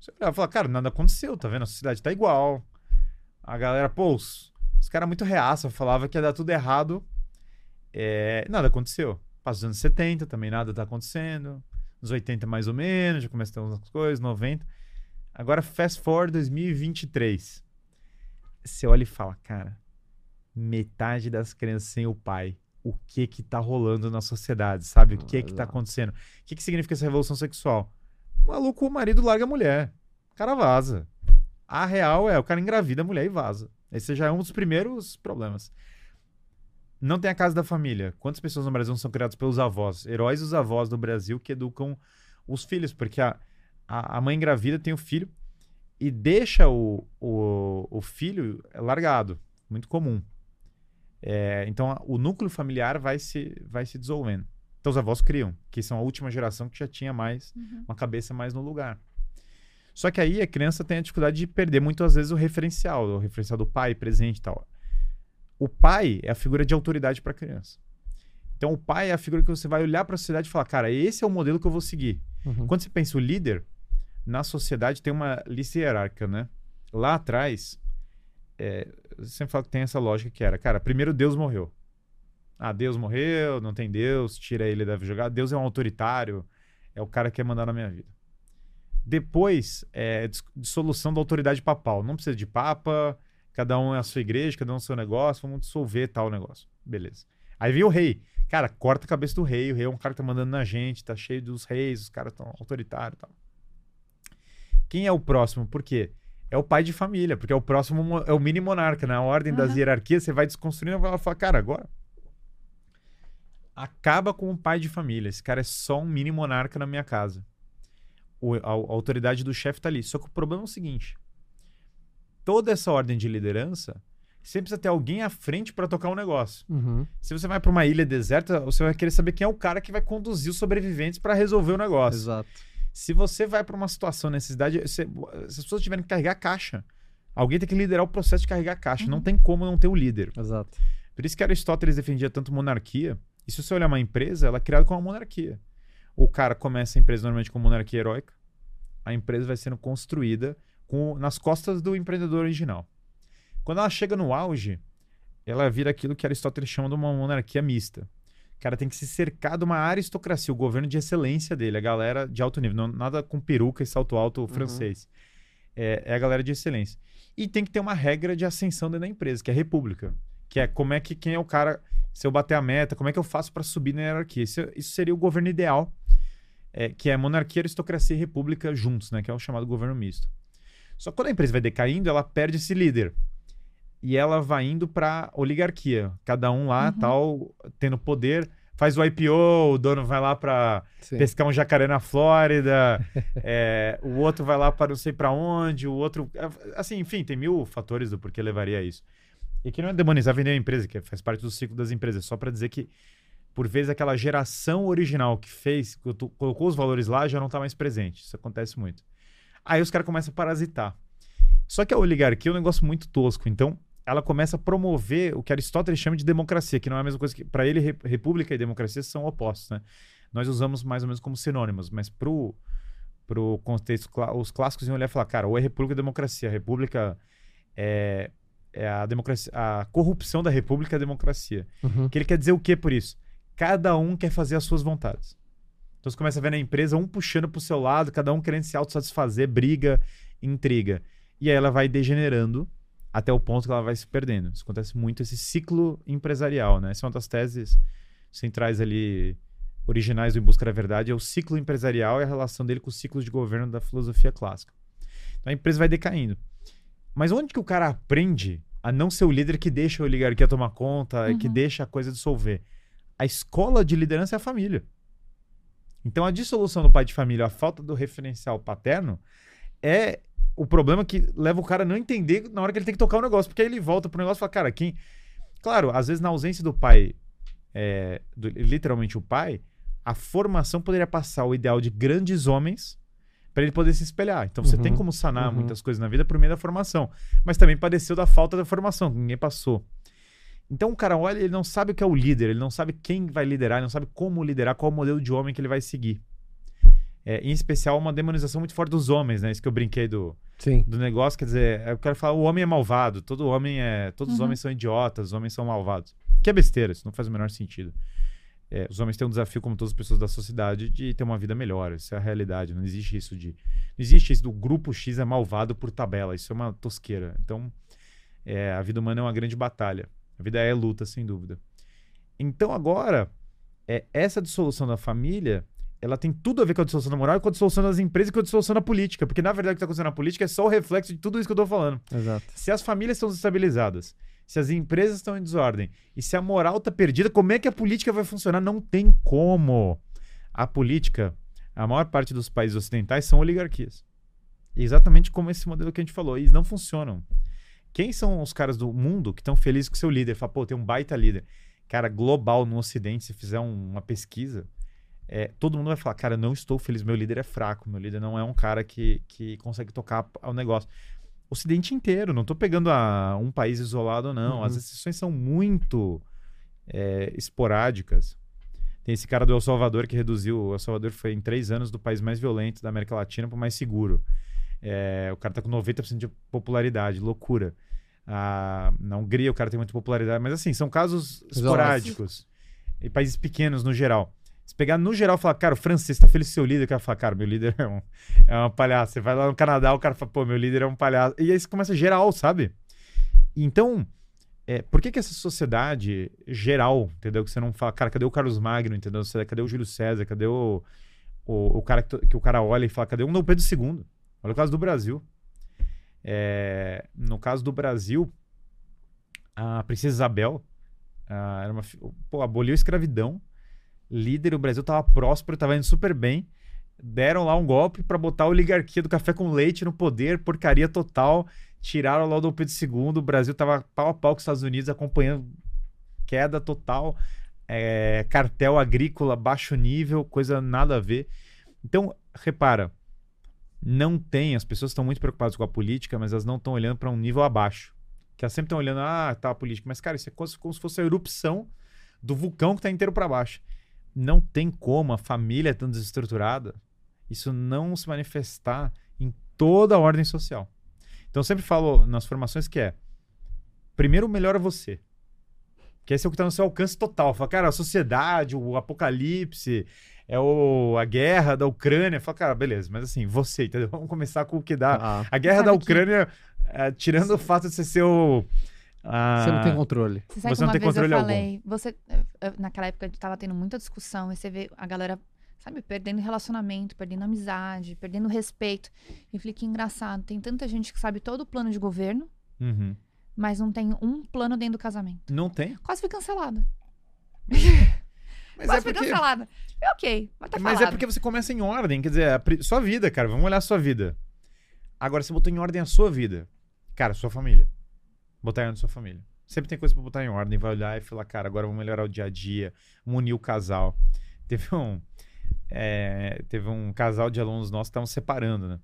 Speaker 2: você e falava, cara, nada aconteceu, tá vendo? A sociedade tá igual. A galera, pô, os, os caras muito reaça, falava que ia dar tudo errado. É, nada aconteceu. Passa os anos 70, também nada tá acontecendo. Nos 80 mais ou menos, já começa a ter umas coisas, 90. Agora, fast forward 2023. Você olha e fala, cara, metade das crianças sem o pai. O que que tá rolando na sociedade, sabe? O que que tá acontecendo? O que que significa essa revolução sexual? Maluco, o marido larga a mulher. O cara vaza. A real é, o cara engravida a mulher e vaza. Esse já é um dos primeiros problemas. Não tem a casa da família. Quantas pessoas no Brasil são criadas pelos avós? Heróis dos avós do Brasil que educam os filhos, porque a, a, a mãe engravida tem o filho e deixa o, o, o filho largado. Muito comum. É, então a- o núcleo familiar vai se, vai se dissolvendo. Então os avós criam, que são a última geração que já tinha mais
Speaker 3: Uhum.
Speaker 2: uma cabeça mais no lugar. Só que aí a criança tem a dificuldade de perder muitas vezes o referencial, o referencial do pai presente e tal. O pai é a figura de autoridade para a criança. Então o pai é a figura que você vai olhar para a sociedade e falar, cara, esse é o modelo que eu vou seguir.
Speaker 1: Uhum.
Speaker 2: Quando você pensa o líder, na sociedade tem uma lista hierárquica, né? Lá atrás, é, eu sempre falo que tem essa lógica que era, cara, primeiro Deus morreu. Ah, Deus morreu, não tem Deus, tira ele, deve jogar. Deus é um autoritário, é o cara que quer mandar na minha vida. Depois, é dis- dissolução da autoridade papal. Não precisa de papa, cada um é a sua igreja, cada um é o seu negócio, vamos dissolver tal negócio. Beleza. Aí vem o rei. Cara, corta a cabeça do rei. O rei é um cara que tá mandando na gente, tá cheio dos reis, os caras estão autoritários e tal. Quem é o próximo? Por quê? É o pai de família, porque é o próximo, mo- é o mini monarca. Na ordem das
Speaker 3: Aham.
Speaker 2: hierarquias, você vai desconstruindo e vai falar, cara, agora acaba com o pai de família. Esse cara é só um mini monarca na minha casa. O- a, a autoridade do chefe tá ali. Só que o problema é o seguinte: toda essa ordem de liderança sempre precisa ter alguém à frente para tocar um negócio.
Speaker 1: Uhum.
Speaker 2: Se você vai para uma ilha deserta, você vai querer saber quem é o cara que vai conduzir os sobreviventes para resolver o negócio.
Speaker 1: Exato.
Speaker 2: Se você vai para uma situação necessidade, você- se as pessoas tiverem que carregar a caixa, alguém tem que liderar o processo de carregar a caixa. Não tem como não ter o líder.
Speaker 1: Exato.
Speaker 2: Por isso que Aristóteles defendia tanto monarquia. E se você olhar uma empresa, ela é criada como uma monarquia. O cara começa a empresa normalmente com monarquia heróica. A empresa vai sendo construída com, nas costas do empreendedor original. Quando ela chega no auge, ela vira aquilo que Aristóteles chama de uma monarquia mista. O cara tem que se cercar de uma aristocracia, o governo de excelência dele, a galera de alto nível. Não, nada com peruca e salto alto francês. É, é a galera de excelência. E tem que ter uma regra de ascensão dentro da empresa, que é a república. Que é como é que quem é o cara, se eu bater a meta, como é que eu faço para subir na hierarquia. Isso, isso seria o governo ideal, é, que é monarquia, aristocracia e república juntos, né? Que é o chamado governo misto. Só que quando a empresa vai decaindo, ela perde esse líder. E ela vai indo para oligarquia. Cada um lá,
Speaker 3: Uhum.
Speaker 2: tal, tendo poder, faz o IPO, o dono vai lá para pescar um jacaré na Flórida, é, o outro vai lá para não sei para onde, o outro. é, Assim, enfim, tem mil fatores do porquê levaria a isso. E aqui não é demonizar vender a empresa, que faz parte do ciclo das empresas, só para dizer que, por vezes, aquela geração original que fez, que colocou os valores lá, já não está mais presente. Isso acontece muito. Aí os caras começam a parasitar. Só que a oligarquia é um negócio muito tosco. Então, ela começa a promover o que Aristóteles chama de democracia, que não é a mesma coisa que. Para ele, re- república e democracia são opostos, né? Nós usamos mais ou menos como sinônimos, mas pro, pro contexto, os clássicos iam olhar e falar, cara, ou é república ou democracia. A república é, é a democracia. A corrupção da república é a democracia.
Speaker 1: Uhum.
Speaker 2: Que ele quer dizer o que por isso? Cada um quer fazer as suas vontades. Então você começa a ver na empresa um puxando pro seu lado, cada um querendo se autossatisfazer, briga, intriga. E aí ela vai degenerando até o ponto que ela vai se perdendo. Isso acontece muito, esse ciclo empresarial, né? Essa é uma das teses centrais ali, originais do Em Busca da Verdade, é o ciclo empresarial e a relação dele com os ciclos de governo da filosofia clássica. Então a empresa vai decaindo. Mas onde que o cara aprende a não ser o líder que deixa a oligarquia tomar conta e que
Speaker 3: Uhum.
Speaker 2: deixa a coisa dissolver? A escola de liderança é a família. Então a dissolução do pai de família, a falta do referencial paterno, é o problema que leva o cara a não entender na hora que ele tem que tocar o negócio. Porque aí ele volta pro negócio e fala, cara, quem. Claro, às vezes na ausência do pai, é, do- literalmente o pai, a formação poderia passar o ideal de grandes homens para ele poder se espelhar. Então você
Speaker 1: Uhum,
Speaker 2: tem como sanar
Speaker 1: uhum.
Speaker 2: muitas coisas na vida por meio da formação. Mas também padeceu da falta da formação, que ninguém passou. Então o cara olha, ele não sabe o que é o líder, ele não sabe quem vai liderar, ele não sabe como liderar, qual o modelo de homem que ele vai seguir. É, em especial, uma demonização muito forte dos homens, né? Isso que eu brinquei do,
Speaker 1: Sim.
Speaker 2: do negócio, quer dizer, eu quero falar, o homem é malvado, todo homem é. Todos os
Speaker 3: Uhum.
Speaker 2: homens são idiotas, os homens são malvados. Que é besteira, isso não faz o menor sentido. É, os homens têm um desafio, como todas as pessoas da sociedade, de ter uma vida melhor. Isso é a realidade. Não existe isso de. Não existe isso do grupo X é malvado por tabela. Isso é uma tosqueira. Então, é, a vida humana é uma grande batalha. A vida é luta, sem dúvida. Então, agora, é, essa dissolução da família, ela tem tudo a ver com a dissolução da moral, com a dissolução das empresas e com a dissolução da política. Porque, na verdade, o que está acontecendo na política é só o reflexo de tudo isso que eu estou falando.
Speaker 1: Exato.
Speaker 2: Se as famílias estão desestabilizadas, se as empresas estão em desordem e se a moral está perdida, como é que a política vai funcionar? Não tem como. A política, a maior parte dos países ocidentais são oligarquias. Exatamente como esse modelo que a gente falou. E eles não funcionam. Quem são os caras do mundo que estão felizes com seu líder? Fala, pô, tem um baita líder. cara, global no Ocidente, se fizer um- uma pesquisa, é, todo mundo vai falar, cara, não estou feliz, meu líder é fraco, meu líder não é um cara que, que consegue tocar o negócio. Ocidente inteiro, não estou pegando a, um país isolado, não.
Speaker 1: Uhum.
Speaker 2: As exceções são muito é, esporádicas. Tem esse cara do El Salvador que reduziu. O El Salvador foi em três anos do país mais violento da América Latina para o mais seguro. É, o cara tá com 90% de popularidade, loucura. Ah, na Hungria o cara tem muita popularidade, mas assim, são casos esporádicos. E países pequenos no geral. Se pegar no geral e falar, cara, o francês tá feliz com seu líder, o cara fala, cara, meu líder é um, é uma palhaça. Você vai lá no Canadá, o cara fala, pô, meu líder é um palhaço. E aí você começa geral, sabe? Então, é, por que que essa sociedade geral, entendeu? Que você não fala, cara, cadê o Carlos Magno, entendeu? Cadê o Júlio César? Cadê o, o, o cara que, que o cara olha e fala, cadê o Dom Pedro II? Olha o caso do Brasil. É, no caso do Brasil, a princesa Isabel ah, era uma, pô, aboliu a escravidão, líder, o Brasil tava próspero, tava indo super bem. Deram lá um golpe para botar a oligarquia do café com leite no poder, porcaria total. Tiraram lá o Dom Pedro II, o Brasil tava pau a pau com os Estados Unidos, acompanhando queda total, é, cartel agrícola, baixo nível, coisa nada a ver. Então, repara, não tem, as pessoas estão muito preocupadas com a política, mas elas não estão olhando para um nível abaixo. Que elas sempre estão olhando, ah, tá a política. Mas, cara, isso é como se, fosse a erupção do vulcão que tá inteiro para baixo. Não tem como a família tão desestruturada isso não se manifestar em toda a ordem social. Então eu sempre falo nas formações que é primeiro melhora você. Que esse é o que está no seu alcance total. Fala, cara, a sociedade, o apocalipse, é o, a guerra da Ucrânia. Fala, cara, beleza, mas assim, você, entendeu? Vamos começar com o que dá.
Speaker 1: Ah,
Speaker 2: A guerra da
Speaker 3: que-
Speaker 2: Ucrânia, eh, tirando o fato de você ser o. ah,
Speaker 1: você não tem controle.
Speaker 3: Você sabe
Speaker 2: Você
Speaker 3: que
Speaker 2: não
Speaker 3: uma
Speaker 2: tem
Speaker 3: vez eu
Speaker 2: controle algum.
Speaker 3: falei, você, eh, eh, naquela época tava tendo muita discussão, e você vê a galera, sabe, perdendo relacionamento, perdendo amizade, perdendo respeito. E eu falei, que engraçado, tem tanta gente que sabe todo o plano de governo,
Speaker 2: uhum.
Speaker 3: mas não tem um plano dentro do casamento.
Speaker 2: Não tem.
Speaker 3: Quase fui cancelada.
Speaker 2: Mas
Speaker 3: Quase
Speaker 2: é
Speaker 3: fui
Speaker 2: porque.
Speaker 3: cancelada. É ok, mas tá
Speaker 2: Mas é
Speaker 3: falado.
Speaker 2: porque você começa em ordem, quer dizer, a pri- sua vida, cara, vamos olhar a sua vida. Agora você botou em ordem a sua vida. Cara, sua família. Botar em ordem sua família. Sempre tem coisa pra botar em ordem, vai olhar e falar, cara, agora vamos melhorar o dia a dia, vamos unir o casal. Teve um é, teve um casal de alunos nossos que estavam separando, né?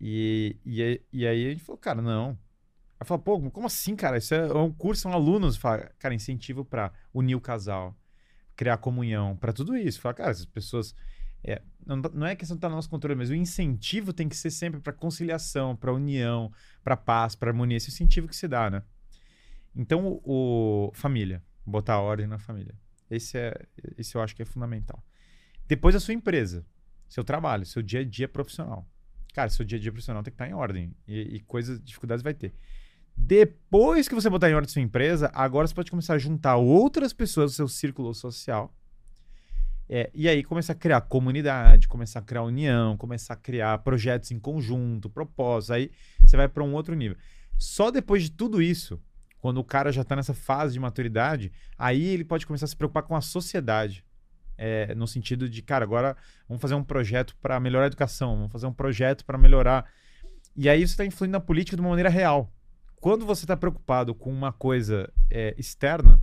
Speaker 2: E, e, e aí a gente falou, cara, não. Aí falou, pô, como assim, cara? Isso é um curso, são alunos. Fala, cara, incentivo pra unir o casal, criar comunhão, pra tudo isso. Fala, cara, essas pessoas. é, não, não é questão de estar no nosso controle, mas o incentivo tem que ser sempre pra conciliação, pra união, pra paz, pra harmonia. Esse incentivo que se dá, né? Então, o, o- família, botar ordem na família. Esse é, esse eu acho que é fundamental. Depois a sua empresa, seu trabalho, seu dia a dia profissional. Cara, seu dia a dia profissional tem que estar em ordem e, e coisas, dificuldades vai ter. Depois que você botar em ordem sua empresa, agora você pode começar a juntar outras pessoas do seu círculo social. É, e aí começar a criar comunidade, começar a criar união, começar a criar projetos em conjunto, propósitos. Aí você vai para um outro nível. Só depois de tudo isso, quando o cara já está nessa fase de maturidade, aí ele pode começar a se preocupar com a sociedade. É, no sentido de, cara, agora vamos fazer um projeto para melhorar a educação, vamos fazer um projeto para melhorar. E aí você está influindo na política de uma maneira real. Quando você está preocupado com uma coisa é, externa,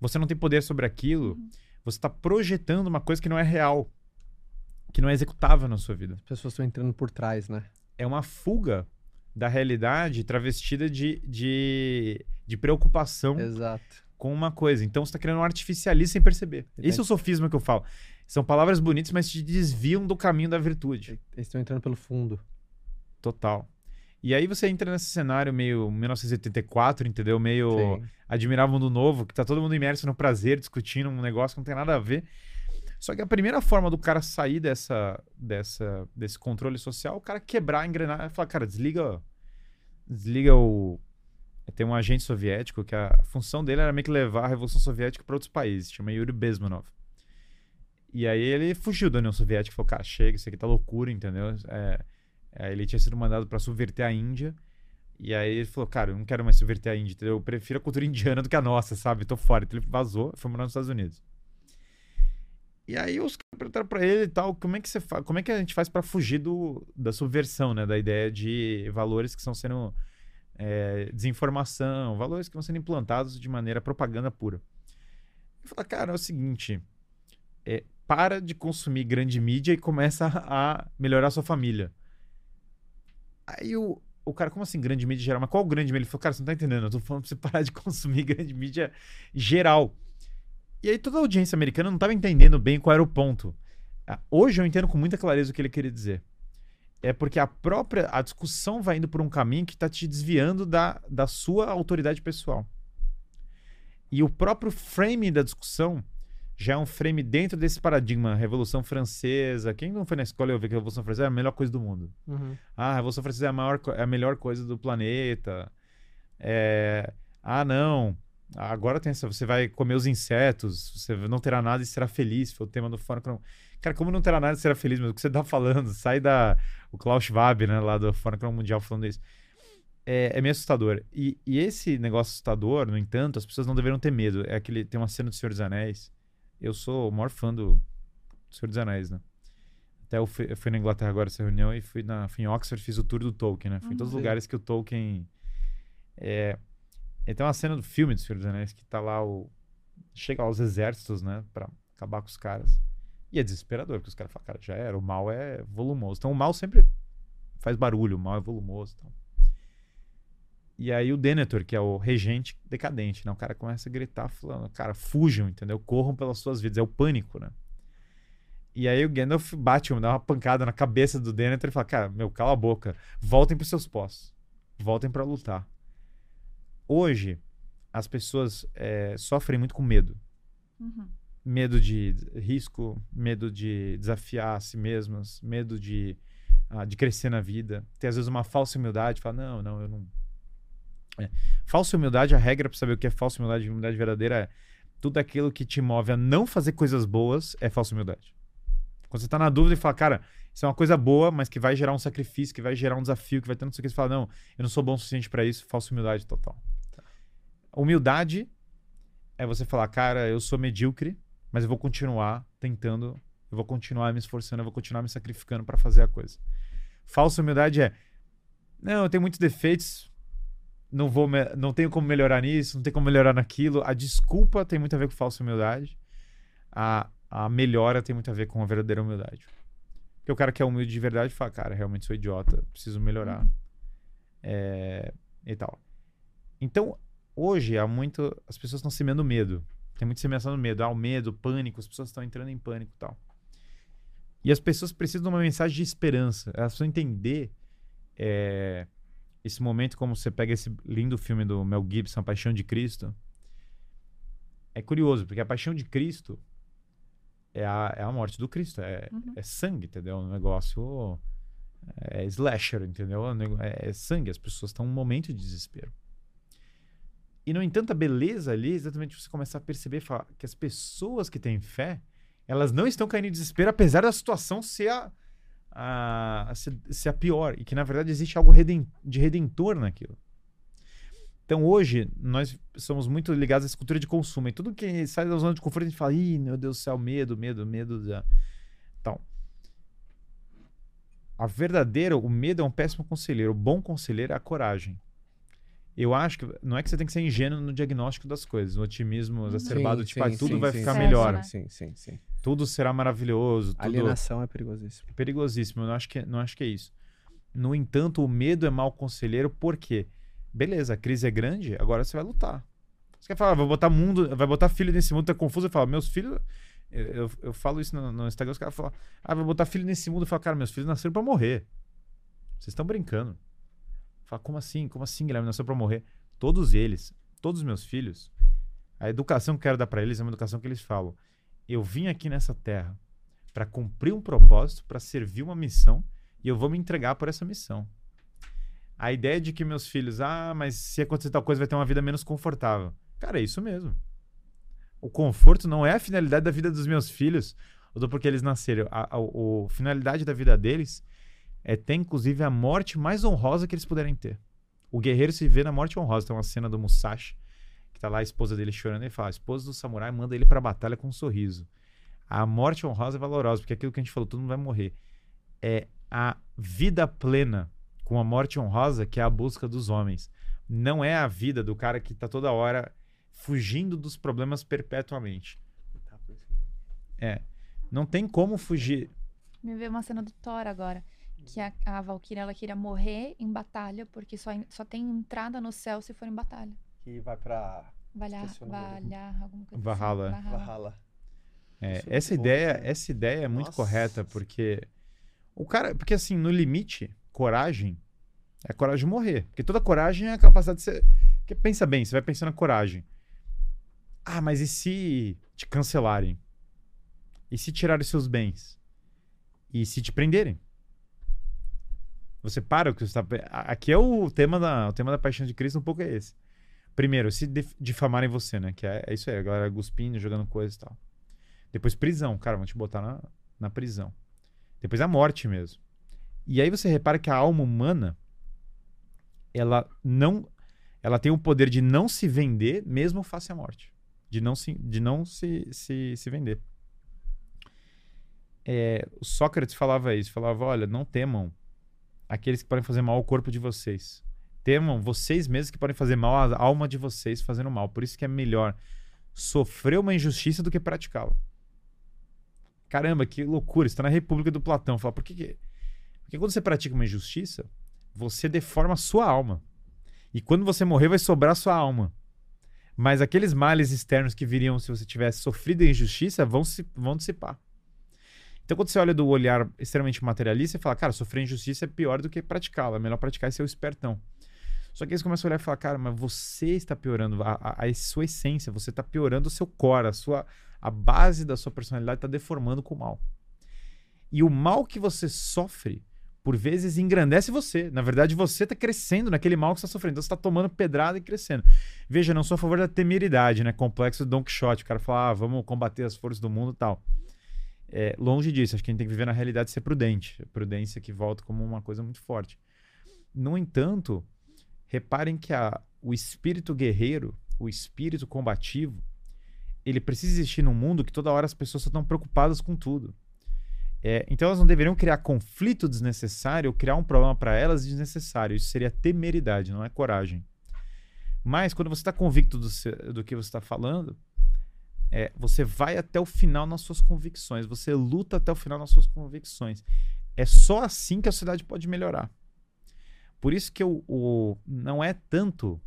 Speaker 2: você não tem poder sobre aquilo, você está projetando uma coisa que não é real, que não é executável na sua vida
Speaker 1: As pessoas estão entrando por trás, né?
Speaker 2: é uma fuga da realidade travestida de, de, de preocupação
Speaker 1: Exato.
Speaker 2: com uma coisa. Então você está criando um artificialismo sem perceber.
Speaker 1: Entendi.
Speaker 2: Esse é o sofisma que eu falo. São palavras bonitas, mas te desviam do caminho da virtude.
Speaker 1: Eles estão entrando pelo fundo.
Speaker 2: Total. E aí você entra nesse cenário meio 1984, entendeu? Meio
Speaker 1: Sim.
Speaker 2: o mundo novo, que tá todo mundo imerso no prazer, discutindo um negócio que não tem nada a ver. Só que a primeira forma do cara sair dessa, dessa, desse controle social é o cara quebrar a engrenagem e falar, cara, desliga, desliga o. Tem um agente soviético que a função dele era meio que levar a Revolução Soviética para outros países, chama Yuri Bezmenov. E aí ele fugiu da União Soviética e falou, cara, chega, isso aqui tá loucura, entendeu? É, ele tinha sido mandado para subverter a Índia. E aí ele falou, cara, eu não quero mais subverter a Índia, entendeu? Eu prefiro a cultura indiana do que a nossa, sabe? Tô fora. Então ele vazou foi morar nos Estados Unidos. E aí os caras perguntaram pra ele e tal, como é que você faz, como é que a gente faz pra fugir do, da subversão, né? Da ideia de valores que estão sendo é, desinformação, valores que vão sendo implantados de maneira propaganda pura. Eu falo, cara, é o seguinte, é, para de consumir grande mídia e começa a melhorar a sua família. Aí o, o cara, como assim grande mídia geral? Mas qual grande mídia? Ele falou, cara, você não tá entendendo, eu tô falando pra você parar de consumir grande mídia geral. E aí toda a audiência americana não estava entendendo bem qual era o ponto. Ah, hoje eu entendo com muita clareza o que ele queria dizer. É porque a própria a discussão vai indo por um caminho que está te desviando da, da sua autoridade pessoal. E o próprio frame da discussão já é um frame dentro desse paradigma. Revolução Francesa. Quem não foi na escola e ouviu que a Revolução Francesa é a melhor coisa do mundo?
Speaker 1: Uhum.
Speaker 2: Ah, a Revolução Francesa é a, maior, é a melhor coisa do planeta. É... Ah, não. Agora tem essa. Você vai comer os insetos, você não terá nada e será feliz. Foi o tema do Fórum Econômico. Cara, como não terá nada e será feliz, mas o que você tá falando? Sai da. O Klaus Schwab, né, lá do Fórum Econômico Mundial, falando isso. É, é meio assustador. E, e, esse negócio assustador, no entanto, as pessoas não deveriam ter medo. É aquele. Tem uma cena do Senhor dos Anéis. Eu sou o maior fã do Senhor dos Anéis, né? Até eu fui, eu fui na Inglaterra agora essa reunião e fui, na, fui em Oxford fiz o tour do Tolkien, né? Fui em todos os
Speaker 1: Uhum.
Speaker 2: lugares que o Tolkien. É, e tem uma cena do filme do Senhor dos Anéis que tá lá o. Chega lá os exércitos, né? Pra acabar com os caras. E é desesperador, porque os caras falam, cara, já era, o mal é volumoso. Então o mal sempre faz barulho, o mal é volumoso e tal. E aí o Denethor, que é o regente decadente, né? O cara começa a gritar falando, cara, fujam, entendeu? Corram pelas suas vidas. É o pânico, né? E aí o Gandalf bate, dá uma pancada na cabeça do Denethor e fala, cara, meu, cala a boca. Voltem pros seus postos. Voltem pra lutar. Hoje, as pessoas é, sofrem muito com medo.
Speaker 3: Uhum.
Speaker 2: Medo de risco, medo de desafiar a si mesmas, medo de, ah, de crescer na vida. Tem às vezes uma falsa humildade, fala, não, não, eu não... É. Falsa humildade, a regra para saber o que é falsa humildade e humildade verdadeira é tudo aquilo que te move a não fazer coisas boas é falsa humildade. Quando você tá na dúvida e fala, cara, isso é uma coisa boa, mas que vai gerar um sacrifício, que vai gerar um desafio, que vai ter não sei o que, você fala, não, eu não sou bom o suficiente para isso, falsa humildade total. Humildade é você falar, cara, eu sou medíocre, mas eu vou continuar tentando, eu vou continuar me esforçando, eu vou continuar me sacrificando para fazer a coisa. Falsa humildade é, não, eu tenho muitos defeitos, não vou, me- não tenho como melhorar nisso, não tenho como melhorar naquilo. A desculpa tem muito a ver com falsa humildade. A, a melhora tem muito a ver com a verdadeira humildade. Porque o cara que é humilde de verdade fala, cara, realmente sou idiota, preciso melhorar. É, e tal. Então, hoje, há muito. As pessoas estão semeando medo. Tem muito semeação do medo. Ah, o medo, o pânico, as pessoas estão entrando em pânico e tal. E as pessoas precisam de uma mensagem de esperança. Elas precisam entender é, esse momento, como você pega esse lindo filme do Mel Gibson, A Paixão de Cristo. É curioso, porque a paixão de Cristo é a, é a morte do Cristo. É,
Speaker 3: Uhum.
Speaker 2: é sangue, entendeu? Um negócio. É slasher, entendeu? É É, é sangue. As pessoas estão num momento de desespero. E, no entanto, a beleza ali é exatamente você começar a perceber falar, que as pessoas que têm fé, elas não estão caindo em desespero, apesar da situação ser a, a, ser, ser a pior. E que, na verdade, existe algo reden- de redentor naquilo. Então, hoje, nós somos muito ligados a essa cultura de consumo. E tudo que sai da zona de conforto, a gente fala, ih, meu Deus do céu, medo, medo, medo. Da... Então, a verdadeira, o medo é um péssimo conselheiro. O bom conselheiro é a coragem. Eu acho que não é que você tem que ser ingênuo no diagnóstico das coisas, no otimismo exacerbado, tipo, ah, tudo vai ficar
Speaker 3: sim.
Speaker 2: melhor?
Speaker 1: Sim, sim, sim.
Speaker 2: tudo será maravilhoso, tudo
Speaker 1: Alienação é perigosíssimo.
Speaker 2: é perigosíssimo. Eu não acho que, não acho que é isso. No entanto, o medo é mau conselheiro, por quê? Beleza, a crise é grande, agora você vai lutar. Você quer falar, "Ah, vou botar mundo, vai botar filho nesse mundo, tá confuso, eu falo, meus filhos. Eu, eu, eu falo isso no, no Instagram, os caras falam, ah, vou botar filho nesse mundo. Eu falo, cara, meus filhos nasceram pra morrer. Vocês estão brincando. Fala, como assim? Como assim, Guilherme? Nasceu pra morrer? Todos eles, todos os meus filhos, a educação que eu quero dar pra eles é uma educação que eles falam. Eu vim aqui nessa terra pra cumprir um propósito, pra servir uma missão, e eu vou me entregar por essa missão. A ideia de que meus filhos, ah, mas se acontecer tal coisa, vai ter uma vida menos confortável. Cara, é isso mesmo. O conforto não é a finalidade da vida dos meus filhos, ou do porque eles nasceram. A, a, o- a finalidade da vida deles é ter, inclusive, a morte mais honrosa que eles puderem ter. O guerreiro se vê na morte honrosa. Tem uma cena do Musashi, que tá lá a esposa dele chorando, e fala: a esposa do samurai manda ele pra batalha com um sorriso. A morte honrosa é valorosa, porque aquilo que a gente falou, todo mundo vai morrer. É a vida plena com a morte honrosa que é a busca dos homens. não é a vida do cara que tá toda hora fugindo dos problemas perpetuamente. É. Não tem como fugir.
Speaker 3: Me veio uma cena do Thor agora. Que a, a Valkyria, ela queria morrer em batalha, porque só, só tem entrada no céu se for em batalha.
Speaker 1: Que vai pra
Speaker 3: Valhar. Valhar, alguma coisa
Speaker 2: Valhalla.
Speaker 3: assim.
Speaker 1: Valhalla.
Speaker 2: É,
Speaker 1: é
Speaker 2: essa
Speaker 1: bom,
Speaker 2: ideia, essa ideia é muito
Speaker 1: Nossa.
Speaker 2: correta, porque o cara, porque assim, no limite, coragem é a coragem de morrer, porque toda coragem é a capacidade de ser, porque pensa bem, você vai pensar na coragem. Ah, mas e se te cancelarem? E se tirarem seus bens? E se te prenderem? Você para o que você está. Aqui é o tema da, o tema da paixão de Cristo, um pouco é esse. Primeiro, se dif- difamarem você, né? Que é, é isso aí, a galera cuspindo, jogando coisas e tal. Depois prisão, cara, vão te botar na, na prisão. Depois a morte mesmo. E aí você repara que a alma humana, ela não, ela tem o poder de não se vender mesmo face à morte, de não se, de não se, se, se vender. É, Sócrates falava isso, falava, olha, não temam aqueles que podem fazer mal ao corpo de vocês. Temam vocês mesmos que podem fazer mal à alma de vocês fazendo mal. Por isso que é melhor sofrer uma injustiça do que praticá-la. Caramba, que loucura. Isso tá na República do Platão. Fala, por que, que. Porque quando você pratica uma injustiça, você deforma a sua alma. E quando você morrer, vai sobrar sua alma. Mas aqueles males externos que viriam se você tivesse sofrido a injustiça vão se vão dissipar. Então, quando você olha do olhar extremamente materialista, você fala, cara, sofrer injustiça é pior do que praticá-la. É melhor praticar e ser o espertão. Só que aí você começa a olhar e falar, cara, mas você está piorando a, a- a sua essência, você está piorando o seu core, a, sua, a base da sua personalidade está deformando com o mal. E o mal que você sofre, por vezes, engrandece você. Na verdade, você está crescendo naquele mal que você está sofrendo. Então, você está tomando pedrada e crescendo. Veja, não sou a favor da temeridade, né? Complexo do Don Quixote. O cara fala, ah, vamos combater as forças do mundo e tal. É, longe disso, acho que a gente tem que viver na realidade e ser prudente. Prudência que volta como uma coisa muito forte. No entanto, reparem que a, o espírito guerreiro, o espírito combativo, ele precisa existir num mundo que toda hora as pessoas estão preocupadas com tudo. É, então elas não deveriam criar conflito desnecessário ou criar um problema para elas desnecessário. Isso seria temeridade, não é coragem. Mas quando você está convicto do, do que você está falando, é, você vai até o final nas suas convicções, você luta até o final nas suas convicções. É só assim que a sociedade pode melhorar. Por isso que o, o- não é tanto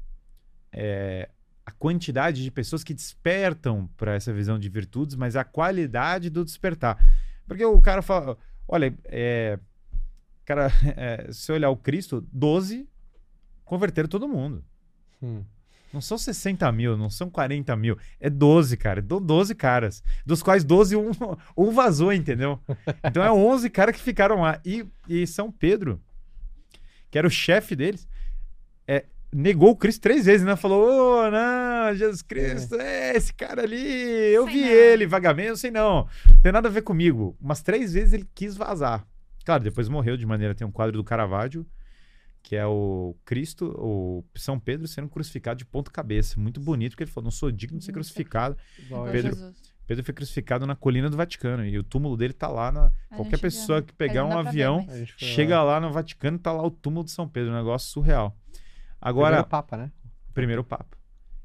Speaker 2: é, a quantidade de pessoas que despertam para essa visão de virtudes, mas a qualidade do despertar. Porque o cara fala, olha, é, cara, é, se olhar o Cristo, 12 converteram todo mundo.
Speaker 1: Hum.
Speaker 2: Não são 60 mil, não são 40 mil. É 12, cara. Do 12 caras. Dos quais 12, um, um vazou, entendeu? Então é 11 caras que ficaram lá. E, e São Pedro, que era o chefe deles, é, negou o Cristo três vezes, né? Falou: Ô, não, Jesus Cristo, é. esse cara ali, eu
Speaker 3: Sei
Speaker 2: vi
Speaker 3: não.
Speaker 2: ele vagamente, eu sei não. Não tem nada a ver comigo. Umas três vezes ele quis vazar. Claro, depois morreu de maneira. Tem um quadro do Caravaggio que é o Cristo, o São Pedro sendo crucificado de ponta cabeça. Muito bonito, porque ele falou: não sou digno de ser crucificado.
Speaker 1: Igual.
Speaker 2: Pedro-
Speaker 3: Jesus.
Speaker 2: Pedro foi crucificado na colina do Vaticano e o túmulo dele tá lá na. Qualquer pessoa que pegar um
Speaker 3: pra ver,
Speaker 2: avião,
Speaker 3: mas-
Speaker 2: chega lá no Vaticano tá lá o túmulo de São Pedro, um negócio surreal. Agora,
Speaker 1: Primeiro Papa, né?
Speaker 2: primeiro Papa.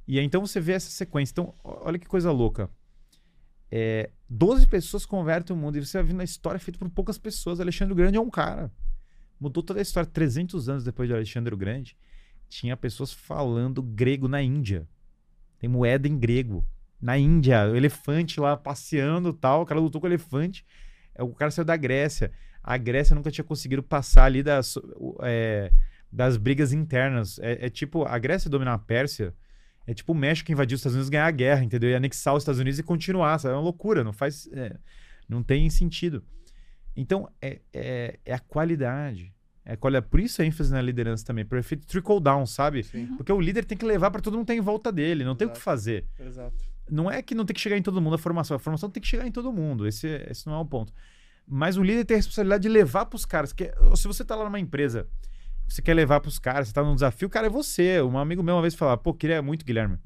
Speaker 2: E aí então você vê essa sequência. Então, olha que coisa louca. É, 12 pessoas convertem o mundo e você vai vendo a história feita por poucas pessoas. Alexandre o Grande é um cara. Mudou toda a história. 300 anos depois de Alexandre o Grande, tinha pessoas falando grego na Índia. Tem moeda em grego. Na Índia, o elefante lá passeando tal. O cara lutou com o elefante. É, O cara saiu da Grécia. A Grécia nunca tinha conseguido passar ali das, é, das brigas internas. É, é tipo, a Grécia dominar a Pérsia é tipo o México invadir os Estados Unidos ganhar a guerra, entendeu? E anexar os Estados Unidos e continuar, sabe? É uma loucura, não faz. é, não tem sentido. Então, é, é, é a qualidade. É a qualidade. Por isso a ênfase na liderança também, por efeito trickle down, sabe?
Speaker 1: Sim.
Speaker 2: Porque o líder tem que levar para todo mundo que tá em volta dele, não tem o que
Speaker 1: Exato.
Speaker 2: fazer.
Speaker 1: Exato.
Speaker 2: Não é que não tem que chegar em todo mundo a formação, a formação tem que chegar em todo mundo, esse, esse não é o ponto. Mas o líder tem a responsabilidade de levar para os caras. Que, se você tá lá numa empresa, você quer levar para os caras, você tá num desafio, o cara é você. Um amigo meu uma vez falava, pô, queria muito, Guilherme,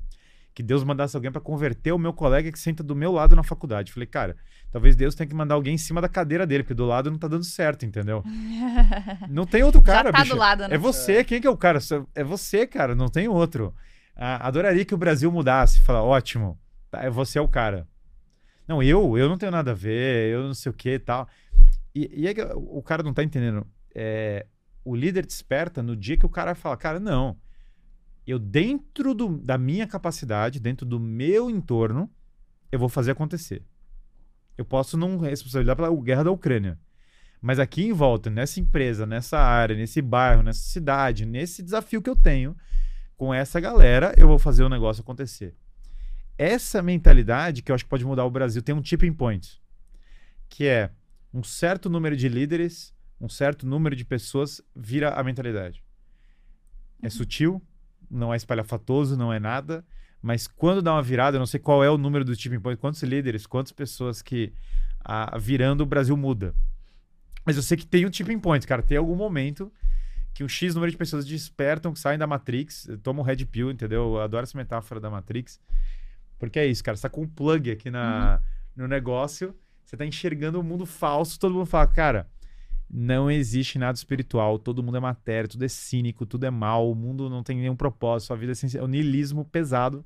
Speaker 2: que Deus mandasse alguém para converter o meu colega que senta do meu lado na faculdade. Falei, cara, talvez Deus tenha que mandar alguém em cima da cadeira dele, porque do lado não tá dando certo, entendeu? não tem outro cara,
Speaker 3: Já tá
Speaker 2: bicho.
Speaker 3: do lado, né?
Speaker 2: É você, quem que é o cara? É você, cara, não tem outro. Ah, adoraria que o Brasil mudasse, falar, ótimo, tá, você é o cara. Não, eu, eu não tenho nada a ver, eu não sei o que e tal. E, e é que o cara não tá entendendo. É, o líder desperta no dia que o cara fala, cara, não. Eu, dentro do- da minha capacidade, dentro do meu entorno, eu vou fazer acontecer. Eu posso não responsabilizar pela guerra da Ucrânia. Mas aqui em volta, nessa empresa, nessa área, nesse bairro, nessa cidade, nesse desafio que eu tenho, com essa galera, eu vou fazer o negócio acontecer. Essa mentalidade que eu acho que pode mudar o Brasil tem um tipping point, que é um certo número de líderes, um certo número de pessoas vira a mentalidade. É sutil, não é espalhafatoso, não é nada, mas quando dá uma virada, eu não sei qual é o número do tipping point, quantos líderes, quantas pessoas que ah, virando o Brasil muda. Mas eu sei que tem um tipping point, cara, tem algum momento que um X número de pessoas despertam, que saem da Matrix, tomam red pill, entendeu? Eu adoro essa metáfora da Matrix. Porque é isso, cara, você tá com um plug aqui na, no negócio, você tá enxergando um mundo falso, todo mundo fala, cara, não existe nada espiritual, todo mundo é matéria, tudo é cínico, tudo é mal, o mundo não tem nenhum propósito, sua vida é, essencial, é o niilismo pesado.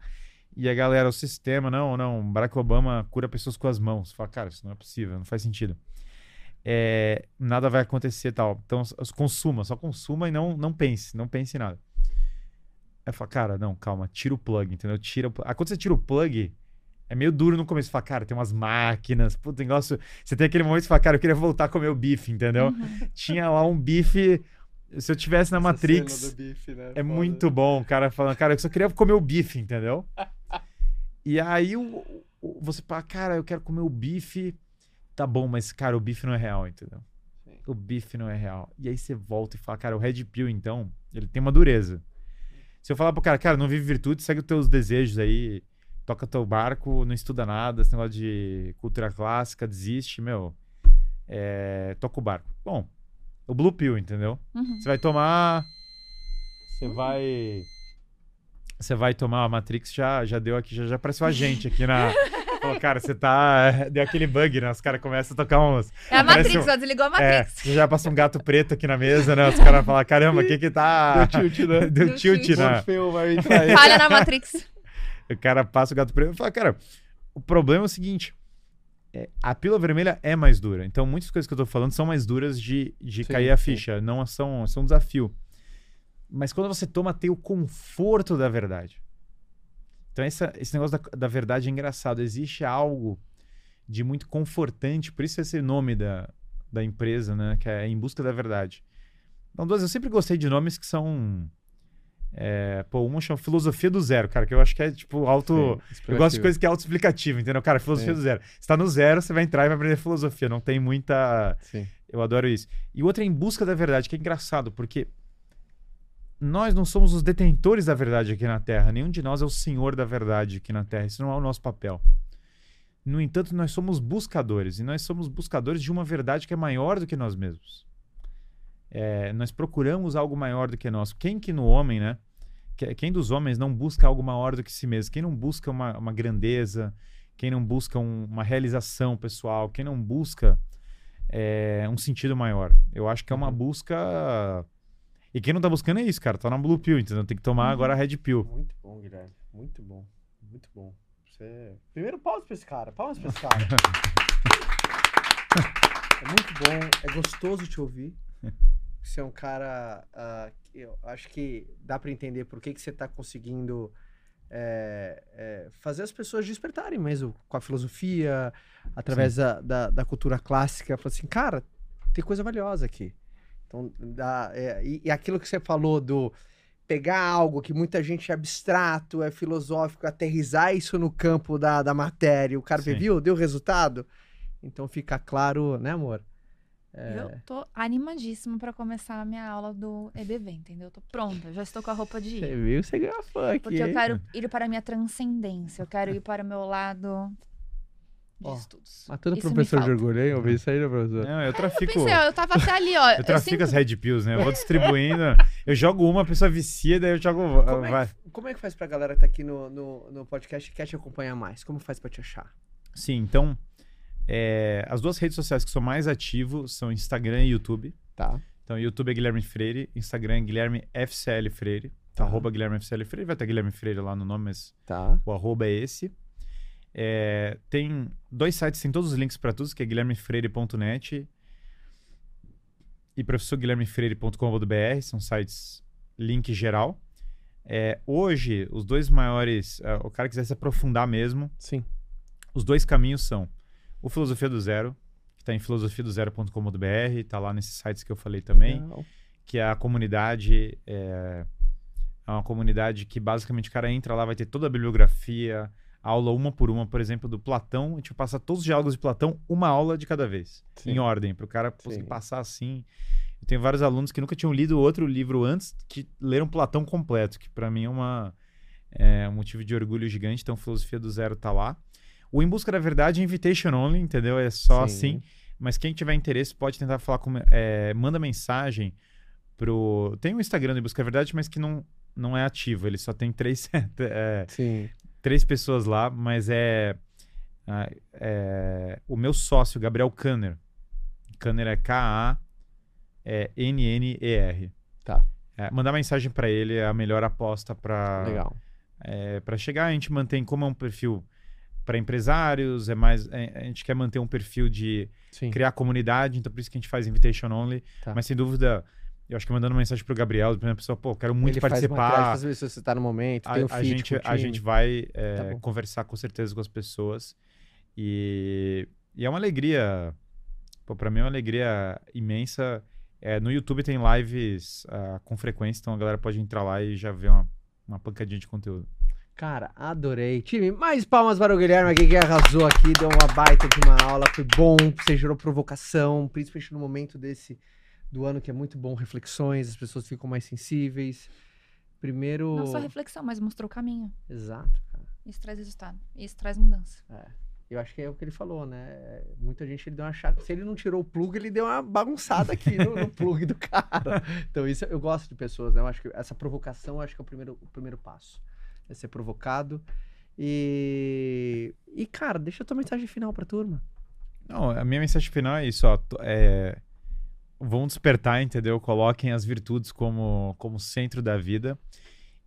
Speaker 2: E a galera, o sistema, não, não, Barack Obama cura pessoas com as mãos. Fala, cara, isso não é possível, não faz sentido. É, nada vai acontecer tal. Então, consuma, só consuma e não, não pense, não pense em nada. Aí eu falo, cara, não, calma, tira o plug, entendeu? Tira o plug. Aí quando você tira o plug, é meio duro no começo. Você fala, cara, tem umas máquinas, puta, negócio. Você tem aquele momento que você fala, cara, eu queria voltar a comer o bife, entendeu?
Speaker 3: Uhum.
Speaker 2: Tinha lá um bife. Se eu tivesse na Matrix.
Speaker 1: né?
Speaker 2: É muito bom, o cara falando, cara, eu só queria comer o bife, entendeu? e aí o, o- você fala, cara, eu quero comer o bife. Tá bom, mas, cara, o bife não é real, entendeu?
Speaker 1: Sim.
Speaker 2: O bife não é real. E aí você volta e fala, cara, o Red Pill, então, ele tem uma dureza. Se eu falar pro cara, cara, não vive virtude, segue os teus desejos aí, toca teu barco, não estuda nada, esse negócio de cultura clássica, desiste, meu, é, toca o barco. Bom, o Blue Pill, entendeu?
Speaker 3: Uhum.
Speaker 2: Você vai tomar. Você vai. Você vai tomar a Matrix, já, já deu aqui, já, já apareceu a gente aqui na. Falou, cara, você tá. Deu aquele bug, né? Os caras começam a tocar uns.
Speaker 3: É a Matrix,
Speaker 2: um-
Speaker 3: ó, desligou a
Speaker 2: É,
Speaker 3: Matrix.
Speaker 2: já passa um gato preto aqui na mesa, né? Os caras falam, caramba, o que que tá.
Speaker 1: Deu tilt, né?
Speaker 2: Deu
Speaker 3: Deu
Speaker 2: tilt,
Speaker 3: tilt.
Speaker 2: né?
Speaker 3: Falha na Matrix.
Speaker 2: O cara passa o gato preto e fala, cara, o problema é o seguinte. é, a pílula vermelha é mais dura. Então, muitas coisas que eu tô falando são mais duras de, de
Speaker 1: Sim,
Speaker 2: cair a
Speaker 1: sim.
Speaker 2: ficha. Não são, são um desafio. Mas quando você toma, tem o conforto da verdade. Então, essa- esse negócio da, da verdade é engraçado. Existe algo de muito confortante, por isso esse nome da, da empresa, né? Que é Em Busca da Verdade. Então, duas, eu sempre gostei de nomes que são. É, pô, uma chama Filosofia do Zero, cara, que eu acho que é tipo auto. Eu gosto de coisa que é autoexplicativa, entendeu? Cara, filosofia
Speaker 1: Sim.
Speaker 2: do zero. Você tá no zero, você vai entrar e vai aprender filosofia. Não tem muita.
Speaker 1: Sim.
Speaker 2: Eu adoro isso. E outra é em busca da verdade, que é engraçado, porque nós não somos os detentores da verdade aqui na Terra. Nenhum de nós é o senhor da verdade aqui na Terra. Isso não é o nosso papel. No entanto, nós somos buscadores. E nós somos buscadores de uma verdade que é maior do que nós mesmos. É, nós procuramos algo maior do que nós. Quem que no homem, né? Que- Quem dos homens não busca algo maior do que si mesmo? Quem não busca uma, uma grandeza? Quem não busca um- uma realização pessoal? Quem não busca é, um sentido maior? Eu acho que é uma
Speaker 1: Uhum.
Speaker 2: busca. E quem não tá buscando é isso, cara. Tá na Blue Pill, entendeu? Tem que tomar agora a Red Pill.
Speaker 1: Muito bom, Guilherme. Muito bom. Muito bom. Você... Primeiro, palmas pra esse cara. Palmas pra esse cara. é muito bom. É gostoso te ouvir. Você é um cara. que eu acho que dá pra entender por que, que você tá conseguindo é, é, fazer as pessoas despertarem mesmo com a filosofia, através da, da, da cultura clássica. Falar assim, cara, tem coisa valiosa aqui. Então, dá, é, e, e aquilo que você falou do pegar algo que muita gente é abstrato, é filosófico, aterrizar isso no campo da, da matéria, o cara
Speaker 2: Sim.
Speaker 1: viu, deu resultado. Então fica claro, né, amor? É,
Speaker 3: Eu tô animadíssima pra começar a minha aula do EBV, entendeu? Eu tô pronta, já estou com a roupa de
Speaker 1: Você
Speaker 3: ir.
Speaker 1: viu? Você ganhou fã aqui.
Speaker 3: Porque eu quero ir para a minha transcendência, eu quero ir para o meu lado de
Speaker 1: Ó,
Speaker 3: estudos.
Speaker 1: Matando o professor de orgulho, hein? Ouvi isso aí, né, professor?
Speaker 2: Não, eu trafico.
Speaker 3: Pensei, ó, eu tava até ali, ó.
Speaker 2: Eu trafico
Speaker 3: sempre-
Speaker 2: as Red Pills, né? Eu vou distribuindo. eu jogo uma, a pessoa vicia, daí eu jogo.
Speaker 1: Como é,
Speaker 2: vai.
Speaker 1: que, como é que faz pra galera que tá aqui no, no, no podcast e quer te acompanhar mais? Como faz pra te achar?
Speaker 2: Sim, então. É, as duas redes sociais que sou mais ativo são Instagram e YouTube.
Speaker 1: Tá.
Speaker 2: Então, YouTube é Guilherme Freire, Instagram é Guilherme FCL Freire.
Speaker 1: Tá.
Speaker 2: Arroba Guilherme FCL Freire. Vai ter Guilherme Freire lá no nome, mas
Speaker 1: Tá.
Speaker 2: o arroba é esse. É, tem dois sites, tem todos os links para todos, que é guilhermefreire.net e professorguilhermefreire.com.br, são sites link geral. É, hoje, os dois maiores, é, o cara quiser se aprofundar mesmo,
Speaker 1: Sim.
Speaker 2: os dois caminhos são o Filosofia do Zero, que está em filosofiadozero.com.br, está lá nesses sites que eu falei também
Speaker 1: Legal.
Speaker 2: que é a comunidade. É, é uma comunidade que basicamente o cara entra lá, vai ter toda a bibliografia, aula uma por uma, por exemplo, do Platão. A gente vai passar todos os diálogos de Platão, uma aula de cada vez,
Speaker 1: Sim.
Speaker 2: em ordem, para o cara conseguir
Speaker 1: Sim.
Speaker 2: passar assim. Eu tenho vários alunos que nunca tinham lido outro livro antes, que leram Platão completo, que para mim é, uma, é um motivo de orgulho gigante. Então, Filosofia do Zero tá lá. O Em Busca da Verdade é invitation only, entendeu? É só
Speaker 1: Sim.
Speaker 2: assim. Mas quem tiver interesse pode tentar falar com. é, manda mensagem pro. Tem o Instagram do Em Busca da Verdade, mas que não, não é ativo. Ele só tem três, é,
Speaker 1: Sim.
Speaker 2: três pessoas lá, mas é, é, O meu sócio, Gabriel Kanner. Kanner é K-A-N-N-E-R.
Speaker 1: Tá.
Speaker 2: É, mandar mensagem pra ele é a melhor aposta pra
Speaker 1: Legal.
Speaker 2: é, para chegar, a gente mantém como é um perfil para empresários, é mais é, a gente quer manter um perfil de
Speaker 1: Sim.
Speaker 2: criar comunidade, então por isso que a gente faz invitation only.
Speaker 1: Tá.
Speaker 2: Mas sem dúvida, eu acho que mandando mensagem pro Gabriel, a primeira pessoa, pô, quero muito
Speaker 1: Ele
Speaker 2: participar.
Speaker 1: faz ver se você tá no momento,
Speaker 2: A,
Speaker 1: tem o
Speaker 2: a gente, a gente vai é,
Speaker 1: Tá
Speaker 2: conversar com certeza com as pessoas e, e é uma alegria, pô, para mim é uma alegria imensa. É, no YouTube tem lives ah, com frequência, então a galera pode entrar lá e já ver uma, uma pancadinha de conteúdo.
Speaker 1: Cara, adorei. Time, mais palmas para o Guilherme aqui que arrasou aqui, deu uma baita de uma aula, foi bom, você gerou provocação, principalmente no momento desse do ano que é muito bom, reflexões, as pessoas ficam mais sensíveis. Primeiro.
Speaker 3: Não só reflexão, mas mostrou o caminho.
Speaker 1: Exato, cara.
Speaker 3: Isso traz resultado. Isso traz mudança.
Speaker 1: Eu acho que é o que ele falou, né? Muita gente ele deu uma chave. Se ele não tirou o plug, ele deu uma bagunçada aqui no, no plug do cara. Então, isso eu gosto de pessoas, né? Eu acho que essa provocação eu acho que é o primeiro, o primeiro passo. É ser provocado. E. E, cara, deixa a tua mensagem final pra turma.
Speaker 2: Não, a minha mensagem final é isso, ó. É, vão despertar, entendeu? Coloquem as virtudes como, como centro da vida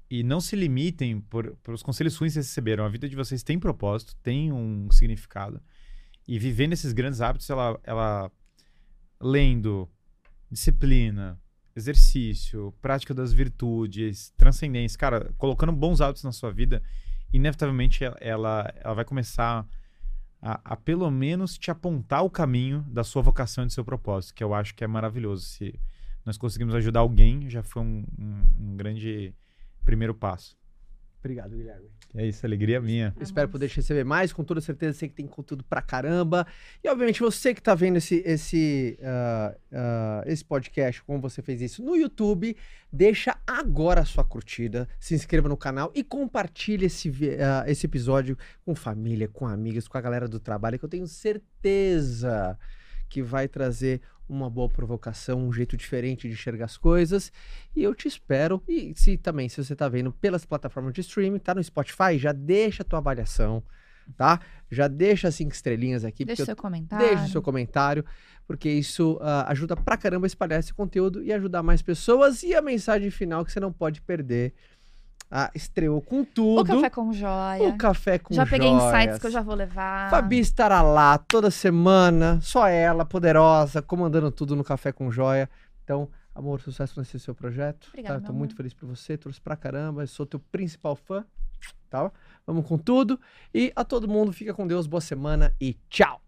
Speaker 2: e não se limitem por, por os conselhos ruins que vocês receberam. A vida de vocês tem propósito, tem um significado. E vivendo esses grandes hábitos, ela, ela lendo, disciplina, exercício, prática das virtudes, transcendência, cara, colocando bons hábitos na sua vida, inevitavelmente ela, ela, vai começar a, a pelo menos te apontar o caminho da sua vocação e do seu propósito, que eu acho que é maravilhoso. Se nós conseguimos ajudar alguém, já foi um, um- um grande primeiro passo.
Speaker 1: Obrigado, Guilherme.
Speaker 2: É isso, alegria minha.
Speaker 1: Eu espero poder te receber mais, com toda certeza sei que tem conteúdo pra caramba. E obviamente você que tá vendo esse, esse, ah, ah, esse podcast, como você fez isso no YouTube, deixa agora a sua curtida, se inscreva no canal e compartilhe esse, ah, esse episódio com família, com amigas, com a galera do trabalho, que eu tenho certeza que vai trazer uma boa provocação, um jeito diferente de enxergar as coisas. E eu te espero. E se também, se você tá vendo pelas plataformas de streaming, tá no Spotify, já deixa a tua avaliação, tá? Já deixa cinco estrelinhas aqui.
Speaker 3: Deixa
Speaker 1: eu-
Speaker 3: seu comentário.
Speaker 1: Deixe o seu comentário, porque isso ah, ajuda pra caramba a espalhar esse conteúdo e ajudar mais pessoas. E a mensagem final que você não pode perder. Ah, estreou com tudo.
Speaker 3: O café com joia.
Speaker 1: O café com
Speaker 3: já peguei
Speaker 1: joias.
Speaker 3: insights que eu já vou levar.
Speaker 1: Fabi estará lá toda semana, só ela, poderosa, comandando tudo no Café com Joia. Então, amor, sucesso nesse seu projeto.
Speaker 3: Obrigada,
Speaker 1: tá? Tô muito feliz por você, trouxe pra caramba, eu sou teu principal fã, tá? Vamos com tudo. E a todo mundo, fica com Deus, boa semana e tchau!